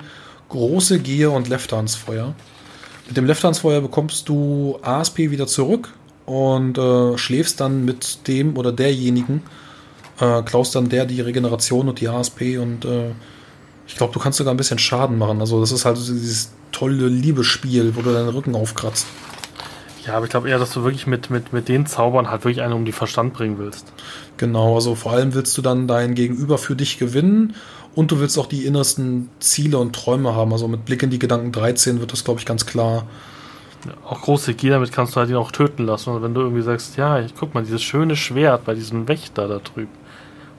Speaker 2: Große Gier und Leftansfeuer. Mit dem Left-Hand-Feuer bekommst du ASP wieder zurück und äh, schläfst dann mit dem oder derjenigen, äh, klaust dann der die Regeneration und die ASP und äh, ich glaube, du kannst sogar ein bisschen Schaden machen. Also das ist halt dieses tolle Liebesspiel, wo du deinen Rücken aufkratzt.
Speaker 1: Ja, aber ich glaube eher, dass du wirklich mit, mit, mit den Zaubern halt wirklich einen um die Verstand bringen willst.
Speaker 2: Genau, also vor allem willst du dann dein Gegenüber für dich gewinnen und du willst auch die innersten Ziele und Träume haben. Also mit Blick in die Gedanken 13 wird das, glaube ich, ganz klar.
Speaker 1: Auch große Gier, damit kannst du halt ihn auch töten lassen. Und wenn du irgendwie sagst, ja, ich guck mal, dieses schöne Schwert bei diesem Wächter da drüben,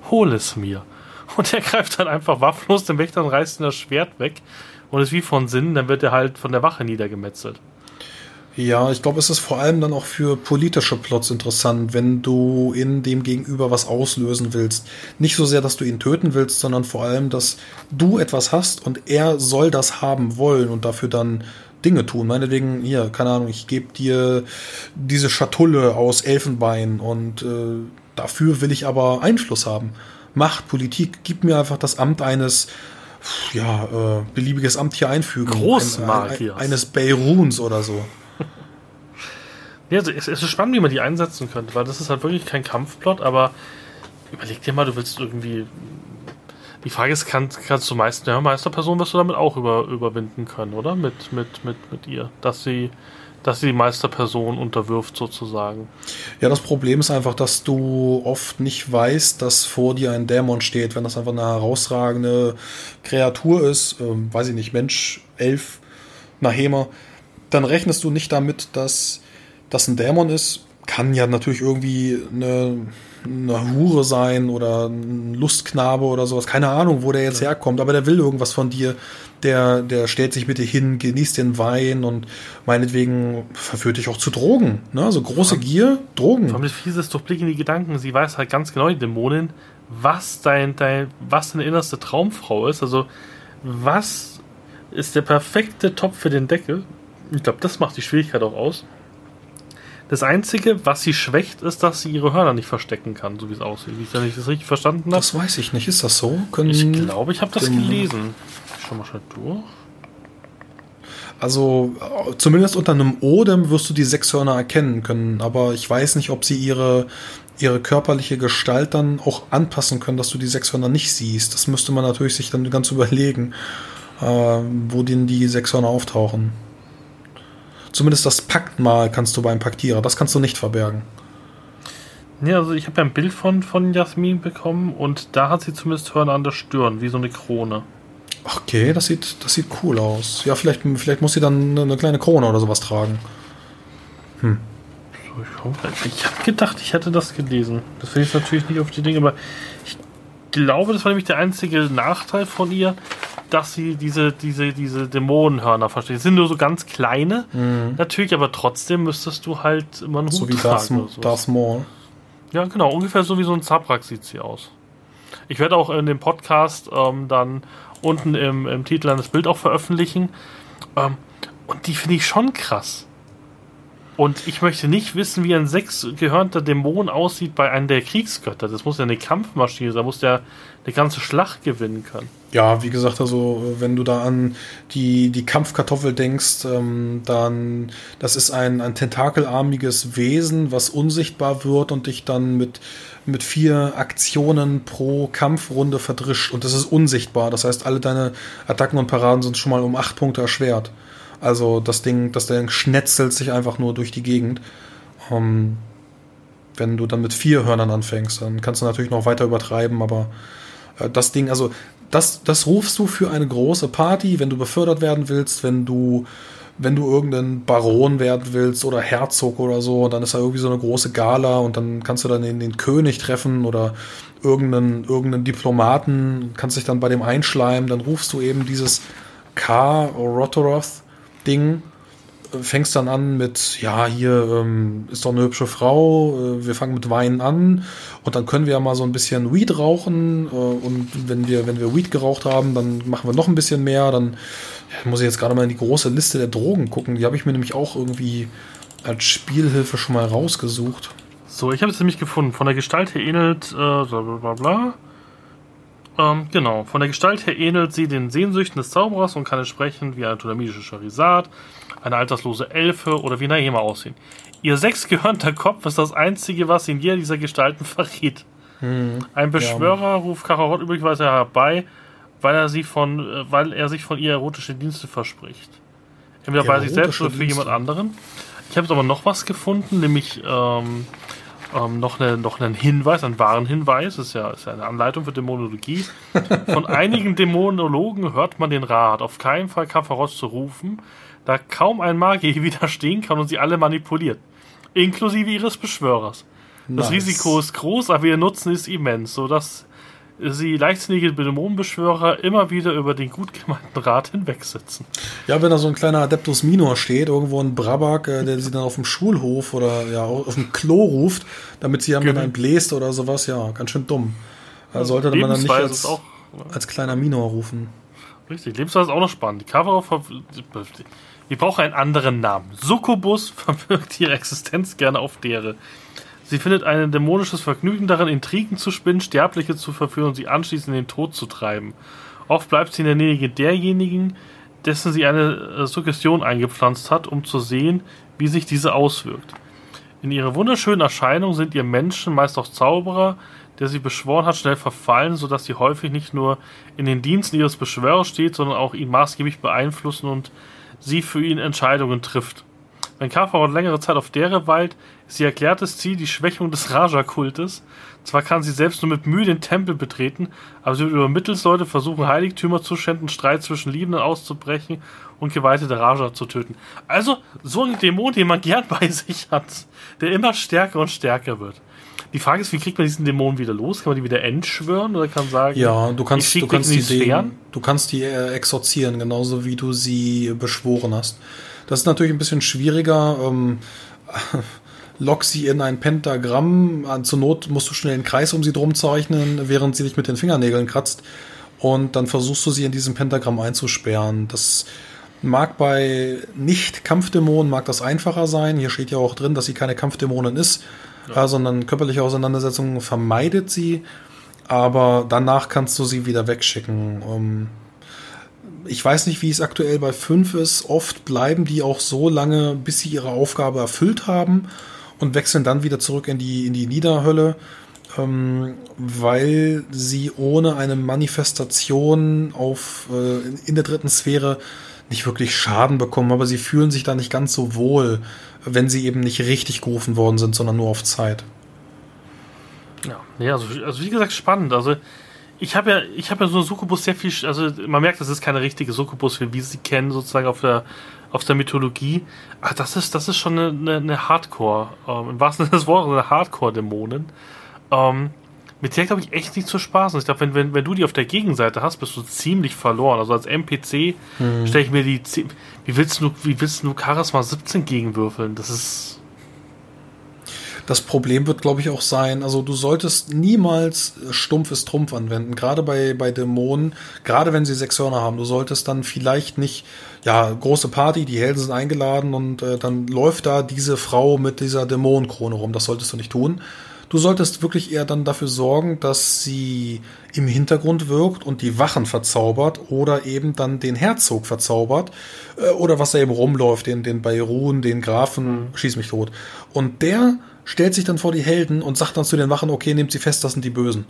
Speaker 1: hol es mir. Und er greift dann einfach wafflos den Wächter und reißt ihm das Schwert weg und ist wie von Sinn, dann wird er halt von der Wache niedergemetzelt.
Speaker 2: Ja, ich glaube, es ist vor allem dann auch für politische Plots interessant, wenn du in dem Gegenüber was auslösen willst. Nicht so sehr, dass du ihn töten willst, sondern vor allem, dass du etwas hast und er soll das haben wollen und dafür dann Dinge tun. Meinetwegen, hier, keine Ahnung, ich gebe dir diese Schatulle aus Elfenbein und äh, dafür will ich aber Einfluss haben. Macht, Politik, gib mir einfach das Amt eines ja, äh, beliebiges Amt hier einfügen.
Speaker 1: Großmagiers.
Speaker 2: Ein, ein, eines Beiruns oder so.
Speaker 1: Ja, es ist spannend, wie man die einsetzen könnte, weil das ist halt wirklich kein Kampfplot, aber überleg dir mal, du willst irgendwie. Die Frage ist, kann, kannst du meisten ja, Meisterperson wirst du damit auch über, überwinden können, oder? Mit, mit, mit, mit ihr. Dass sie, dass sie die Meisterperson unterwirft, sozusagen.
Speaker 2: Ja, das Problem ist einfach, dass du oft nicht weißt, dass vor dir ein Dämon steht, wenn das einfach eine herausragende Kreatur ist, ähm, weiß ich nicht, Mensch, Elf, Nahema, dann rechnest du nicht damit, dass das ein Dämon ist, kann ja natürlich irgendwie eine, eine Hure sein oder ein Lustknabe oder sowas. Keine Ahnung, wo der jetzt ja. herkommt, aber der will irgendwas von dir. Der, der stellt sich mit dir hin, genießt den Wein und meinetwegen verführt dich auch zu Drogen. Ne? Also große ja. Gier, Drogen.
Speaker 1: Vor allem das Fiese ist doch Blick in die Gedanken. Sie weiß halt ganz genau, die Dämonin, was dein, dein, was deine innerste Traumfrau ist. Also, was ist der perfekte Topf für den Deckel? Ich glaube, das macht die Schwierigkeit auch aus. Das Einzige, was sie schwächt, ist, dass sie ihre Hörner nicht verstecken kann, so wie es aussieht. Wenn ich das richtig verstanden habe.
Speaker 2: Das weiß ich nicht. Ist das so?
Speaker 1: Können ich glaube, ich habe das gelesen. Ich schau mal schnell durch.
Speaker 2: Also zumindest unter einem Odem wirst du die sechs Hörner erkennen können, aber ich weiß nicht, ob sie ihre, ihre körperliche Gestalt dann auch anpassen können, dass du die sechs Hörner nicht siehst. Das müsste man natürlich sich dann ganz überlegen, äh, wo denn die sechs Hörner auftauchen. Zumindest das Paktmal kannst du beim Paktierer, das kannst du nicht verbergen.
Speaker 1: Ja, also ich habe ja ein Bild von, von Jasmin bekommen und da hat sie zumindest Hörner an der Stirn, wie so eine Krone.
Speaker 2: Okay, das sieht, das sieht cool aus. Ja, vielleicht, vielleicht muss sie dann eine kleine Krone oder sowas tragen.
Speaker 1: Hm. Ich habe gedacht, ich hätte das gelesen. Das finde ich natürlich nicht auf die Dinge, aber ich glaube, das war nämlich der einzige Nachteil von ihr, dass sie diese, diese, diese Dämonenhörner versteht. Die sind nur so ganz kleine, mhm. natürlich, aber trotzdem müsstest du halt immer einen Hut
Speaker 2: so wie tragen. Darth, Darth Maul.
Speaker 1: Ja, genau, ungefähr so wie so ein Zabrak sieht sie aus. Ich werde auch in dem Podcast ähm, dann unten im, im Titel das Bild auch veröffentlichen. Ähm, und die finde ich schon krass. Und ich möchte nicht wissen, wie ein sechsgehörnter Dämon aussieht bei einem der Kriegsgötter. Das muss ja eine Kampfmaschine sein, da muss der eine ganze Schlacht gewinnen können.
Speaker 2: Ja, wie gesagt, also wenn du da an die, die Kampfkartoffel denkst, ähm, dann das ist ein, ein tentakelarmiges Wesen, was unsichtbar wird und dich dann mit, mit vier Aktionen pro Kampfrunde verdrischt. Und das ist unsichtbar. Das heißt, alle deine Attacken und Paraden sind schon mal um acht Punkte erschwert. Also das Ding, das Ding schnetzelt sich einfach nur durch die Gegend. Ähm, wenn du dann mit vier Hörnern anfängst, dann kannst du natürlich noch weiter übertreiben, aber äh, das Ding, also das, das rufst du für eine große Party, wenn du befördert werden willst, wenn du wenn du irgendein Baron werden willst oder Herzog oder so, dann ist da irgendwie so eine große Gala und dann kannst du dann den, den König treffen oder irgendeinen, irgendeinen Diplomaten, kannst dich dann bei dem einschleimen, dann rufst du eben dieses K. Rotoroth Ding. Fängst dann an mit, ja, hier ähm, ist doch eine hübsche Frau, äh, wir fangen mit Wein an und dann können wir ja mal so ein bisschen Weed rauchen äh, und wenn wir, wenn wir Weed geraucht haben, dann machen wir noch ein bisschen mehr, dann ja, muss ich jetzt gerade mal in die große Liste der Drogen gucken, die habe ich mir nämlich auch irgendwie als Spielhilfe schon mal rausgesucht.
Speaker 1: So, ich habe es nämlich gefunden. Von der Gestalt her ähnelt, äh, bla bla bla. Ähm, genau, von der Gestalt her ähnelt sie den Sehnsüchten des Zauberers und kann entsprechend wie eine todamische Charizard, eine alterslose Elfe oder wie Naima aussehen. Ihr sechsgehörnter Kopf ist das einzige, was in jeder dieser Gestalten verrät. Hm, Ein Beschwörer ja. ruft Kararot üblicherweise herbei, weil er, sie von, äh, weil er sich von ihr erotische Dienste verspricht. Entweder bei sich selbst oder für Dienste. jemand anderen. Ich habe jetzt aber noch was gefunden, nämlich ähm, ähm, noch, eine, noch einen Hinweis, einen wahren Hinweis, das ist ja, ist ja eine Anleitung für Dämonologie. Von einigen Dämonologen hört man den Rat, auf keinen Fall Kafaros zu rufen, da kaum ein Magier widerstehen kann und sie alle manipuliert. Inklusive ihres Beschwörers. Das nice. Risiko ist groß, aber ihr Nutzen ist immens, sodass sie leichtsinnige Dämonenbeschwörer immer wieder über den gut gemeinten Rat hinwegsetzen.
Speaker 2: Ja, wenn da so ein kleiner Adeptus Minor steht, irgendwo ein Brabak, äh, der sie dann auf dem Schulhof oder ja auf dem Klo ruft, damit sie jemand genau. einen bläst oder sowas, ja, ganz schön dumm. Da also sollte man dann nicht als, auch, als kleiner Minor rufen.
Speaker 1: Richtig, Lebensweise ist auch noch spannend. Die Cover die brauchen einen anderen Namen. Succubus verbirgt ihre Existenz gerne auf deren. Sie findet ein dämonisches Vergnügen darin, Intrigen zu spinnen, Sterbliche zu verführen und sie anschließend in den Tod zu treiben. Oft bleibt sie in der Nähe derjenigen, dessen sie eine äh, Suggestion eingepflanzt hat, um zu sehen, wie sich diese auswirkt. In ihrer wunderschönen Erscheinung sind ihr Menschen, meist auch Zauberer, der sie beschworen hat, schnell verfallen, sodass sie häufig nicht nur in den Diensten ihres Beschwörers steht, sondern auch ihn maßgeblich beeinflussen und sie für ihn Entscheidungen trifft. Wenn Karfarot längere Zeit auf Dere weilt, ist ihr erklärtes Ziel die Schwächung des Raja-Kultes. Zwar kann sie selbst nur mit Mühe den Tempel betreten, aber sie wird über Mittelsleute versuchen, Heiligtümer zu schänden, Streit zwischen Liebenden auszubrechen und Geweihte der Raja zu töten. Also so ein Dämon, den man gern bei sich hat, der immer stärker und stärker wird. Die Frage ist, wie kriegt man diesen Dämon wieder los? Kann man die wieder entschwören oder kann sagen,
Speaker 2: ja, du kannst, du kannst die, Sphären? du kannst die äh, exorzieren, genauso wie du sie beschworen hast. Das ist natürlich ein bisschen schwieriger. Ähm, lock sie in ein Pentagramm. Zur Not musst du schnell einen Kreis um sie drum zeichnen, während sie dich mit den Fingernägeln kratzt. Und dann versuchst du sie in diesem Pentagramm einzusperren. Das mag bei Nicht-Kampfdämonen mag das einfacher sein. Hier steht ja auch drin, dass sie keine Kampfdämonin ist, ja. äh, sondern körperliche Auseinandersetzungen vermeidet sie. Aber danach kannst du sie wieder wegschicken. Um, ich weiß nicht, wie es aktuell bei 5 ist. Oft bleiben die auch so lange, bis sie ihre Aufgabe erfüllt haben und wechseln dann wieder zurück in die, in die Niederhölle, ähm, weil sie ohne eine Manifestation auf, äh, in der dritten Sphäre nicht wirklich Schaden bekommen, aber sie fühlen sich da nicht ganz so wohl, wenn sie eben nicht richtig gerufen worden sind, sondern nur auf Zeit.
Speaker 1: Ja, ja also, also wie gesagt, spannend. Also ich habe ja, ich habe ja so einen Succubus sehr viel, also man merkt, das ist keine richtige Succubus, wie wir sie kennen, sozusagen auf der, auf der Mythologie. Aber das ist, das ist schon eine, eine, eine Hardcore, ähm, im wahrsten Sinne des Wortes, eine Hardcore-Dämonin. Ähm, mit der, glaube ich, echt nicht zu spaßen. Ich glaube, wenn, wenn, wenn du die auf der Gegenseite hast, bist du ziemlich verloren. Also als NPC hm. stelle ich mir die. Wie willst du, wie willst du Charisma 17 gegenwürfeln? Das ist
Speaker 2: das Problem wird, glaube ich, auch sein, also du solltest niemals stumpfes Trumpf anwenden, gerade bei, bei Dämonen, gerade wenn sie sechs Hörner haben. Du solltest dann vielleicht nicht, ja, große Party, die Helden sind eingeladen und äh, dann läuft da diese Frau mit dieser Dämonenkrone rum. Das solltest du nicht tun. Du solltest wirklich eher dann dafür sorgen, dass sie im Hintergrund wirkt und die Wachen verzaubert oder eben dann den Herzog verzaubert äh, oder was da eben rumläuft, den, den Beirun, den Grafen, schieß mich tot. Und der stellt sich dann vor die Helden und sagt dann zu den Wachen, okay, nehmt sie fest, das sind die Bösen.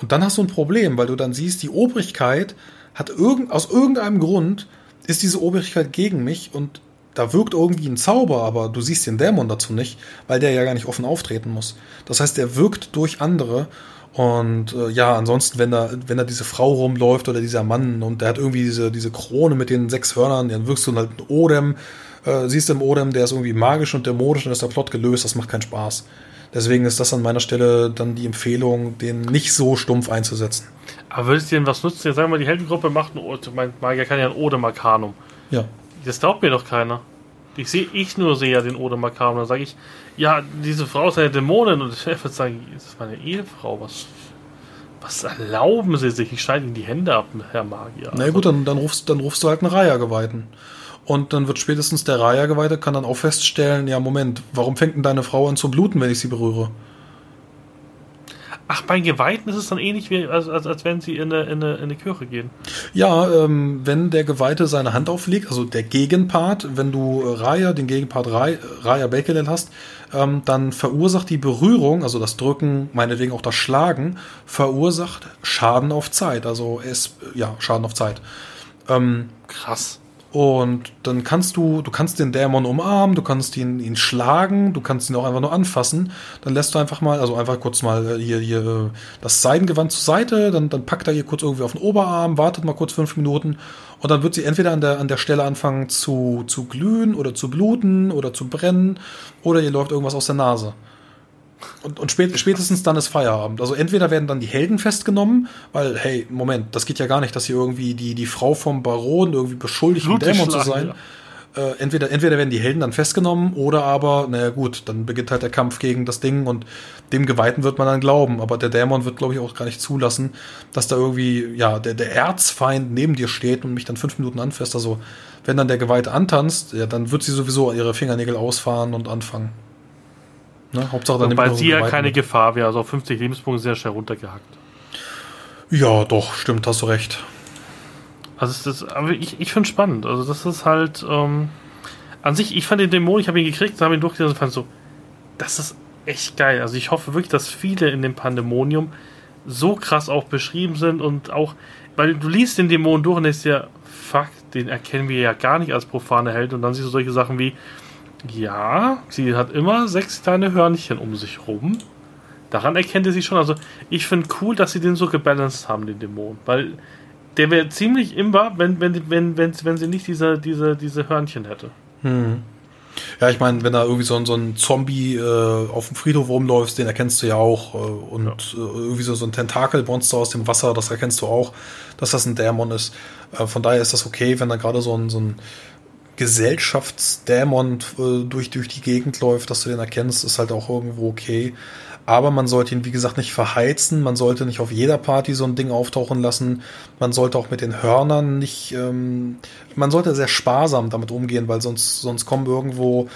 Speaker 2: Und dann hast du ein Problem, weil du dann siehst, die Obrigkeit hat irgend, aus irgendeinem Grund ist diese Obrigkeit gegen mich und da wirkt irgendwie ein Zauber, aber du siehst den Dämon dazu nicht, weil der ja gar nicht offen auftreten muss. Das heißt, der wirkt durch andere und äh, ja, ansonsten, wenn da, wenn da diese Frau rumläuft oder dieser Mann und der hat irgendwie diese, diese Krone mit den sechs Hörnern, dann wirkst du halt ein Odem, äh, siehst im Odem, der ist irgendwie magisch und dämonisch und ist der Plot gelöst, das macht keinen Spaß. Deswegen ist das an meiner Stelle dann die Empfehlung, den nicht so stumpf einzusetzen.
Speaker 1: Aber würdest du denn was nutzen? Jetzt sagen wir mal, die Heldengruppe macht ein mein Magier kann ja ein Odem Arcanum.
Speaker 2: Ja.
Speaker 1: Das glaubt mir doch keiner. Ich sehe, ich nur sehe ja den Odem Arcanum. Dann sage ich, ja, diese Frau ist eine Dämonin und ich würde sagen, das ist meine Ehefrau. Was, was erlauben Sie sich? Ich schneide Ihnen die Hände ab, Herr Magier.
Speaker 2: Na gut, dann, dann, rufst, dann rufst du halt einen Reihergeweihten. Und dann wird spätestens der Raya-Geweihte kann dann auch feststellen, ja, Moment, warum fängt denn deine Frau an zu bluten, wenn ich sie berühre?
Speaker 1: Ach, bei Geweihten ist es dann ähnlich, wie, als, als, als wenn sie in eine, in, eine, in eine Kirche gehen.
Speaker 2: Ja, ähm, wenn der Geweihte seine Hand auflegt, also der Gegenpart, wenn du Raya, den Gegenpart Raya, Raya Bakelel hast, ähm, dann verursacht die Berührung, also das Drücken, meinetwegen auch das Schlagen, verursacht Schaden auf Zeit. Also es, ja, Schaden auf Zeit. Ähm,
Speaker 1: Krass.
Speaker 2: Und dann kannst du, du kannst den Dämon umarmen, du kannst ihn, ihn schlagen, du kannst ihn auch einfach nur anfassen. Dann lässt du einfach mal, also einfach kurz mal äh, hier, hier äh, das Seidengewand zur Seite, dann, dann packt er hier kurz irgendwie auf den Oberarm, wartet mal kurz fünf Minuten und dann wird sie entweder an der, an der Stelle anfangen zu, zu glühen oder zu bluten oder zu brennen oder ihr läuft irgendwas aus der Nase. Und, und spät, spätestens dann ist Feierabend. Also entweder werden dann die Helden festgenommen, weil, hey, Moment, das geht ja gar nicht, dass hier irgendwie die, die Frau vom Baron irgendwie beschuldigt, ein Dämon zu sein. Ja äh, entweder, entweder werden die Helden dann festgenommen oder aber, naja gut, dann beginnt halt der Kampf gegen das Ding und dem Geweihten wird man dann glauben. Aber der Dämon wird, glaube ich, auch gar nicht zulassen, dass da irgendwie, ja, der, der Erzfeind neben dir steht und mich dann fünf Minuten anfasst. Also, wenn dann der Geweihte antanzt, ja, dann wird sie sowieso ihre Fingernägel ausfahren und anfangen.
Speaker 1: Ne? Hauptsache dann Weil sie ja keine Gefahr wäre, also auf 50 Lebenspunkte sehr schnell runtergehackt.
Speaker 2: Ja, doch, stimmt, hast du recht.
Speaker 1: Also das, aber ich, ich finde es spannend. Also das ist halt ähm, an sich, ich fand den Dämon, ich habe ihn gekriegt, habe ihn durchgelesen und fand so, das ist echt geil. Also ich hoffe wirklich, dass viele in dem Pandemonium so krass auch beschrieben sind und auch, weil du liest den Dämon durch und denkst dir, fuck, den erkennen wir ja gar nicht als profane Held und dann siehst du solche Sachen wie, ja, sie hat immer sechs kleine Hörnchen um sich rum. Daran erkennt er sie schon. Also ich finde cool, dass sie den so gebalanced haben, den Dämon, weil der wäre ziemlich imbar, wenn, wenn, wenn, wenn, wenn sie nicht diese, diese, diese Hörnchen hätte.
Speaker 2: Hm. Ja, ich meine, wenn da irgendwie so ein, so ein Zombie äh, auf dem Friedhof rumläuft, den erkennst du ja auch. Äh, und ja. Äh, irgendwie so, so ein Tentakelmonster aus dem Wasser, das erkennst du auch, dass das ein Dämon ist. Äh, von daher ist das okay, wenn da gerade so ein, so ein Gesellschaftsdämon äh, durch, durch die Gegend läuft, dass du den erkennst, ist halt auch irgendwo okay. Aber man sollte ihn, wie gesagt, nicht verheizen. Man sollte nicht auf jeder Party so ein Ding auftauchen lassen. Man sollte auch mit den Hörnern nicht, ähm, man sollte sehr sparsam damit umgehen, weil sonst, sonst kommen irgendwo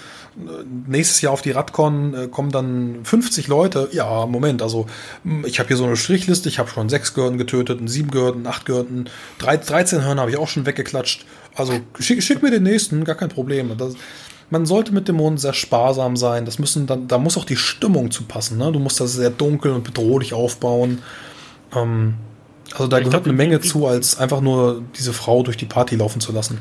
Speaker 2: nächstes Jahr auf die Radcon äh, kommen dann 50 Leute. Ja, Moment, also hm, ich habe hier so eine Strichliste. Ich habe schon sechs Gürden getötet, sieben Gürden, acht Gürden, 13 Hörner habe ich auch schon weggeklatscht. Also schick, schick mir den nächsten, gar kein Problem. Das, man sollte mit Dämonen sehr sparsam sein. Das müssen dann, da muss auch die Stimmung zu passen. Ne? Du musst das sehr dunkel und bedrohlich aufbauen. Ähm, also da ich gehört glaub, eine Menge zu, als einfach nur diese Frau durch die Party laufen zu lassen.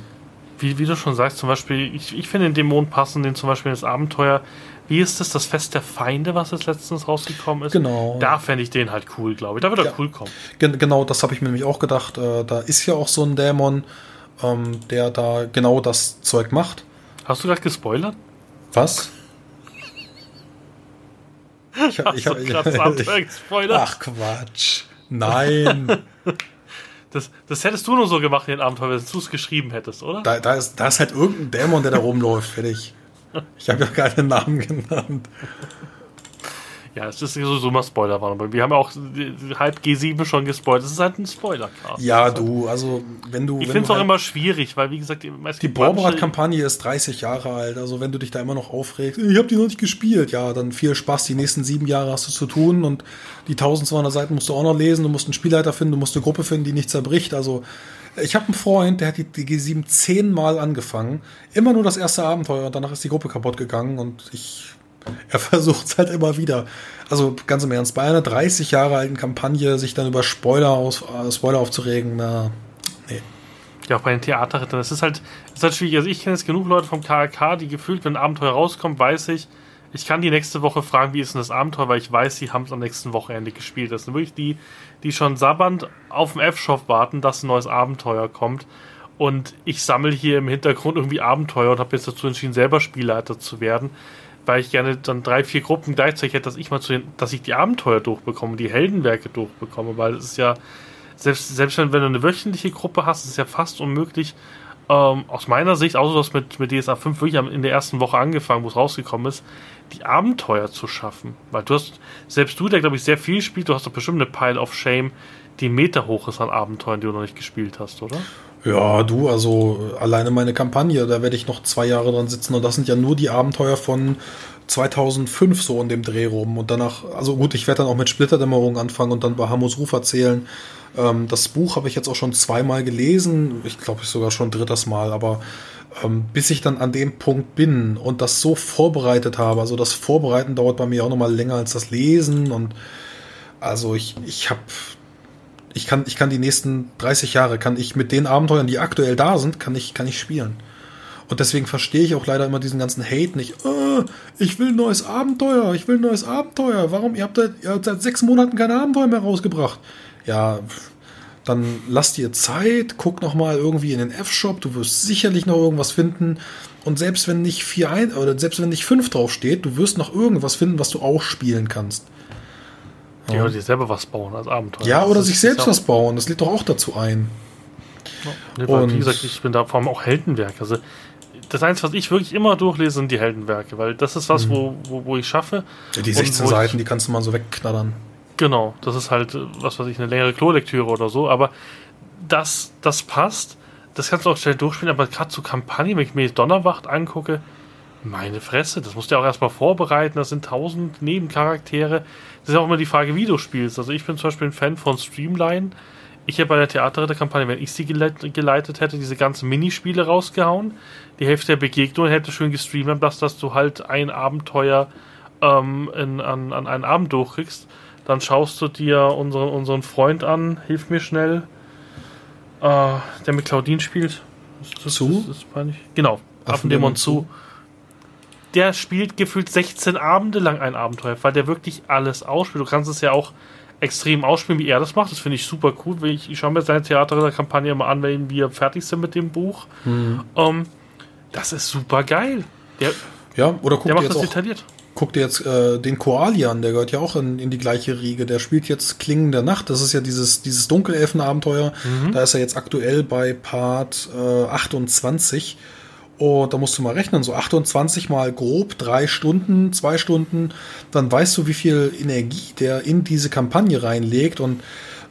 Speaker 1: Wie, wie du schon sagst, zum Beispiel, ich, ich finde den Dämon passen, den zum Beispiel ins Abenteuer. Wie ist das, das Fest der Feinde, was jetzt letztens rausgekommen ist?
Speaker 2: Genau.
Speaker 1: Da fände ich den halt cool, glaube ich. Da wird er ja. cool kommen.
Speaker 2: Gen genau, das habe ich mir nämlich auch gedacht. Äh, da ist ja auch so ein Dämon, ähm, der da genau das Zeug macht.
Speaker 1: Hast du gerade gespoilert?
Speaker 2: Was?
Speaker 1: Ich, hab, ich, hab, ich, gespoilert?
Speaker 2: Ach Quatsch. Nein.
Speaker 1: Das, das hättest du nur so gemacht in den Abenteuer, wenn du es geschrieben hättest, oder?
Speaker 2: Da, da, ist, da ist halt irgendein Dämon, der da rumläuft, fertig. Ich habe ja keinen Namen genannt.
Speaker 1: Ja, es ist sowieso mal Spoilerwarnung. Wir haben ja auch halb G7 schon gespoilert. Das ist halt ein Spoiler-Cast.
Speaker 2: Ja, du, also wenn du.
Speaker 1: Ich finde es auch halt immer schwierig, weil wie gesagt, die,
Speaker 2: die Borberat-Kampagne ist 30 Jahre alt. Also wenn du dich da immer noch aufregst, ich habe die noch nicht gespielt, ja, dann viel Spaß. Die nächsten sieben Jahre hast du zu tun und die 1200 Seiten musst du auch noch lesen. Du musst einen Spielleiter finden, du musst eine Gruppe finden, die nicht zerbricht. Also ich habe einen Freund, der hat die, die G7 zehnmal angefangen. Immer nur das erste Abenteuer und danach ist die Gruppe kaputt gegangen und ich er versucht es halt immer wieder. Also ganz im Ernst, bei einer 30 Jahre alten Kampagne sich dann über Spoiler, aus, äh, Spoiler aufzuregen, na, nee.
Speaker 1: Ja, auch bei den Theaterrittern. Das ist halt, ist halt schwierig. Also ich kenne jetzt genug Leute vom KRK, die gefühlt, wenn ein Abenteuer rauskommt, weiß ich, ich kann die nächste Woche fragen, wie ist denn das Abenteuer, weil ich weiß, sie haben es am nächsten Wochenende gespielt. Das sind wirklich die, die schon sabbernd auf dem F-Shop warten, dass ein neues Abenteuer kommt. Und ich sammle hier im Hintergrund irgendwie Abenteuer und habe jetzt dazu entschieden, selber Spielleiter zu werden weil ich gerne dann drei, vier Gruppen gleichzeitig hätte, dass ich mal zu den, dass ich die Abenteuer durchbekomme, die Heldenwerke durchbekomme, weil es ist ja, selbst, selbst wenn, du eine wöchentliche Gruppe hast, ist es ja fast unmöglich, ähm, aus meiner Sicht, außer du hast mit, mit DSA 5 wirklich in der ersten Woche angefangen, wo es rausgekommen ist, die Abenteuer zu schaffen. Weil du hast, selbst du, der glaube ich sehr viel spielt, du hast doch bestimmt eine Pile of Shame, die Meter hoch ist an Abenteuern, die du noch nicht gespielt hast, oder?
Speaker 2: Ja, du, also alleine meine Kampagne, da werde ich noch zwei Jahre dran sitzen und das sind ja nur die Abenteuer von 2005 so in dem Dreh rum und danach, also gut, ich werde dann auch mit Splitterdämmerung anfangen und dann bei Hamus Ruf erzählen. Ähm, das Buch habe ich jetzt auch schon zweimal gelesen, ich glaube ich sogar schon drittes Mal, aber ähm, bis ich dann an dem Punkt bin und das so vorbereitet habe, also das Vorbereiten dauert bei mir auch nochmal länger als das Lesen und also ich, ich habe ich kann, ich kann die nächsten 30 Jahre, kann ich mit den Abenteuern, die aktuell da sind, kann ich, kann ich spielen. Und deswegen verstehe ich auch leider immer diesen ganzen Hate nicht. Oh, ich will ein neues Abenteuer, ich will ein neues Abenteuer. Warum? Ihr habt, ihr habt seit sechs Monaten keine Abenteuer mehr rausgebracht. Ja, dann lass dir Zeit, guck noch mal irgendwie in den F-Shop, du wirst sicherlich noch irgendwas finden. Und selbst wenn nicht vier ein oder selbst wenn nicht fünf draufsteht, du wirst noch irgendwas finden, was du auch spielen kannst.
Speaker 1: Ja, oder dir selber was bauen als Abenteuer.
Speaker 2: Ja, oder sich selbst
Speaker 1: ja-
Speaker 2: was bauen, das lädt doch auch dazu ein.
Speaker 1: Nee, weil, wie gesagt, ich bin da vor allem auch Heldenwerke. Also das Einzige, was ich wirklich immer durchlese, sind die Heldenwerke, weil das ist was, wo, wo, wo ich schaffe.
Speaker 2: Ja, die
Speaker 1: Und
Speaker 2: 16
Speaker 1: wo ich-
Speaker 2: Seiten, die kannst du mal so wegknattern.
Speaker 1: Genau, das ist halt, äh, was weiß ich, eine längere Klolektüre oder so, aber das, das passt. Das kannst du auch schnell durchspielen, aber gerade zur Kampagne, wenn ich mir die Donnerwacht angucke, meine Fresse, das musst du ja auch erstmal vorbereiten, das sind tausend Nebencharaktere. Das ist ja auch immer die Frage, wie du spielst. Also ich bin zum Beispiel ein Fan von Streamline. Ich habe bei der Theaterritterkampagne, wenn ich sie geleit- geleitet hätte, diese ganzen Minispiele rausgehauen. Die Hälfte der Begegnungen hätte schön gestreamt, dass, dass du halt ein Abenteuer ähm, in, an, an einen Abend durchkriegst. Dann schaust du dir unseren, unseren Freund an, hilf mir schnell, äh, der mit Claudine spielt. Ist das,
Speaker 2: Zu?
Speaker 1: Ist das peinlich? Genau,
Speaker 2: Affendämon
Speaker 1: zu. Der spielt gefühlt 16 Abende lang ein Abenteuer, weil der wirklich alles ausspielt. Du kannst es ja auch extrem ausspielen, wie er das macht. Das finde ich super cool. Ich, ich schaue mir seine Theaterkampagne immer an, wenn wir fertig sind mit dem Buch. Ähm, das ist super geil. Der,
Speaker 2: Ja, oder guck
Speaker 1: der
Speaker 2: dir
Speaker 1: macht
Speaker 2: jetzt
Speaker 1: das
Speaker 2: auch
Speaker 1: detailliert.
Speaker 2: guck dir jetzt äh, den Koali an, der gehört ja auch in, in die gleiche Riege. Der spielt jetzt Klingen der Nacht. Das ist ja dieses, dieses Dunkelelfen-Abenteuer. Da ist er jetzt aktuell bei Part äh, 28. Und da musst du mal rechnen, so 28 mal grob, drei Stunden, zwei Stunden, dann weißt du, wie viel Energie der in diese Kampagne reinlegt und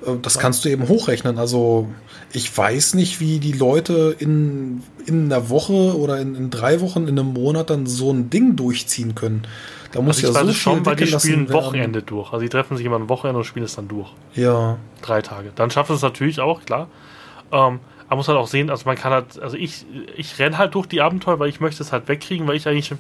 Speaker 2: äh, das kannst du eben hochrechnen. Also ich weiß nicht, wie die Leute in, in einer Woche oder in, in drei Wochen, in einem Monat dann so ein Ding durchziehen können. Da muss
Speaker 1: Also ich
Speaker 2: ja
Speaker 1: weiß
Speaker 2: so
Speaker 1: es schon, weil die spielen. Wochenende durch. Also die treffen sich immer ein Wochenende und spielen es dann durch.
Speaker 2: Ja,
Speaker 1: drei Tage. Dann schafft es natürlich auch, klar. Ähm, man muss halt auch sehen, also man kann halt, also ich, ich renne halt durch die Abenteuer, weil ich möchte es halt wegkriegen, weil ich eigentlich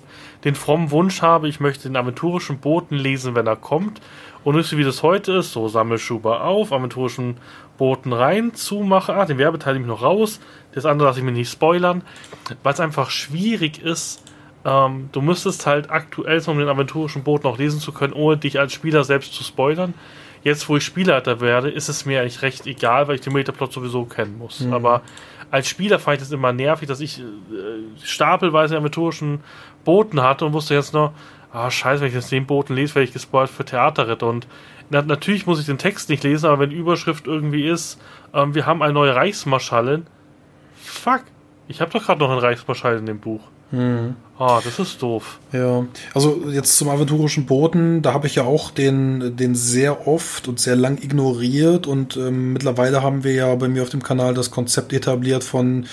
Speaker 1: den frommen Wunsch habe, ich möchte den aventurischen Boten lesen, wenn er kommt. Und nicht so wie das heute ist, so Sammelschuber auf, aventurischen Boten rein, zumache, ah, den Werbeteil nehme ich noch raus, das andere lasse ich mir nicht spoilern, weil es einfach schwierig ist, ähm, du müsstest halt aktuell, um den aventurischen Boten auch lesen zu können, ohne dich als Spieler selbst zu spoilern. Jetzt, wo ich Spielleiter werde, ist es mir eigentlich recht egal, weil ich den Metaplot sowieso kennen muss. Aber als Spieler fand ich das immer nervig, dass ich äh, stapelweise aventurischen Boten hatte und wusste jetzt noch, ah, scheiße, wenn ich jetzt den Boten lese, werde ich gespoilt für Theaterritter. Und na, natürlich muss ich den Text nicht lesen, aber wenn die Überschrift irgendwie ist, ähm, wir haben eine neue Reichsmarschallin, fuck, ich habe doch gerade noch einen Reichsmarschall in dem Buch. Ah, das ist doof.
Speaker 2: ja. Also jetzt zum aventurischen Boten, da habe ich ja auch den, den sehr oft und sehr lang ignoriert und ähm, mittlerweile haben wir ja bei mir auf dem Kanal das Konzept etabliert von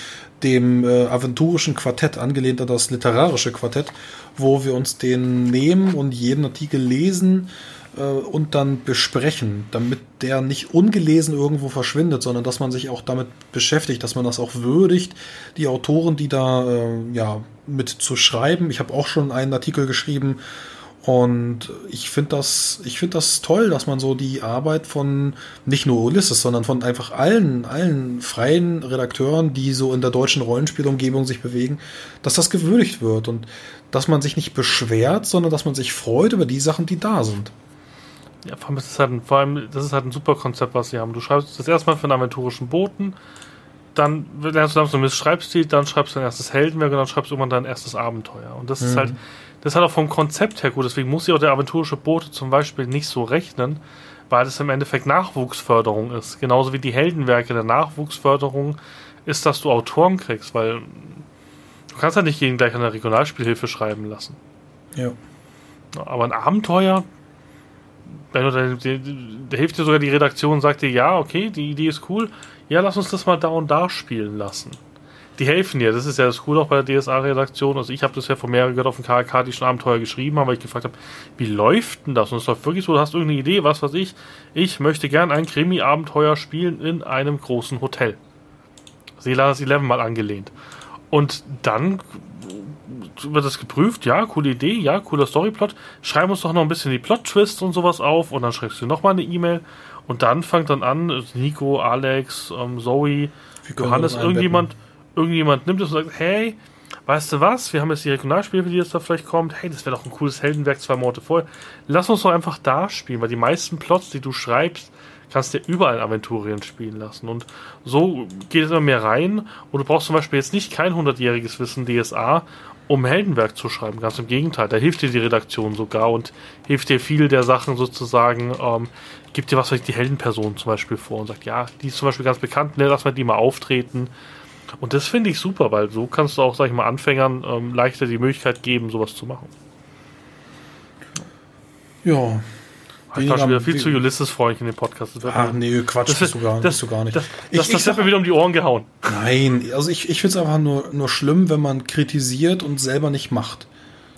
Speaker 2: dem äh, aventurischen Quartett, angelehnt an das literarische Quartett, wo wir uns den nehmen und jeden Artikel lesen äh, und dann besprechen, damit der nicht ungelesen irgendwo verschwindet, sondern dass man sich auch damit beschäftigt, dass man das auch würdigt, die Autoren, die da äh, ja mit zu schreiben. Ich habe auch schon einen Artikel geschrieben und ich finde das, ich finde das toll, dass man so die Arbeit von nicht nur Ulysses, sondern von einfach allen, allen freien Redakteuren, die so in der deutschen Rollenspielumgebung sich bewegen, dass das gewürdigt wird und dass man sich nicht beschwert, sondern dass man sich freut über die Sachen, die da sind.
Speaker 1: Ja, vor allem, ist halt ein, vor allem, das ist halt ein super Konzept, was sie haben. Du schreibst das erstmal für einen aventurischen Boten, dann lernst du langsam mit Schreibstil, dann schreibst du dein erstes Heldenwerk und dann schreibst du irgendwann dein erstes Abenteuer. Und das ist halt, das ist halt auch vom Konzept her gut. Deswegen muss sich auch der aventurische Bote zum Beispiel nicht so rechnen, weil das im Endeffekt Nachwuchsförderung ist. Genauso wie die Heldenwerke der Nachwuchsförderung ist, dass du Autoren kriegst, weil du kannst ja nicht jeden gleich an der Regionalspielhilfe schreiben lassen.
Speaker 2: Ja.
Speaker 1: Aber ein Abenteuer, wenn du da, die, die, da hilft dir sogar die Redaktion und sagt dir, ja, okay, die Idee ist cool, ja, lass uns das mal da und da spielen lassen. Die helfen dir, das ist ja das Coole auch bei der DSA-Redaktion. Also ich habe das ja von mehreren gehört auf dem KK, die schon Abenteuer geschrieben haben, weil ich gefragt habe, wie läuft denn das? Und es läuft wirklich so, du hast irgendeine Idee, was weiß ich, ich möchte gern ein Krimi-Abenteuer spielen in einem großen Hotel. Selanas 11 mal angelehnt. Und dann wird das geprüft, ja, coole Idee, ja, cooler Storyplot. Schreib uns doch noch ein bisschen die Plot-Twists und sowas auf und dann schreibst du nochmal eine E-Mail und dann fängt dann an, Nico, Alex, ähm, Zoe, Johannes, irgendjemand, irgendjemand nimmt es und sagt, hey, weißt du was, wir haben jetzt die Regionalspiele, die jetzt da vielleicht kommt, hey, das wäre doch ein cooles Heldenwerk zwei Monate vorher. Lass uns doch einfach da spielen, weil die meisten Plots, die du schreibst, kannst dir überall Aventurien spielen lassen. Und so geht es immer mehr rein. Und du brauchst zum Beispiel jetzt nicht kein 100-jähriges Wissen DSA, um Heldenwerk zu schreiben. Ganz im Gegenteil, da hilft dir die Redaktion sogar und hilft dir viel der Sachen sozusagen, ähm, gibt dir was weiß die Heldenperson zum Beispiel vor und sagt, ja, die ist zum Beispiel ganz bekannt, ne, lass mal die mal auftreten. Und das finde ich super, weil so kannst du auch, sag ich mal, Anfängern ähm, leichter die Möglichkeit geben, sowas zu machen.
Speaker 2: Ja.
Speaker 1: Ich war schon wieder viel zu Ulysses-freundlich in dem Podcast.
Speaker 2: Ach nee, Quatsch, das, bist, du gar,
Speaker 1: das,
Speaker 2: du gar nicht.
Speaker 1: Das, ich, das, das hat mir wieder um die Ohren gehauen.
Speaker 2: Nein, also ich, ich finde es einfach nur, nur schlimm, wenn man kritisiert und selber nicht macht.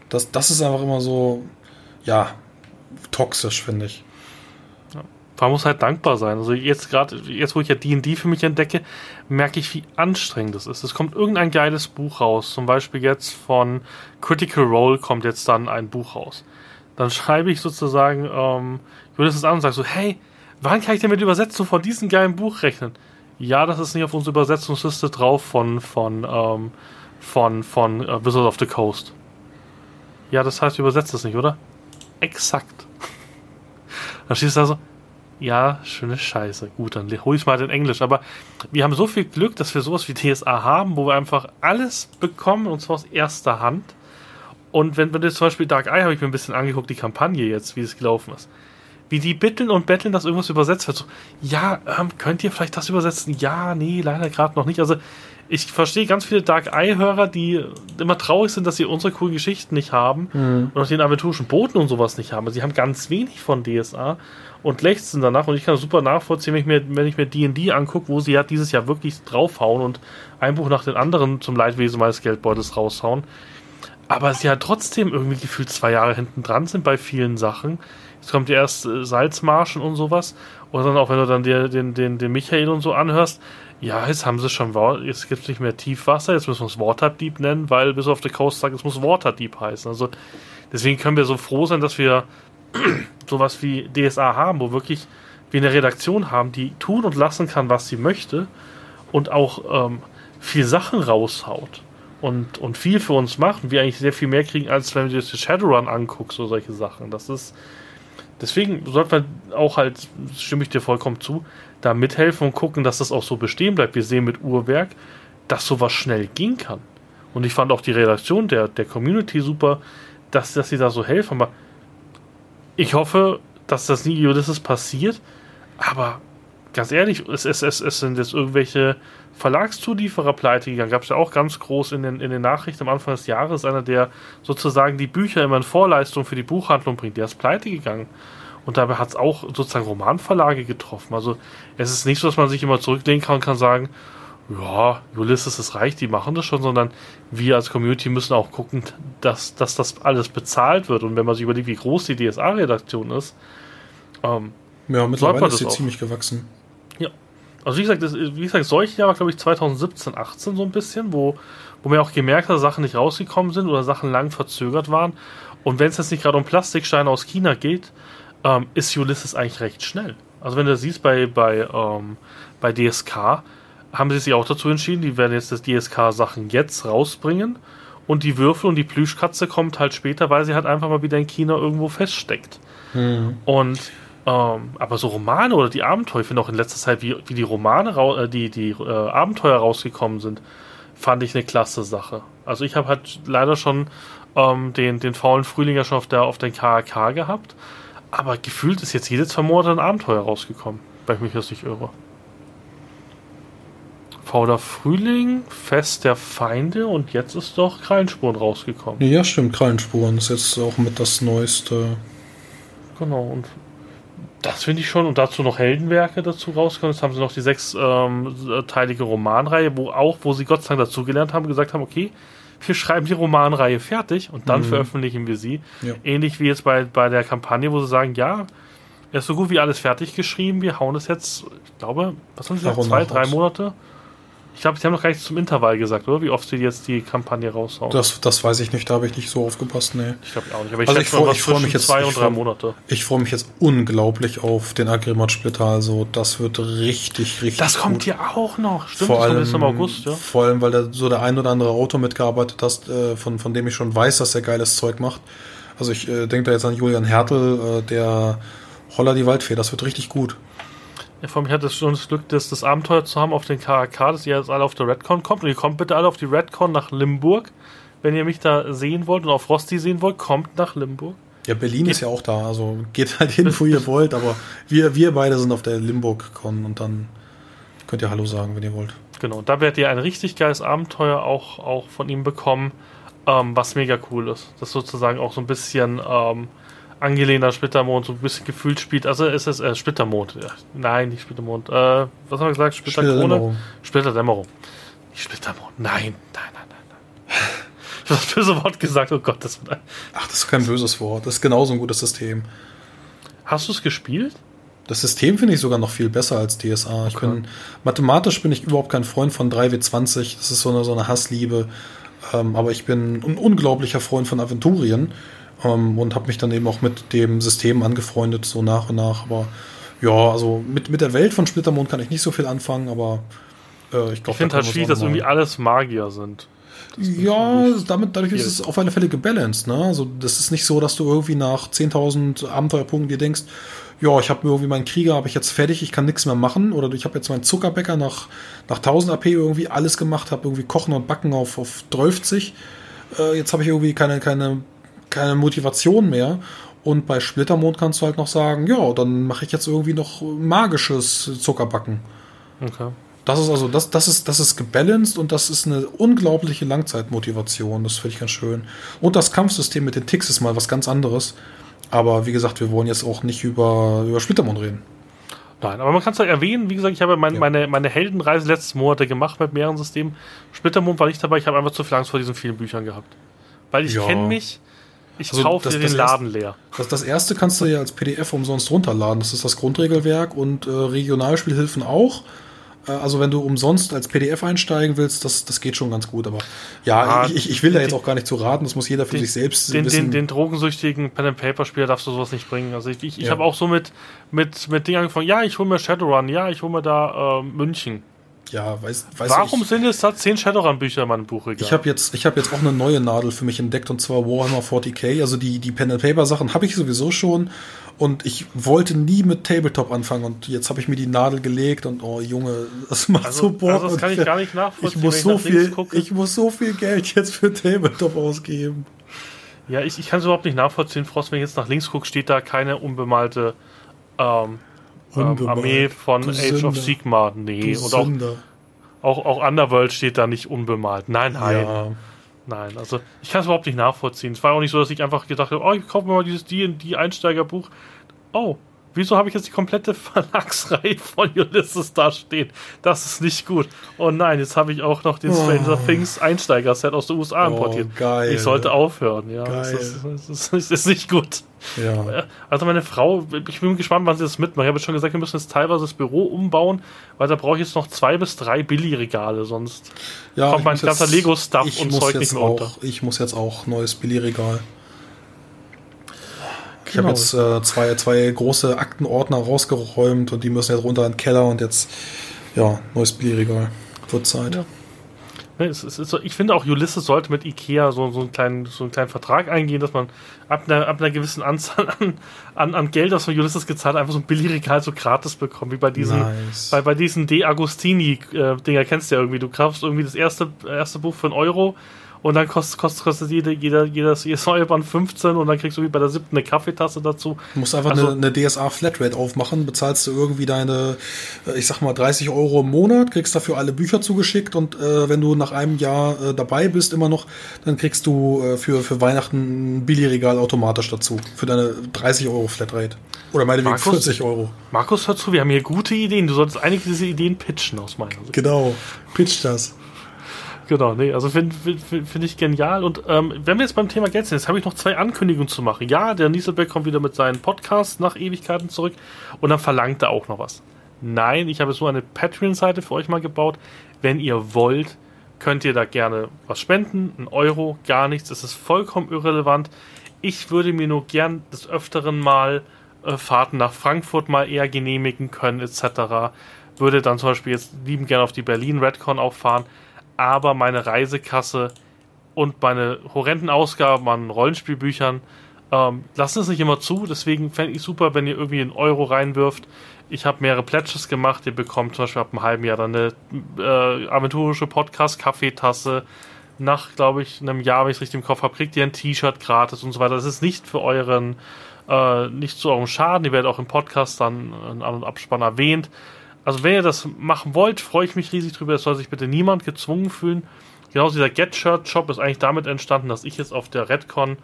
Speaker 2: Das, das ist einfach immer so, ja, toxisch, finde ich.
Speaker 1: Ja. Man muss halt dankbar sein. Also jetzt gerade, jetzt wo ich ja D&D für mich entdecke, merke ich, wie anstrengend das ist. Es kommt irgendein geiles Buch raus. Zum Beispiel jetzt von Critical Role kommt jetzt dann ein Buch raus dann schreibe ich sozusagen, ähm, ich würde es an und sage so, hey, wann kann ich denn mit Übersetzung von diesem geilen Buch rechnen? Ja, das ist nicht auf unserer Übersetzungsliste drauf von, von, ähm, von, von äh, Wizard of the Coast. Ja, das heißt, übersetzt es nicht, oder? Exakt. dann du da so, ja, schöne Scheiße. Gut, dann hole ich mal in Englisch. Aber wir haben so viel Glück, dass wir sowas wie TSA haben, wo wir einfach alles bekommen, und zwar aus erster Hand und wenn, wenn du zum Beispiel Dark Eye habe ich mir ein bisschen angeguckt, die Kampagne jetzt, wie es gelaufen ist. Wie die bitteln und betteln, dass irgendwas übersetzt wird. So, ja, ähm, könnt ihr vielleicht das übersetzen? Ja, nee, leider gerade noch nicht. Also ich verstehe ganz viele Dark Eye-Hörer, die immer traurig sind, dass sie unsere coolen Geschichten nicht haben mhm. und auch den aventurischen Boten und sowas nicht haben. Also sie haben ganz wenig von DSA und lechzen danach. Und ich kann super nachvollziehen, wenn ich mir, wenn ich mir D&D angucke, wo sie ja dieses Jahr wirklich draufhauen und ein Buch nach dem anderen zum Leidwesen meines Geldbeutels raushauen aber sie ja trotzdem irgendwie gefühlt zwei Jahre hinten dran sind bei vielen Sachen. Jetzt kommt ja erst äh, Salzmarschen und sowas. Oder dann auch, wenn du dann dir, den, den, den Michael und so anhörst, ja, jetzt haben sie schon, jetzt gibt es nicht mehr Tiefwasser, jetzt müssen wir es Waterdeep nennen, weil bis auf the Coast sagt, es muss Waterdeep heißen. Also deswegen können wir so froh sein, dass wir sowas wie DSA haben, wo wirklich wir eine Redaktion haben, die tun und lassen kann, was sie möchte und auch ähm, viel Sachen raushaut und, und viel für uns macht und wir eigentlich sehr viel mehr kriegen, als wenn du das Shadowrun anguckst oder solche Sachen. Das ist. Deswegen sollte man auch halt, stimme ich dir vollkommen zu, da mithelfen und gucken, dass das auch so bestehen bleibt. Wir sehen mit Uhrwerk, dass sowas schnell gehen kann. Und ich fand auch die Redaktion der, der Community super, dass, dass sie da so helfen. Aber ich hoffe, dass das nie Ulysses passiert. Aber ganz ehrlich, es, es, es, es sind jetzt irgendwelche Verlagszulieferer pleite gegangen. Gab es ja auch ganz groß in den, in den Nachrichten am Anfang des Jahres. Einer, der sozusagen die Bücher immer in Vorleistung für die Buchhandlung bringt, der ist pleite gegangen. Und dabei hat es auch sozusagen Romanverlage getroffen. Also es ist nicht so, dass man sich immer zurücklehnen kann und kann sagen, ja, Ulysses, es reicht, die machen das schon, sondern wir als Community müssen auch gucken, dass, dass das alles bezahlt wird. Und wenn man sich überlegt, wie groß die DSA-Redaktion ist,
Speaker 2: ähm, ja, mittlerweile ist sie ziemlich gewachsen.
Speaker 1: Also wie gesagt, das, wie gesagt, solche Jahre, glaube ich, 2017, 18 so ein bisschen, wo, wo man auch gemerkt hat, dass Sachen nicht rausgekommen sind oder Sachen lang verzögert waren. Und wenn es jetzt nicht gerade um Plastiksteine aus China geht, ähm, ist Ulysses eigentlich recht schnell. Also wenn du siehst, bei, bei, ähm, bei DSK haben sie sich auch dazu entschieden, die werden jetzt das DSK-Sachen jetzt rausbringen und die Würfel und die Plüschkatze kommt halt später, weil sie halt einfach mal wieder in China irgendwo feststeckt. Mhm. Und ähm, aber so Romane oder die Abenteuer, ich finde auch in letzter Zeit, wie, wie die Romane, äh, die, die äh, Abenteuer rausgekommen sind, fand ich eine klasse Sache. Also ich habe halt leider schon ähm, den, den faulen Frühling ja schon auf der, auf den KAK gehabt, aber gefühlt ist jetzt jede zwei Monate ein Abenteuer rausgekommen, weil ich mich jetzt nicht irre. Fauler Frühling, Fest der Feinde und jetzt ist doch Krallenspuren rausgekommen.
Speaker 2: Ja, stimmt, Krallenspuren ist jetzt auch mit das Neueste.
Speaker 1: Genau, und das finde ich schon. Und dazu noch Heldenwerke dazu rauskommen. Jetzt haben sie noch die sechsteilige ähm, Romanreihe, wo auch, wo sie Gott sei Dank dazugelernt haben, gesagt haben, okay, wir schreiben die Romanreihe fertig und dann mhm. veröffentlichen wir sie. Ja. Ähnlich wie jetzt bei, bei der Kampagne, wo sie sagen, ja, er ist so gut wie alles fertig geschrieben, wir hauen es jetzt, ich glaube, was haben sie gesagt, zwei, drei Monate? Ich glaube, sie haben noch gar nichts zum Intervall gesagt, oder? Wie oft sie jetzt die Kampagne raushauen.
Speaker 2: Das, das weiß ich nicht, da habe ich nicht so aufgepasst, nee.
Speaker 1: Ich glaube auch nicht, aber
Speaker 2: ich, also ich freue freu mich jetzt
Speaker 1: zwei und drei Monate.
Speaker 2: Ich freue mich jetzt unglaublich auf den Agrimat-Splitter, also das wird richtig, richtig
Speaker 1: Das kommt ja auch noch,
Speaker 2: stimmt, vor allem, im August, ja. Vor allem, weil da so der ein oder andere Autor mitgearbeitet hast, äh, von, von dem ich schon weiß, dass er geiles Zeug macht. Also ich äh, denke da jetzt an Julian Hertel, äh, der Holler die Waldfee, das wird richtig gut.
Speaker 1: Vor allem, ich hatte schon das Glück, das, das Abenteuer zu haben auf den KAK, dass ihr jetzt alle auf der Redcon kommt. Und ihr kommt bitte alle auf die Redcon nach Limburg. Wenn ihr mich da sehen wollt und auf Rosti sehen wollt, kommt nach Limburg.
Speaker 2: Ja, Berlin geht ist ja auch da, also geht halt hin, wo ihr wollt, aber wir, wir beide sind auf der Limburg-Con und dann könnt ihr Hallo sagen, wenn ihr wollt.
Speaker 1: Genau, da werdet ihr ein richtig geiles Abenteuer auch, auch von ihm bekommen, ähm, was mega cool ist. Das sozusagen auch so ein bisschen ähm, angelehnt an Splittermond, so ein bisschen gefühlt spielt. Also ist es äh, Splittermond. Ja, nein, nicht Splittermond. Äh, was haben wir gesagt? Splitterkrone? Splitterdämmerung. Nicht Splittermond. Nein, nein, nein, nein, nein. ich habe das böse Wort gesagt. Oh Gott, das.
Speaker 2: Ach, das ist kein böses Wort. Das ist genauso ein gutes System.
Speaker 1: Hast du es gespielt?
Speaker 2: Das System finde ich sogar noch viel besser als DSA. Okay. Ich bin, mathematisch bin ich überhaupt kein Freund von 3W20. Das ist so eine, so eine Hassliebe. Ähm, aber ich bin ein unglaublicher Freund von Aventurien ähm, und habe mich dann eben auch mit dem System angefreundet, so nach und nach. Aber ja, also mit, mit der Welt von Splittermond kann ich nicht so viel anfangen, aber
Speaker 1: äh, ich glaube, ich finde halt schwierig, dass irgendwie alles Magier sind.
Speaker 2: Ja, damit, dadurch ist es auf alle Fälle gebalanced. Ne? Also, das ist nicht so, dass du irgendwie nach 10.000 Abenteuerpunkten dir denkst, ja, ich habe mir irgendwie meinen Krieger, habe ich jetzt fertig, ich kann nichts mehr machen. Oder ich habe jetzt meinen Zuckerbäcker nach, nach 1000 AP irgendwie alles gemacht, habe irgendwie Kochen und Backen auf, auf 12. Äh, jetzt habe ich irgendwie keine, keine keine Motivation mehr. Und bei Splittermond kannst du halt noch sagen, ja, dann mache ich jetzt irgendwie noch magisches Zuckerbacken. Okay. Das ist also, das, das ist, das ist gebalanced und das ist eine unglaubliche Langzeitmotivation. Das finde ich ganz schön. Und das Kampfsystem mit den Ticks ist mal was ganz anderes. Aber wie gesagt, wir wollen jetzt auch nicht über, über Splittermond reden.
Speaker 1: Nein, aber man kann es halt erwähnen, wie gesagt, ich habe mein, ja. meine, meine Heldenreise letzten Monate gemacht mit mehreren Systemen. Splittermond war nicht dabei, ich habe einfach zu viel Angst vor diesen vielen Büchern gehabt. Weil ich ja. kenne mich, ich also kaufe dir den Laden erste, leer.
Speaker 2: Das, das erste kannst du ja als PDF umsonst runterladen. Das ist das Grundregelwerk und äh, Regionalspielhilfen auch. Äh, also wenn du umsonst als PDF einsteigen willst, das, das geht schon ganz gut. Aber ja, ah, ich, ich will da jetzt auch gar nicht zu raten. Das muss jeder für den, sich selbst
Speaker 1: den, wissen. Den, den drogensüchtigen Pen and Paper Spieler darfst du sowas nicht bringen. Also ich, ich, ich ja. habe auch so mit mit mit Dingen angefangen. Ja, ich hole mir Shadowrun. Ja, ich hole mir da äh, München
Speaker 2: ja, weiß,
Speaker 1: weiß Warum ich, sind es da zehn Shadowrun-Bücher in meinem Buch?
Speaker 2: Ich habe jetzt, hab jetzt auch eine neue Nadel für mich entdeckt und zwar Warhammer 40k. Also die, die Pen-and-Paper-Sachen habe ich sowieso schon und ich wollte nie mit Tabletop anfangen und jetzt habe ich mir die Nadel gelegt und oh Junge, das macht also, so Bock. Also
Speaker 1: das kann ich gar nicht nachvollziehen.
Speaker 2: Ich muss, so viel, ich muss so viel Geld jetzt für Tabletop ausgeben.
Speaker 1: Ja, ich, ich kann es überhaupt nicht nachvollziehen, Frost. Wenn ich jetzt nach links gucke, steht da keine unbemalte ähm, ähm, Armee von du Age Sünder. of Sigma. Nee, du und auch, auch, auch Underworld steht da nicht unbemalt. Nein, nein. Ja. Nein, also ich kann es überhaupt nicht nachvollziehen. Es war auch nicht so, dass ich einfach gedacht habe, oh, ich kaufe mir mal dieses D&D Einsteigerbuch. Oh, wieso habe ich jetzt die komplette Verlagsreihe von Ulysses da stehen? Das ist nicht gut. Oh nein, jetzt habe ich auch noch den Stranger oh. Things Einsteiger-Set aus den USA oh, importiert. Geil. Ich sollte aufhören, ja. Geil. Das, ist, das, ist, das ist nicht gut. Ja. Also meine Frau, ich bin gespannt, wann sie das mitmacht. Ich habe schon gesagt, wir müssen jetzt teilweise das Büro umbauen, weil da brauche ich jetzt noch zwei bis drei Billigregale, sonst ja, kommt mein ganzer Lego-Stuff und Zeug nicht mehr
Speaker 2: auch, unter. Ich muss jetzt auch neues Billigregal. Ich habe genau. jetzt äh, zwei, zwei große Aktenordner rausgeräumt und die müssen jetzt runter in den Keller und jetzt, ja, neues Billigregal. Wird Zeit. Ja.
Speaker 1: Ne, es, es so, ich finde auch, Ulysses sollte mit Ikea so, so, einen kleinen, so einen kleinen Vertrag eingehen, dass man ab einer, ab einer gewissen Anzahl an, an, an Geld, das von Ulysses gezahlt einfach so ein Billigregal so gratis bekommt, wie bei diesen, nice. bei, bei diesen De Agostini-Dinger, äh, kennst du ja irgendwie. Du kaufst irgendwie das erste, erste Buch für einen Euro und dann kostet, kostet, kostet jede, jeder, jedes, jedes neue Band 15 und dann kriegst du wie bei der siebten eine Kaffeetasse dazu.
Speaker 2: Du musst einfach also, eine, eine DSA Flatrate aufmachen, bezahlst du irgendwie deine, äh, ich sag mal, 30 Euro im Monat, kriegst dafür alle Bücher zugeschickt und äh, wenn du nach einem Jahr äh, dabei bist, immer noch, dann kriegst du äh, für, für Weihnachten ein Billigregal automatisch dazu. Für deine 30 Euro Flatrate. Oder meinetwegen Markus, 40 Euro.
Speaker 1: Markus, hör zu, wir haben hier gute Ideen. Du solltest einige dieser Ideen pitchen aus meiner Sicht.
Speaker 2: Genau, pitch das.
Speaker 1: Genau, nee, also finde find, find ich genial. Und ähm, wenn wir jetzt beim Thema Geld sind, jetzt habe ich noch zwei Ankündigungen zu machen. Ja, der Nieselbeck kommt wieder mit seinen Podcasts nach Ewigkeiten zurück und dann verlangt er auch noch was. Nein, ich habe so eine Patreon-Seite für euch mal gebaut. Wenn ihr wollt, könnt ihr da gerne was spenden. Ein Euro, gar nichts. Das ist vollkommen irrelevant. Ich würde mir nur gern des Öfteren mal äh, Fahrten nach Frankfurt mal eher genehmigen können, etc. Würde dann zum Beispiel jetzt lieben gerne auf die Berlin Redcon auch fahren aber meine Reisekasse und meine horrenden Ausgaben an Rollenspielbüchern Ähm, lassen es nicht immer zu, deswegen fände ich super, wenn ihr irgendwie einen Euro reinwirft. Ich habe mehrere Pledges gemacht. Ihr bekommt zum Beispiel ab einem halben Jahr dann eine äh, aventurische Podcast-Kaffeetasse. Nach, glaube ich, einem Jahr, wenn ich es richtig im Kopf habe, kriegt ihr ein T-Shirt gratis und so weiter. Das ist nicht für euren, äh, nicht zu eurem Schaden. Ihr werdet auch im Podcast dann An- und Abspann erwähnt. Also wenn ihr das machen wollt, freue ich mich riesig drüber. Es soll sich bitte niemand gezwungen fühlen. Genauso dieser Get-Shirt-Shop ist eigentlich damit entstanden, dass ich jetzt auf der Redcon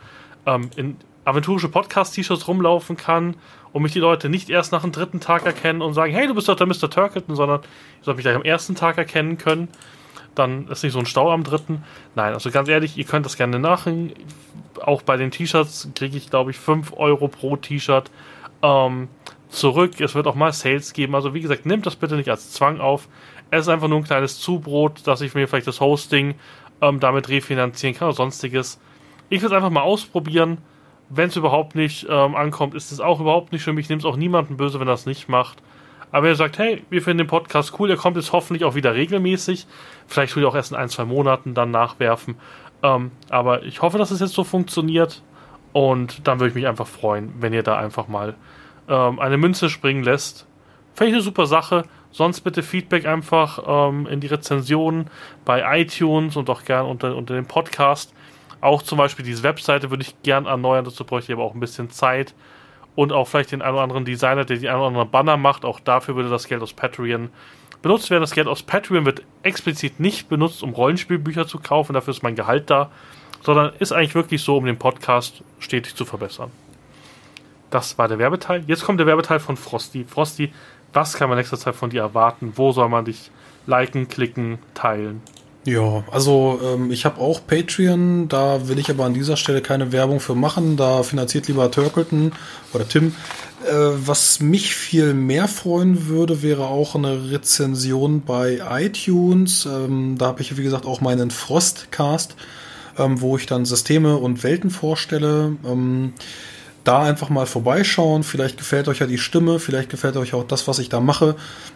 Speaker 1: ähm, in aventurische Podcast-T-Shirts rumlaufen kann und mich die Leute nicht erst nach dem dritten Tag erkennen und sagen, hey, du bist doch der Mr. Turkleton, sondern ich soll mich gleich am ersten Tag erkennen können. Dann ist nicht so ein Stau am dritten. Nein, also ganz ehrlich, ihr könnt das gerne nachhängen. Auch bei den T-Shirts kriege ich, glaube ich, 5 Euro pro T-Shirt ähm, zurück. Es wird auch mal Sales geben. Also wie gesagt, nehmt das bitte nicht als Zwang auf. Es ist einfach nur ein kleines Zubrot, dass ich mir vielleicht das Hosting ähm, damit refinanzieren kann oder sonstiges. Ich will es einfach mal ausprobieren. Wenn es überhaupt nicht ähm, ankommt, ist es auch überhaupt nicht schlimm. Ich nehme es auch niemanden böse, wenn es nicht macht. Aber wenn ihr sagt, hey, wir finden den Podcast cool, er kommt jetzt hoffentlich auch wieder regelmäßig. Vielleicht will ich auch erst in ein, zwei Monaten dann nachwerfen. Ähm, aber ich hoffe, dass es jetzt so funktioniert. Und dann würde ich mich einfach freuen, wenn ihr da einfach mal ähm, eine Münze springen lässt. Finde ich eine super Sache. Sonst bitte Feedback einfach ähm, in die Rezensionen bei iTunes und auch gern unter, unter dem Podcast. Auch zum Beispiel diese Webseite würde ich gern erneuern, dazu bräuchte ich aber auch ein bisschen Zeit. Und auch vielleicht den einen oder anderen Designer, der die einen oder anderen Banner macht. Auch dafür würde das Geld aus Patreon benutzt werden. Das Geld aus Patreon wird explizit nicht benutzt, um Rollenspielbücher zu kaufen. Dafür ist mein Gehalt da. Sondern ist eigentlich wirklich so, um den Podcast stetig zu verbessern. Das war der Werbeteil. Jetzt kommt der Werbeteil von Frosty. Frosty, was kann man nächster Zeit von dir erwarten? Wo soll man dich liken, klicken, teilen?
Speaker 2: Ja, also ähm, ich habe auch Patreon, da will ich aber an dieser Stelle keine Werbung für machen, da finanziert lieber Turkleton oder Tim. Äh, was mich viel mehr freuen würde, wäre auch eine Rezension bei iTunes. Ähm, da habe ich, wie gesagt, auch meinen Frostcast, ähm, wo ich dann Systeme und Welten vorstelle. Ähm, da einfach mal vorbeischauen. Vielleicht gefällt euch ja die Stimme, vielleicht gefällt euch auch das, was ich da mache.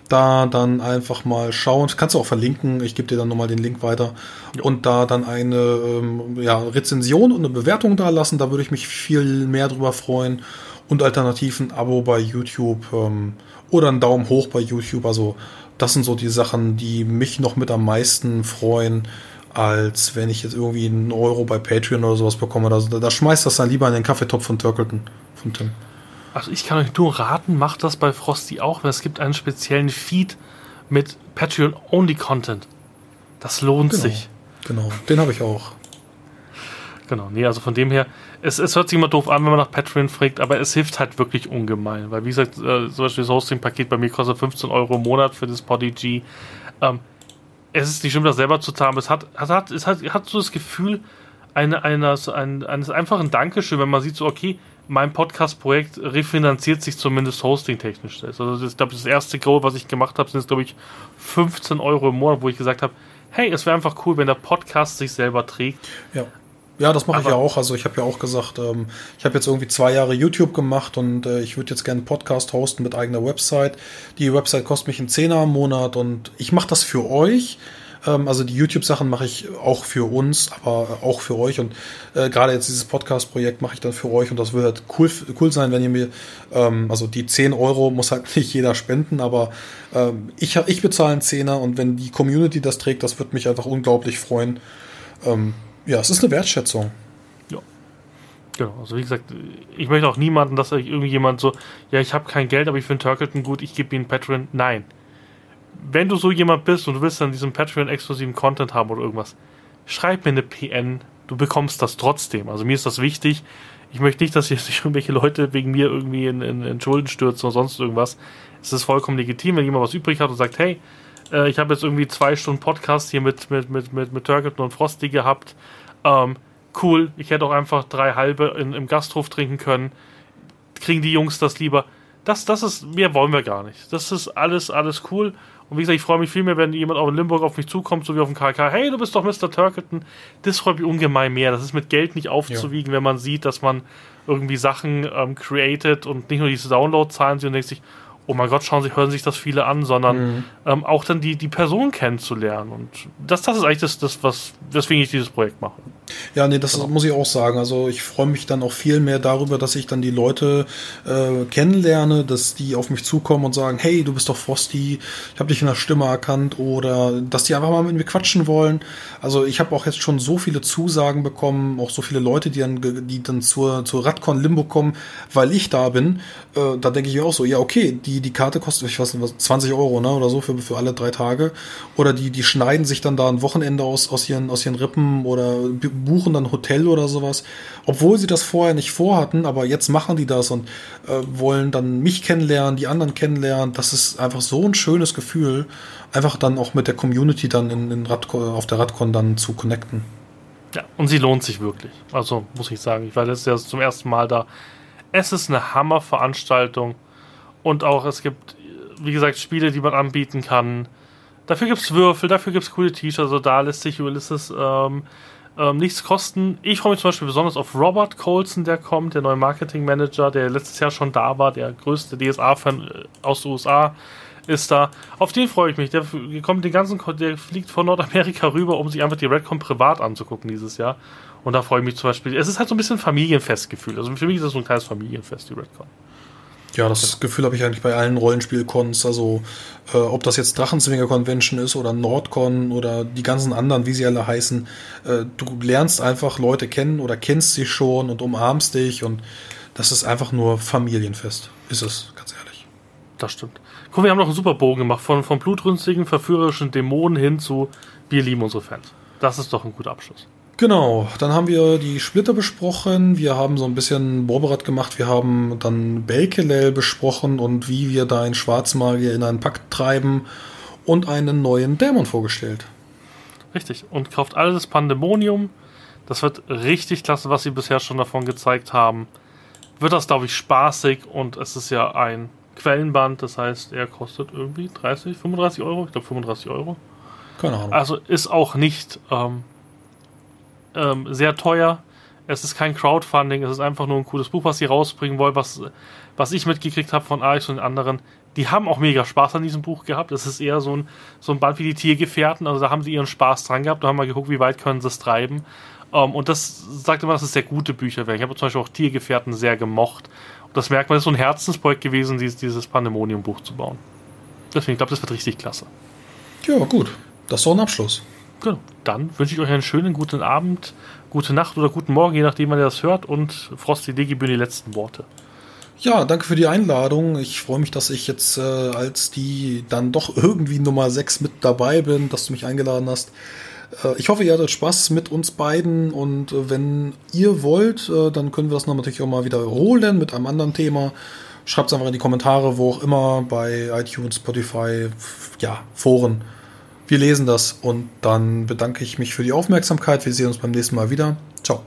Speaker 2: Da dann einfach mal schauen. Kannst du auch verlinken. Ich gebe dir dann nochmal den Link weiter. Und da dann eine ähm, ja, Rezension und eine Bewertung da lassen. Da würde ich mich viel mehr drüber freuen. Und alternativ ein Abo bei YouTube ähm, oder einen Daumen hoch bei YouTube. Also das sind so die Sachen, die mich noch mit am meisten freuen als wenn ich jetzt irgendwie einen Euro bei Patreon oder sowas bekomme. Da, da schmeißt das dann lieber in den Kaffeetopf von Turkleton, von Tim.
Speaker 1: Also ich kann euch nur raten, macht das bei Frosty auch, weil es gibt einen speziellen Feed mit Patreon-Only-Content. Das lohnt
Speaker 2: genau,
Speaker 1: sich.
Speaker 2: Genau, den habe ich auch.
Speaker 1: Genau, nee, also von dem her, es, es hört sich immer doof an, wenn man nach Patreon fragt, aber es hilft halt wirklich ungemein. Weil, wie gesagt, äh, zum Beispiel das Hosting-Paket bei mir kostet 15 Euro im Monat für das Podigy. Ähm, es ist nicht schlimm, das selber zu zahlen, es hat, es hat, es hat, hat so das Gefühl eine, eines, ein, eines einfachen Dankeschön, wenn man sieht, so, okay, mein Podcast-Projekt refinanziert sich zumindest hosting-technisch. Also, das, ich glaube, das erste Goal, was ich gemacht habe, sind jetzt, glaube ich, 15 Euro im Monat, wo ich gesagt habe, hey, es wäre einfach cool, wenn der Podcast sich selber trägt.
Speaker 2: Ja. Ja, das mache ich ja auch. Also ich habe ja auch gesagt, ähm, ich habe jetzt irgendwie zwei Jahre YouTube gemacht und äh, ich würde jetzt gerne einen Podcast hosten mit eigener Website. Die Website kostet mich einen Zehner im Monat und ich mache das für euch. Ähm, also die YouTube-Sachen mache ich auch für uns, aber auch für euch. Und äh, gerade jetzt dieses Podcast-Projekt mache ich dann für euch und das wird halt cool, cool sein, wenn ihr mir, ähm, also die 10 Euro muss halt nicht jeder spenden, aber ähm, ich, ich bezahle einen Zehner und wenn die Community das trägt, das wird mich einfach unglaublich freuen. Ähm, ja, es ist eine Wertschätzung.
Speaker 1: Ja. Genau, also wie gesagt, ich möchte auch niemanden, dass irgendjemand so, ja, ich habe kein Geld, aber ich finde Turkleton gut, ich gebe ihnen Patreon. Nein. Wenn du so jemand bist und du willst dann diesen Patreon-exklusiven Content haben oder irgendwas, schreib mir eine PN, du bekommst das trotzdem. Also mir ist das wichtig. Ich möchte nicht, dass sich irgendwelche Leute wegen mir irgendwie in, in, in Schulden stürzen oder sonst irgendwas. Es ist vollkommen legitim, wenn jemand was übrig hat und sagt, hey, äh, ich habe jetzt irgendwie zwei Stunden Podcast hier mit, mit, mit, mit, mit Turkleton und Frosty gehabt. Ähm, cool, ich hätte auch einfach drei halbe in, im Gasthof trinken können. Kriegen die Jungs das lieber? Das, das ist, mehr wollen wir gar nicht. Das ist alles, alles cool. Und wie gesagt, ich freue mich viel mehr, wenn jemand auch in Limburg auf mich zukommt, so wie auf dem KK. Hey, du bist doch Mr. Turkleton. Das freut mich ungemein mehr. Das ist mit Geld nicht aufzuwiegen, ja. wenn man sieht, dass man irgendwie Sachen ähm, created und nicht nur diese Download-Zahlen sieht und denkt sich, oh mein Gott, schauen sich, hören sich das viele an, sondern mhm. ähm, auch dann die, die Person kennenzulernen. Und das, das ist eigentlich das, das, was, weswegen ich dieses Projekt mache.
Speaker 2: Ja, nee, das genau. muss ich auch sagen. Also ich freue mich dann auch viel mehr darüber, dass ich dann die Leute äh, kennenlerne, dass die auf mich zukommen und sagen, hey, du bist doch Frosty, ich habe dich in der Stimme erkannt oder dass die einfach mal mit mir quatschen wollen. Also ich habe auch jetzt schon so viele Zusagen bekommen, auch so viele Leute, die dann, die dann zur, zur Radcon Limbo kommen, weil ich da bin. Äh, da denke ich auch so, ja, okay, die, die Karte kostet, ich weiß nicht, was, 20 Euro, ne, oder so für, für alle drei Tage. Oder die, die schneiden sich dann da ein Wochenende aus, aus ihren, aus ihren Rippen oder buchen dann Hotel oder sowas. Obwohl sie das vorher nicht vorhatten, aber jetzt machen die das und äh, wollen dann mich kennenlernen, die anderen kennenlernen. Das ist einfach so ein schönes Gefühl, einfach dann auch mit der Community dann in, in Radcon, auf der Radcon dann zu connecten.
Speaker 1: Ja, und sie lohnt sich wirklich. Also muss ich sagen, ich war letztes Jahr zum ersten Mal da. Es ist eine Hammerveranstaltung und auch es gibt, wie gesagt, Spiele, die man anbieten kann. Dafür gibt es Würfel, dafür gibt es coole T-Shirts, also da lässt sich Ulysses ähm, ähm, nichts kosten. Ich freue mich zum Beispiel besonders auf Robert Colson, der kommt, der neue Marketing Manager, der letztes Jahr schon da war, der größte DSA-Fan äh, aus den USA ist da. Auf den freue ich mich. Der kommt den ganzen, der fliegt von Nordamerika rüber, um sich einfach die Redcon privat anzugucken dieses Jahr. Und da freue ich mich zum Beispiel. Es ist halt so ein bisschen Familienfestgefühl. Also für mich ist das so ein kleines Familienfest, die Redcon.
Speaker 2: Ja, das Gefühl habe ich eigentlich bei allen Rollenspielcons. Also, äh, ob das jetzt Drachenzwinger Convention ist oder Nordcon oder die ganzen anderen, wie sie alle heißen, äh, du lernst einfach Leute kennen oder kennst sie schon und umarmst dich und das ist einfach nur Familienfest. Ist es, ganz ehrlich.
Speaker 1: Das stimmt. Guck, wir haben noch einen super Bogen gemacht. Von, von blutrünstigen, verführerischen Dämonen hin zu wir lieben unsere Fans. Das ist doch ein guter Abschluss.
Speaker 2: Genau, dann haben wir die Splitter besprochen, wir haben so ein bisschen Borberat gemacht, wir haben dann Belkelel besprochen und wie wir da einen Schwarzmagier in einen Pakt treiben und einen neuen Dämon vorgestellt.
Speaker 1: Richtig, und kauft alles das Pandemonium. Das wird richtig klasse, was sie bisher schon davon gezeigt haben. Wird das, glaube ich, spaßig und es ist ja ein Quellenband, das heißt, er kostet irgendwie 30, 35 Euro, ich glaube 35 Euro. Keine Ahnung. Also ist auch nicht ähm, ähm, sehr teuer. Es ist kein Crowdfunding, es ist einfach nur ein cooles Buch, was sie rausbringen wollen, was, was ich mitgekriegt habe von Alex und den anderen. Die haben auch mega Spaß an diesem Buch gehabt. Es ist eher so ein, so ein Band wie die Tiergefährten. Also da haben sie ihren Spaß dran gehabt. Da haben wir geguckt, wie weit können sie es treiben. Ähm, und das sagt immer, dass es sehr gute Bücher werden. Ich habe zum Beispiel auch Tiergefährten sehr gemocht. Und das merkt man, es ist so ein Herzensprojekt gewesen, dieses, dieses Pandemonium-Buch zu bauen. Deswegen, ich glaube, das wird richtig klasse.
Speaker 2: Ja, gut. Das ist doch ein Abschluss.
Speaker 1: Genau. Dann wünsche ich euch einen schönen guten Abend, gute Nacht oder guten Morgen, je nachdem, wann ihr das hört. Und Frosty D. gebühren die letzten Worte.
Speaker 2: Ja, danke für die Einladung. Ich freue mich, dass ich jetzt äh, als die dann doch irgendwie Nummer 6 mit dabei bin, dass du mich eingeladen hast. Äh, ich hoffe, ihr hattet Spaß mit uns beiden und äh, wenn ihr wollt, äh, dann können wir das natürlich auch mal wiederholen mit einem anderen Thema. Schreibt es einfach in die Kommentare, wo auch immer, bei iTunes, Spotify, ja, Foren. Wir lesen das und dann bedanke ich mich für die Aufmerksamkeit. Wir sehen uns beim nächsten Mal wieder. Ciao.